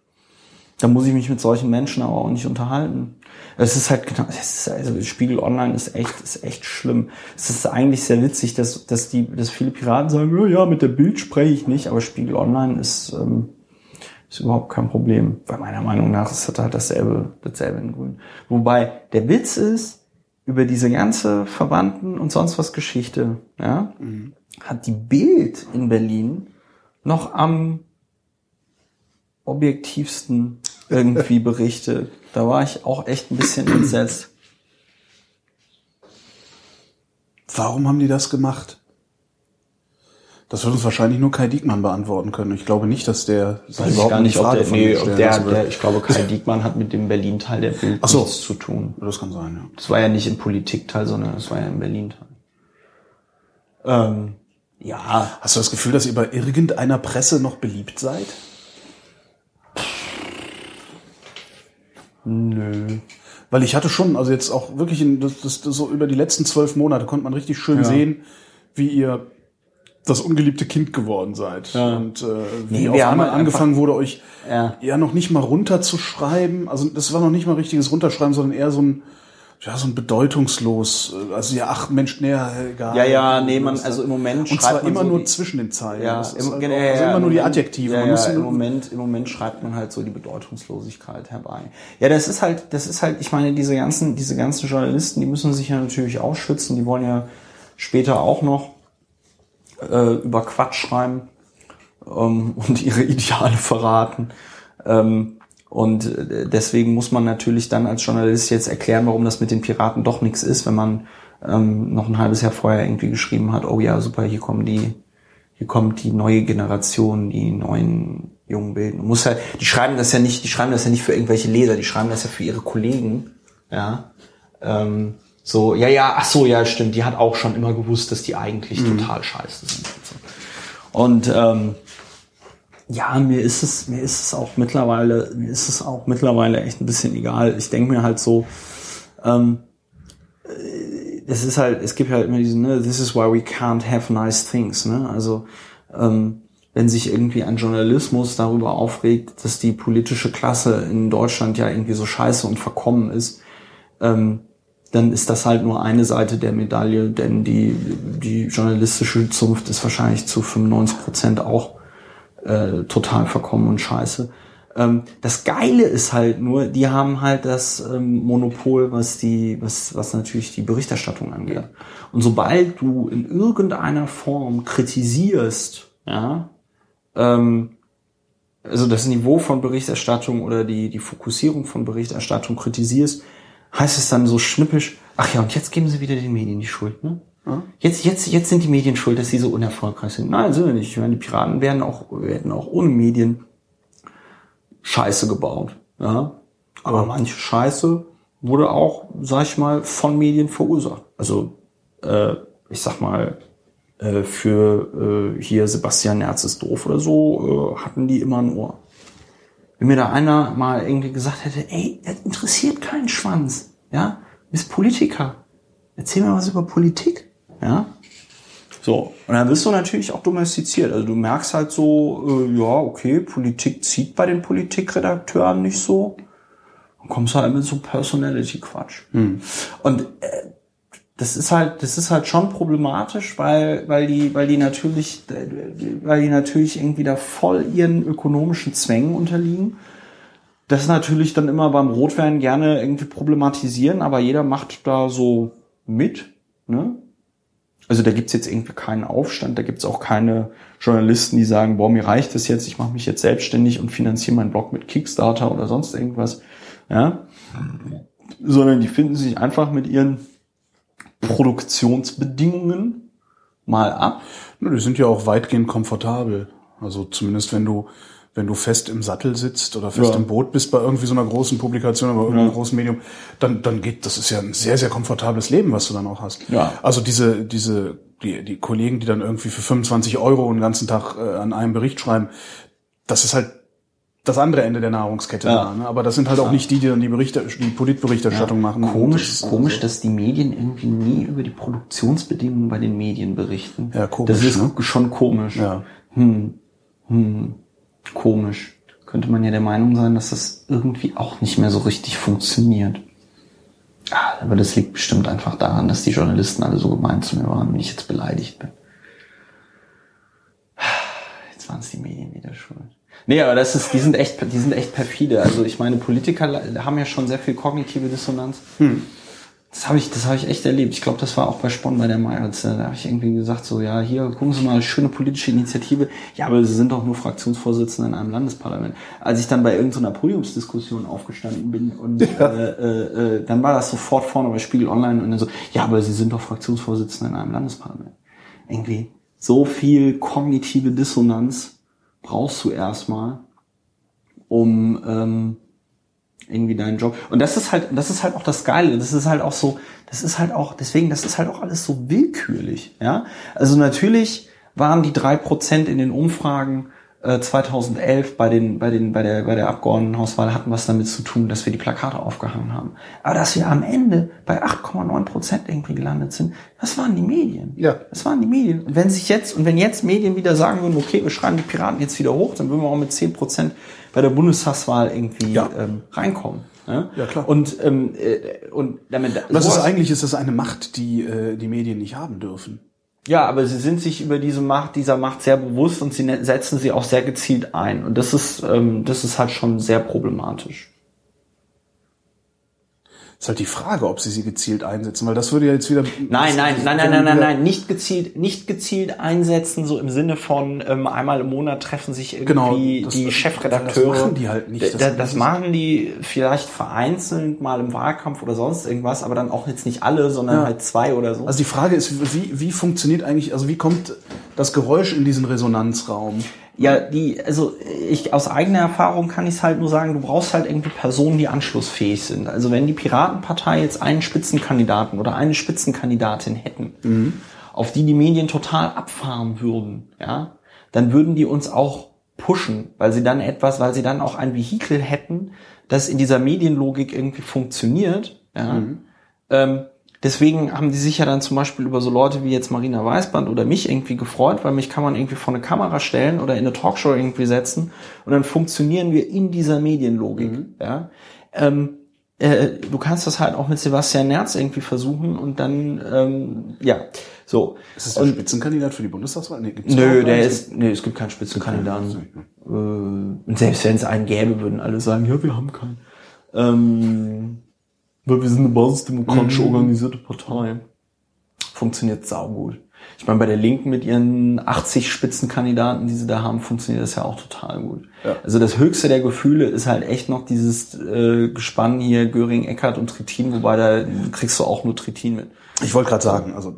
Da muss ich mich mit solchen Menschen aber auch nicht unterhalten. Es ist halt genau, es ist, also Spiegel Online ist echt, ist echt schlimm. Es ist eigentlich sehr witzig, dass, dass die, dass viele Piraten sagen, oh ja, mit der Bild spreche ich nicht, aber Spiegel Online ist, ähm, ist überhaupt kein Problem. Weil meiner Meinung nach ist das halt dasselbe, dasselbe in Grün. Wobei der Witz ist, über diese ganze Verwandten und sonst was Geschichte, ja, mhm. hat die Bild in Berlin noch am objektivsten irgendwie berichtet. Da war ich auch echt ein bisschen entsetzt. Warum haben die das gemacht? Das wird uns wahrscheinlich nur Kai Diekmann beantworten können. Ich glaube nicht, dass der sich Weiß überhaupt gar nicht, Frage ob der, nee, ob der, der, ich glaube, Kai Diekmann hat mit dem Berlin-Teil der Bild so. nichts zu tun. Das kann sein, ja. Das war ja nicht im Politik-Teil, sondern das war ja im Berlin-Teil. Ähm, ja. Hast du das Gefühl, dass ihr bei irgendeiner Presse noch beliebt seid? Nö. Weil ich hatte schon, also jetzt auch wirklich in, das, das, das so über die letzten zwölf Monate konnte man richtig schön ja. sehen, wie ihr das ungeliebte Kind geworden seid. Ja. Und äh, wie nee, auf einmal angefangen wurde, euch ja. ja noch nicht mal runterzuschreiben. Also das war noch nicht mal richtiges Runterschreiben, sondern eher so ein ja, so ein bedeutungslos, äh, also ja, ach Mensch, nee, egal. Ja, ja, nee, man, also im Moment Und zwar immer so nur die, zwischen den Zeilen. Ja, im, halt ja, also immer nur die Adjektive. Ja, ja, im Moment, im Moment schreibt man halt so die Bedeutungslosigkeit herbei. Ja, das ist halt, das ist halt, ich meine, diese ganzen, diese ganzen Journalisten, die müssen sich ja natürlich auch schützen, die wollen ja später auch noch äh, über Quatsch schreiben ähm, und ihre Ideale verraten. Ähm, und äh, deswegen muss man natürlich dann als Journalist jetzt erklären, warum das mit den Piraten doch nichts ist, wenn man ähm, noch ein halbes Jahr vorher irgendwie geschrieben hat, oh ja, super, hier kommen die, hier kommt die neue Generation, die neuen jungen Bilden. Muss halt, die schreiben das ja nicht, die schreiben das ja nicht für irgendwelche Leser, die schreiben das ja für ihre Kollegen, ja. Ähm, so, ja, ja, ach so, ja, stimmt, die hat auch schon immer gewusst, dass die eigentlich mhm. total scheiße sind. Und ähm, ja, mir ist es, mir ist es auch mittlerweile, mir ist es auch mittlerweile echt ein bisschen egal. Ich denke mir halt so, ähm, äh, es ist halt, es gibt halt immer diesen, ne, this is why we can't have nice things, ne? Also ähm, wenn sich irgendwie ein Journalismus darüber aufregt, dass die politische Klasse in Deutschland ja irgendwie so scheiße und verkommen ist, ähm, dann ist das halt nur eine Seite der Medaille, denn die, die journalistische Zunft ist wahrscheinlich zu 95 Prozent auch äh, total verkommen und scheiße. Ähm, das Geile ist halt nur, die haben halt das ähm, Monopol, was die, was, was natürlich die Berichterstattung angeht. Und sobald du in irgendeiner Form kritisierst, ja, ähm, also das Niveau von Berichterstattung oder die, die Fokussierung von Berichterstattung kritisierst, heißt es dann so schnippisch, ach ja, und jetzt geben sie wieder den Medien die Schuld, ne? Jetzt, jetzt, jetzt sind die Medien schuld, dass sie so unerfolgreich sind. Nein, sind wir nicht. Ich meine, die Piraten werden auch, werden auch ohne Medien Scheiße gebaut. Ja? Aber manche Scheiße wurde auch, sag ich mal, von Medien verursacht. Also, äh, ich sag mal, äh, für äh, hier Sebastian Nerz ist doof oder so, äh, hatten die immer ein Ohr. Wenn mir da einer mal irgendwie gesagt hätte, ey, das interessiert keinen Schwanz, ja, du bist Politiker, erzähl mir was über Politik. Ja. So, und dann wirst du natürlich auch domestiziert. Also du merkst halt so, äh, ja, okay, Politik zieht bei den Politikredakteuren nicht so. Dann kommst halt mit so Personality-Quatsch. Hm. Und äh, das ist halt, das ist halt schon problematisch, weil, weil die, weil die natürlich, weil die natürlich irgendwie da voll ihren ökonomischen Zwängen unterliegen. Das natürlich dann immer beim Rotwein gerne irgendwie problematisieren, aber jeder macht da so mit, ne? Also da gibt's jetzt irgendwie keinen Aufstand, da gibt's auch keine Journalisten, die sagen, boah, mir reicht das jetzt, ich mache mich jetzt selbstständig und finanziere meinen Blog mit Kickstarter oder sonst irgendwas. Ja? Sondern die finden sich einfach mit ihren Produktionsbedingungen mal ab. Die sind ja auch weitgehend komfortabel. Also zumindest wenn du wenn du fest im Sattel sitzt oder fest Ja. im Boot bist bei irgendwie so einer großen Publikation oder irgendeinem großen Medium, dann, dann geht, das ist ja ein sehr, sehr komfortables Leben, was du dann auch hast. Ja. Also diese, diese, die, die Kollegen, die dann irgendwie für 25 Euro den ganzen Tag äh, an einem Bericht schreiben, das ist halt das andere Ende der Nahrungskette. Ja. Da, ne? Aber das sind halt auch nicht die, die dann die Berichte, die Politberichterstattung machen. Komisch, Das ist komisch, also- dass die Medien irgendwie nie über die Produktionsbedingungen bei den Medien berichten. Ja, komisch, Das ist ne? schon komisch. Ja. Hm. Hm. Komisch. Könnte man ja der Meinung sein, dass das irgendwie auch nicht mehr so richtig funktioniert. Ah, aber das liegt bestimmt einfach daran, dass die Journalisten alle so gemein zu mir waren, wenn ich jetzt beleidigt bin. Jetzt waren es die Medien wieder schuld. Nee, aber das ist, die sind echt, die sind echt perfide. Also ich meine, Politiker haben ja schon sehr viel kognitive Dissonanz. Das habe ich, das habe ich echt erlebt. Ich glaube, das war auch bei Spon bei der Meiritz. Da habe ich irgendwie gesagt, so, ja, hier, gucken Sie mal, schöne politische Initiative. Ja, aber Sie sind doch nur Fraktionsvorsitzender in einem Landesparlament. Als ich dann bei irgendeiner Podiumsdiskussion aufgestanden bin und äh, äh, äh, dann war das sofort vorne bei Spiegel Online und dann so, ja, aber Sie sind doch Fraktionsvorsitzender in einem Landesparlament. Irgendwie so viel kognitive Dissonanz brauchst du erstmal, um ähm, irgendwie deinen Job. Und das ist halt, das ist halt auch das Geile. Das ist halt auch so, das ist halt auch, deswegen, das ist halt auch alles so willkürlich, ja. Also natürlich waren die drei Prozent in den Umfragen äh, 2011 bei den, bei den, bei der, bei der Abgeordnetenhauswahl hatten was damit zu tun, dass wir die Plakate aufgehangen haben. Aber dass wir am Ende bei 8,9 Prozent irgendwie gelandet sind, das waren die Medien. Ja. Das waren die Medien. Und wenn sich jetzt, und wenn jetzt Medien wieder sagen würden, okay, wir schreiben die Piraten jetzt wieder hoch, dann würden wir auch mit 10 Prozent bei der Bundestagswahl irgendwie Ja. ähm, reinkommen. Ja, Ja, klar. Und, ähm, äh, und damit. Das ist eigentlich ist das eine Macht, die äh, die Medien nicht haben dürfen. ja, aber sie sind sich über diese Macht, dieser Macht sehr bewusst und sie ne- setzen sie auch sehr gezielt ein. Und das ist, ähm, das ist halt schon sehr problematisch. Ist halt die Frage, ob sie sie gezielt einsetzen, weil das würde ja jetzt wieder. Nein, nein, nein, nein, nein, nein, nein, nicht gezielt, nicht gezielt einsetzen, so im Sinne von ähm, einmal im Monat treffen sich irgendwie Genau, das- die das- Chefredakteure. das machen die halt nicht. Das, Das- das, machen die vielleicht vereinzelt mal im Wahlkampf oder sonst irgendwas, aber dann auch jetzt nicht alle, sondern Ja. halt zwei oder so. Also die Frage ist, wie, wie funktioniert eigentlich, also wie kommt das Geräusch in diesen Resonanzraum? Ja, die, also ich aus eigener Erfahrung kann ich es halt nur sagen, du brauchst halt irgendwie Personen, die anschlussfähig sind. Also wenn die Piratenpartei jetzt einen Spitzenkandidaten oder eine Spitzenkandidatin hätten, auf die die Medien total abfahren würden, ja, dann würden die uns auch pushen, weil sie dann etwas, weil sie dann auch ein Vehikel hätten, das in dieser Medienlogik irgendwie funktioniert, ja. Ähm, deswegen haben die sich ja dann zum Beispiel über so Leute wie jetzt Marina Weißband oder mich irgendwie gefreut, weil mich kann man irgendwie vor eine Kamera stellen oder in eine Talkshow irgendwie setzen und dann funktionieren wir in dieser Medienlogik. Ja? Ähm, äh, du kannst das halt auch mit Sebastian Nerz irgendwie versuchen und dann, ähm, ja, so. Ist das der Und- Spitzenkandidat für die Bundestagswahl? Nee, gibt's Nö, der ist, nee, es gibt keinen Spitzenkandidaten. Äh, und selbst wenn es einen gäbe, würden alle sagen, ja, wir haben keinen. Ähm, weil wir sind eine basisdemokratisch organisierte Partei. Funktioniert saugut. Ich meine, bei der Linken mit ihren 80 Spitzenkandidaten, die sie da haben, funktioniert das ja auch total gut. Ja. Also das höchste der Gefühle ist halt echt noch dieses äh, Gespann hier, Göring, Eckert und Trittin, wobei da kriegst du auch nur Trittin mit. Ich wollte gerade sagen, also äh,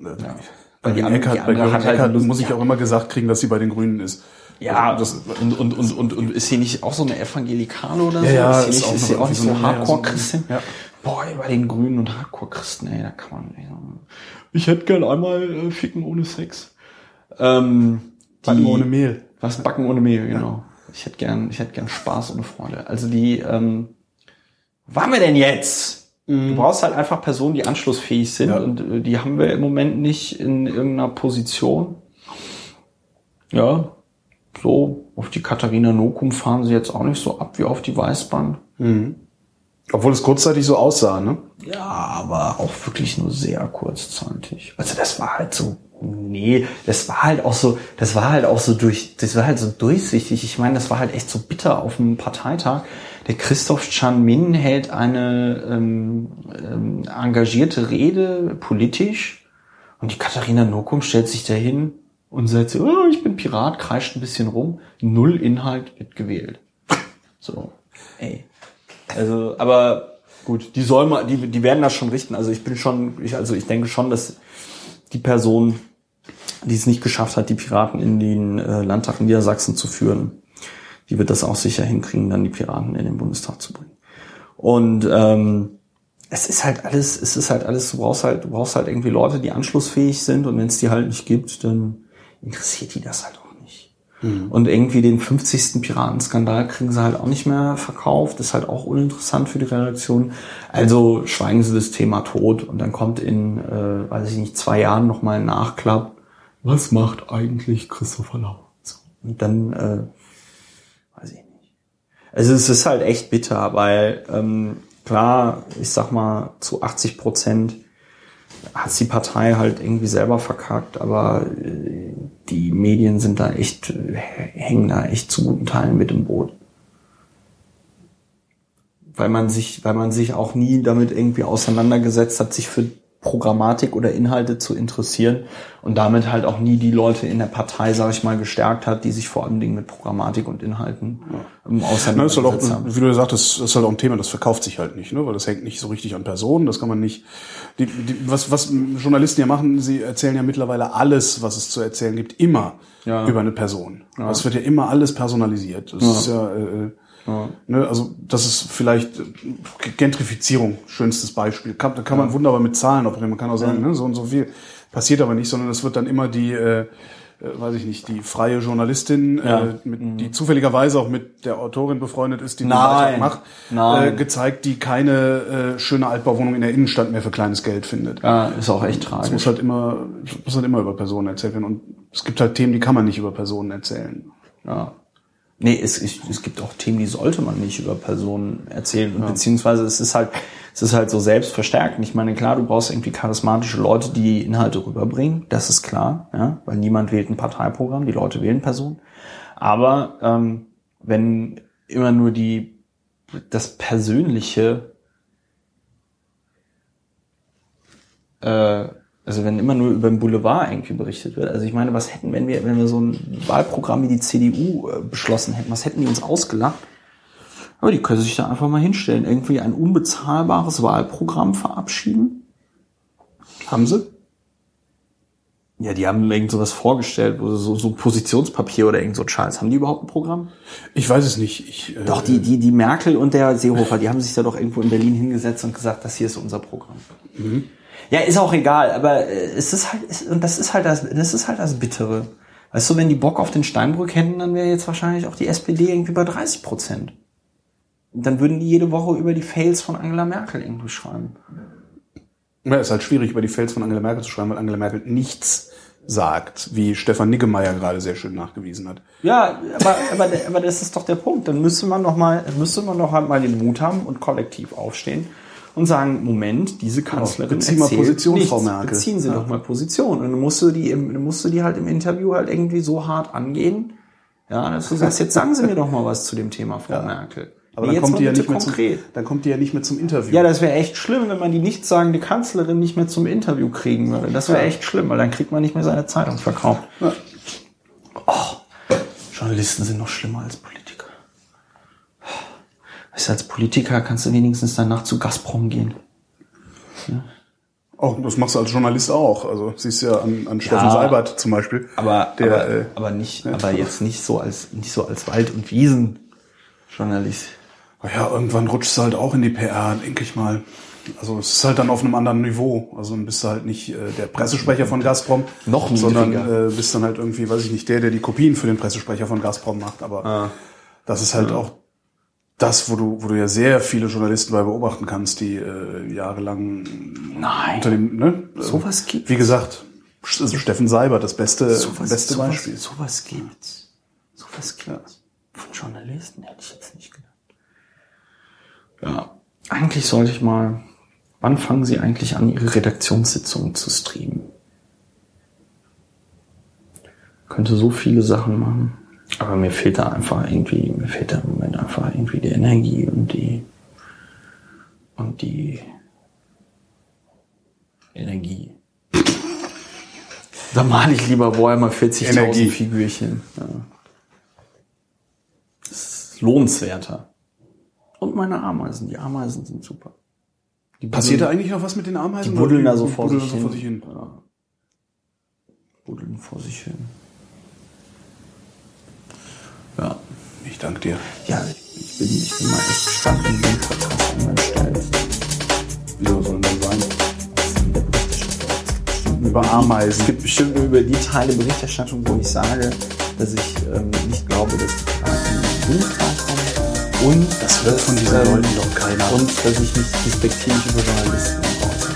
bei Weil die Eckart, die bei Göring hat halt muss ich auch immer gesagt kriegen, dass sie bei den Grünen ist. Ja, Also das, und, und, und, und, und ist sie nicht auch so eine Evangelikale oder so? Ja, ja, ist sie ist nicht, auch ist sie auch nicht so so eine- ja, Hardcore-Christin? so- ja. Boah, bei den Grünen und Hardcore-Christen, ey, da kann man, ey, ich hätte gern einmal äh, ficken ohne Sex. Ähm, die, Backen ohne Mehl. Was backen ohne Mehl, genau. Ich hätte gern, ich hätte gern Spaß ohne Freude. Also die, ähm, was haben wir denn jetzt? Du brauchst halt einfach Personen, die anschlussfähig sind Ja. und äh, die haben wir im Moment nicht in irgendeiner Position. Ja, so auf die Katharina Nokum fahren sie jetzt auch nicht so ab wie auf die Weißbahn. Obwohl es kurzzeitig so aussah, ne? Ja, aber auch wirklich nur sehr kurzzeitig. Also das war halt so, nee, das war halt auch so, das war halt auch so durch, das war halt so durchsichtig. Ich meine, das war halt echt so bitter auf dem Parteitag. Der Christoph Chan Min hält eine ähm, ähm, engagierte Rede politisch und die Katharina Nokum stellt sich dahin und sagt so, oh, ich bin Pirat, kreischt ein bisschen rum, null Inhalt wird gewählt. So, ey. Also, aber gut, die soll mal, die, die werden das schon richten. Also ich bin schon, ich, also ich denke schon, dass die Person, die es nicht geschafft hat, die Piraten in den äh, Landtag in Niedersachsen zu führen, die wird das auch sicher hinkriegen, dann die Piraten in den Bundestag zu bringen. Und ähm, es ist halt alles, es ist halt alles, du brauchst halt, du brauchst halt irgendwie Leute, die anschlussfähig sind und wenn es die halt nicht gibt, dann interessiert die das halt auch. Mhm. Und irgendwie den 50. Piratenskandal kriegen sie halt auch nicht mehr verkauft, ist halt auch uninteressant für die Redaktion. Also schweigen sie das Thema tot und dann kommt in, äh, weiß ich nicht, zwei Jahren nochmal ein Nachklapp. Was macht eigentlich Christopher Lau? Und dann, äh, weiß ich nicht. Also es ist halt echt bitter, weil ähm, klar, ich sag mal, zu 80 Prozent hat die Partei halt irgendwie selber verkackt, aber äh, die Medien sind da echt, äh, hängen da echt zu guten Teilen mit im Boot. Weil man sich, weil man sich auch nie damit irgendwie auseinandergesetzt hat, sich für Programmatik oder Inhalte zu interessieren und damit halt auch nie die Leute in der Partei, sage ich mal, gestärkt hat, die sich vor allem Dingen mit Programmatik und Inhalten ja. auseinandergesetzt Na, ist halt auch, haben. Wie du gesagt hast, das ist halt auch ein Thema, das verkauft sich halt nicht, ne? weil das hängt nicht so richtig an Personen, das kann man nicht. Die, die, was, was Journalisten ja machen, sie erzählen ja mittlerweile alles, was es zu erzählen gibt, immer ja. über eine Person. Ja. Es wird ja immer alles personalisiert. Das ist ja äh, ja. Ne, also das ist vielleicht äh, Gentrifizierung, schönstes Beispiel. Kann, da kann man wunderbar mit Zahlen operieren. Man kann auch sagen, ne, so und so viel passiert aber nicht, sondern es wird dann immer die, äh, äh, weiß ich nicht, die freie Journalistin, ja. äh, mit, mhm. die zufälligerweise auch mit der Autorin befreundet ist, die den Beitrag macht, Äh, gezeigt, die keine äh, schöne Altbauwohnung in der Innenstadt mehr für kleines Geld findet. Ja, ist auch echt tragisch. Es muss halt immer, muss halt immer über Personen erzählt werden. Und es gibt halt Themen, die kann man nicht über Personen erzählen. Ja. Nee, es, es gibt auch Themen, die sollte man nicht über Personen erzählen. Ja. Beziehungsweise es ist halt, es ist halt so selbstverstärkend. Ich meine, klar, du brauchst irgendwie charismatische Leute, die Inhalte rüberbringen. Das ist klar, ja, weil niemand wählt ein Parteiprogramm, die Leute wählen Personen. Aber ähm, wenn immer nur die das Persönliche äh, also wenn immer nur über den Boulevard irgendwie berichtet wird. Also ich meine, was hätten, wenn wir, wenn wir so ein Wahlprogramm wie die CDU äh, beschlossen hätten, was hätten die uns ausgelacht? Aber die können sich da einfach mal hinstellen, irgendwie ein unbezahlbares Wahlprogramm verabschieden. Haben sie? Ja, die haben irgend sowas vorgestellt, wo so, so Positionspapier oder irgend so Scheiß. Haben die überhaupt ein Programm? Ich weiß es nicht. Ich, äh, doch, die, die, die Merkel und der Seehofer, die haben sich da doch irgendwo in Berlin hingesetzt und gesagt, das hier ist unser Programm. Mhm. Ja, ist auch egal, aber äh, es ist halt, ist, und das ist halt das, das ist halt das Bittere. Weißt du, wenn die Bock auf den Steinbrück hätten, dann wäre jetzt wahrscheinlich auch die SPD irgendwie bei 30 Prozent. Dann würden die jede Woche über die Fails von Angela Merkel irgendwie schreiben. Ja, ist halt schwierig, über die Fails von Angela Merkel zu schreiben, weil Angela Merkel nichts sagt, wie Stefan Niggemeier gerade sehr schön nachgewiesen hat. Ja, aber, aber, aber das ist doch der Punkt. Dann müsste man noch mal, müsste man noch halt mal den Mut haben und kollektiv aufstehen und sagen, Moment, diese genau, Kanzlerin beziehen mal Position, nichts. Frau Merkel. Beziehen Sie ja. doch mal Position. Und dann musst du die, im, dann musst du die halt im Interview halt irgendwie so hart angehen, ja, dass du sagst, jetzt sagen Sie mir doch mal was zu dem Thema, Frau ja. Merkel. Aber dann kommt, die ja nicht mehr zum, dann kommt die ja nicht mehr zum Interview. Ja, das wäre echt schlimm, wenn man die nichtssagende Kanzlerin nicht mehr zum Interview kriegen würde. Das wäre ja. echt schlimm, weil dann kriegt man nicht mehr seine Zeitung verkauft. Ja. Oh, Journalisten sind noch schlimmer als Politiker. Weißt du, als Politiker kannst du wenigstens danach zu Gazprom gehen. Ja. Oh, das machst du als Journalist auch. Also siehst du ja an, an Steffen ja, Seibert zum Beispiel. Aber, der, aber, äh, aber nicht, ja. aber jetzt nicht so als nicht so als Wald- und Wiesen-Journalist. Oh ja, irgendwann rutscht du halt auch in die PR, denke ich mal. Also es ist halt dann auf einem anderen Niveau. Also dann bist du halt nicht äh, der Pressesprecher von Gazprom, noch sondern äh, bist dann halt irgendwie, weiß ich nicht, der, der die Kopien für den Pressesprecher von Gazprom macht. Aber ah. das ist halt ja. auch das, wo du, wo du ja sehr viele Journalisten bei beobachten kannst, die äh, jahrelang Nein. unter dem, ne? Sowas gibt Wie gesagt, also Steffen Seiber, das beste, sowas, beste sowas, Beispiel. Sowas gibt's. Sowas gibt's. Von Journalisten hätte ich jetzt nicht gedacht. Ja, eigentlich sollte ich mal, wann fangen Sie eigentlich an, Ihre Redaktionssitzungen zu streamen? Könnte so viele Sachen machen. Aber mir fehlt da einfach irgendwie, mir fehlt da im Moment einfach irgendwie die Energie und die und die Energie. da male ich lieber Warhammer 40.000 Figürchen. Ja. Das ist lohnenswerter. Und meine Ameisen. Die Ameisen sind super. Die Passiert da eigentlich noch was mit den Ameisen? Die buddeln da so vor, sich, vor sich hin. Ja. Buddeln vor sich hin. Ja. Ich danke dir. Ja, ich bin, ich bin mal echt gespannt, wie du den Podcast online stellst. Wieso soll denn sein? Über Es Ameisen. gibt bestimmt über die Teile Berichterstattung, wo ich sage, dass ich ähm, nicht glaube, dass die Piraten in den Bundestag kommen. Und Das wird von diesen ähm, Leuten doch keiner. Und dass ich mich respektierlich über Journalisten äußere.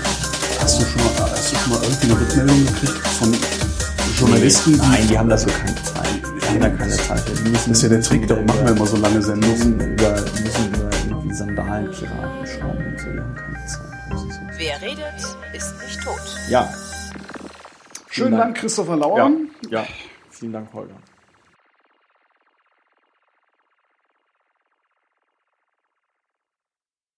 Hast du schon mal, hast du schon mal irgendwie eine Rückmeldung gekriegt von Journalisten? die- Nein, die haben dafür keine Zeit. Die haben da keine Zeit. müssen, Das ist ja der Trick, darum machen wir immer so lange Sendungen. müssen über, die müssen über irgendwie Sandalenpiraten schauen und so. Die haben keine Zeit. Wer redet, ist nicht tot. Ja. Schönen Dank. Christopher Ja. Lauern. ja. Vielen Dank, Holger.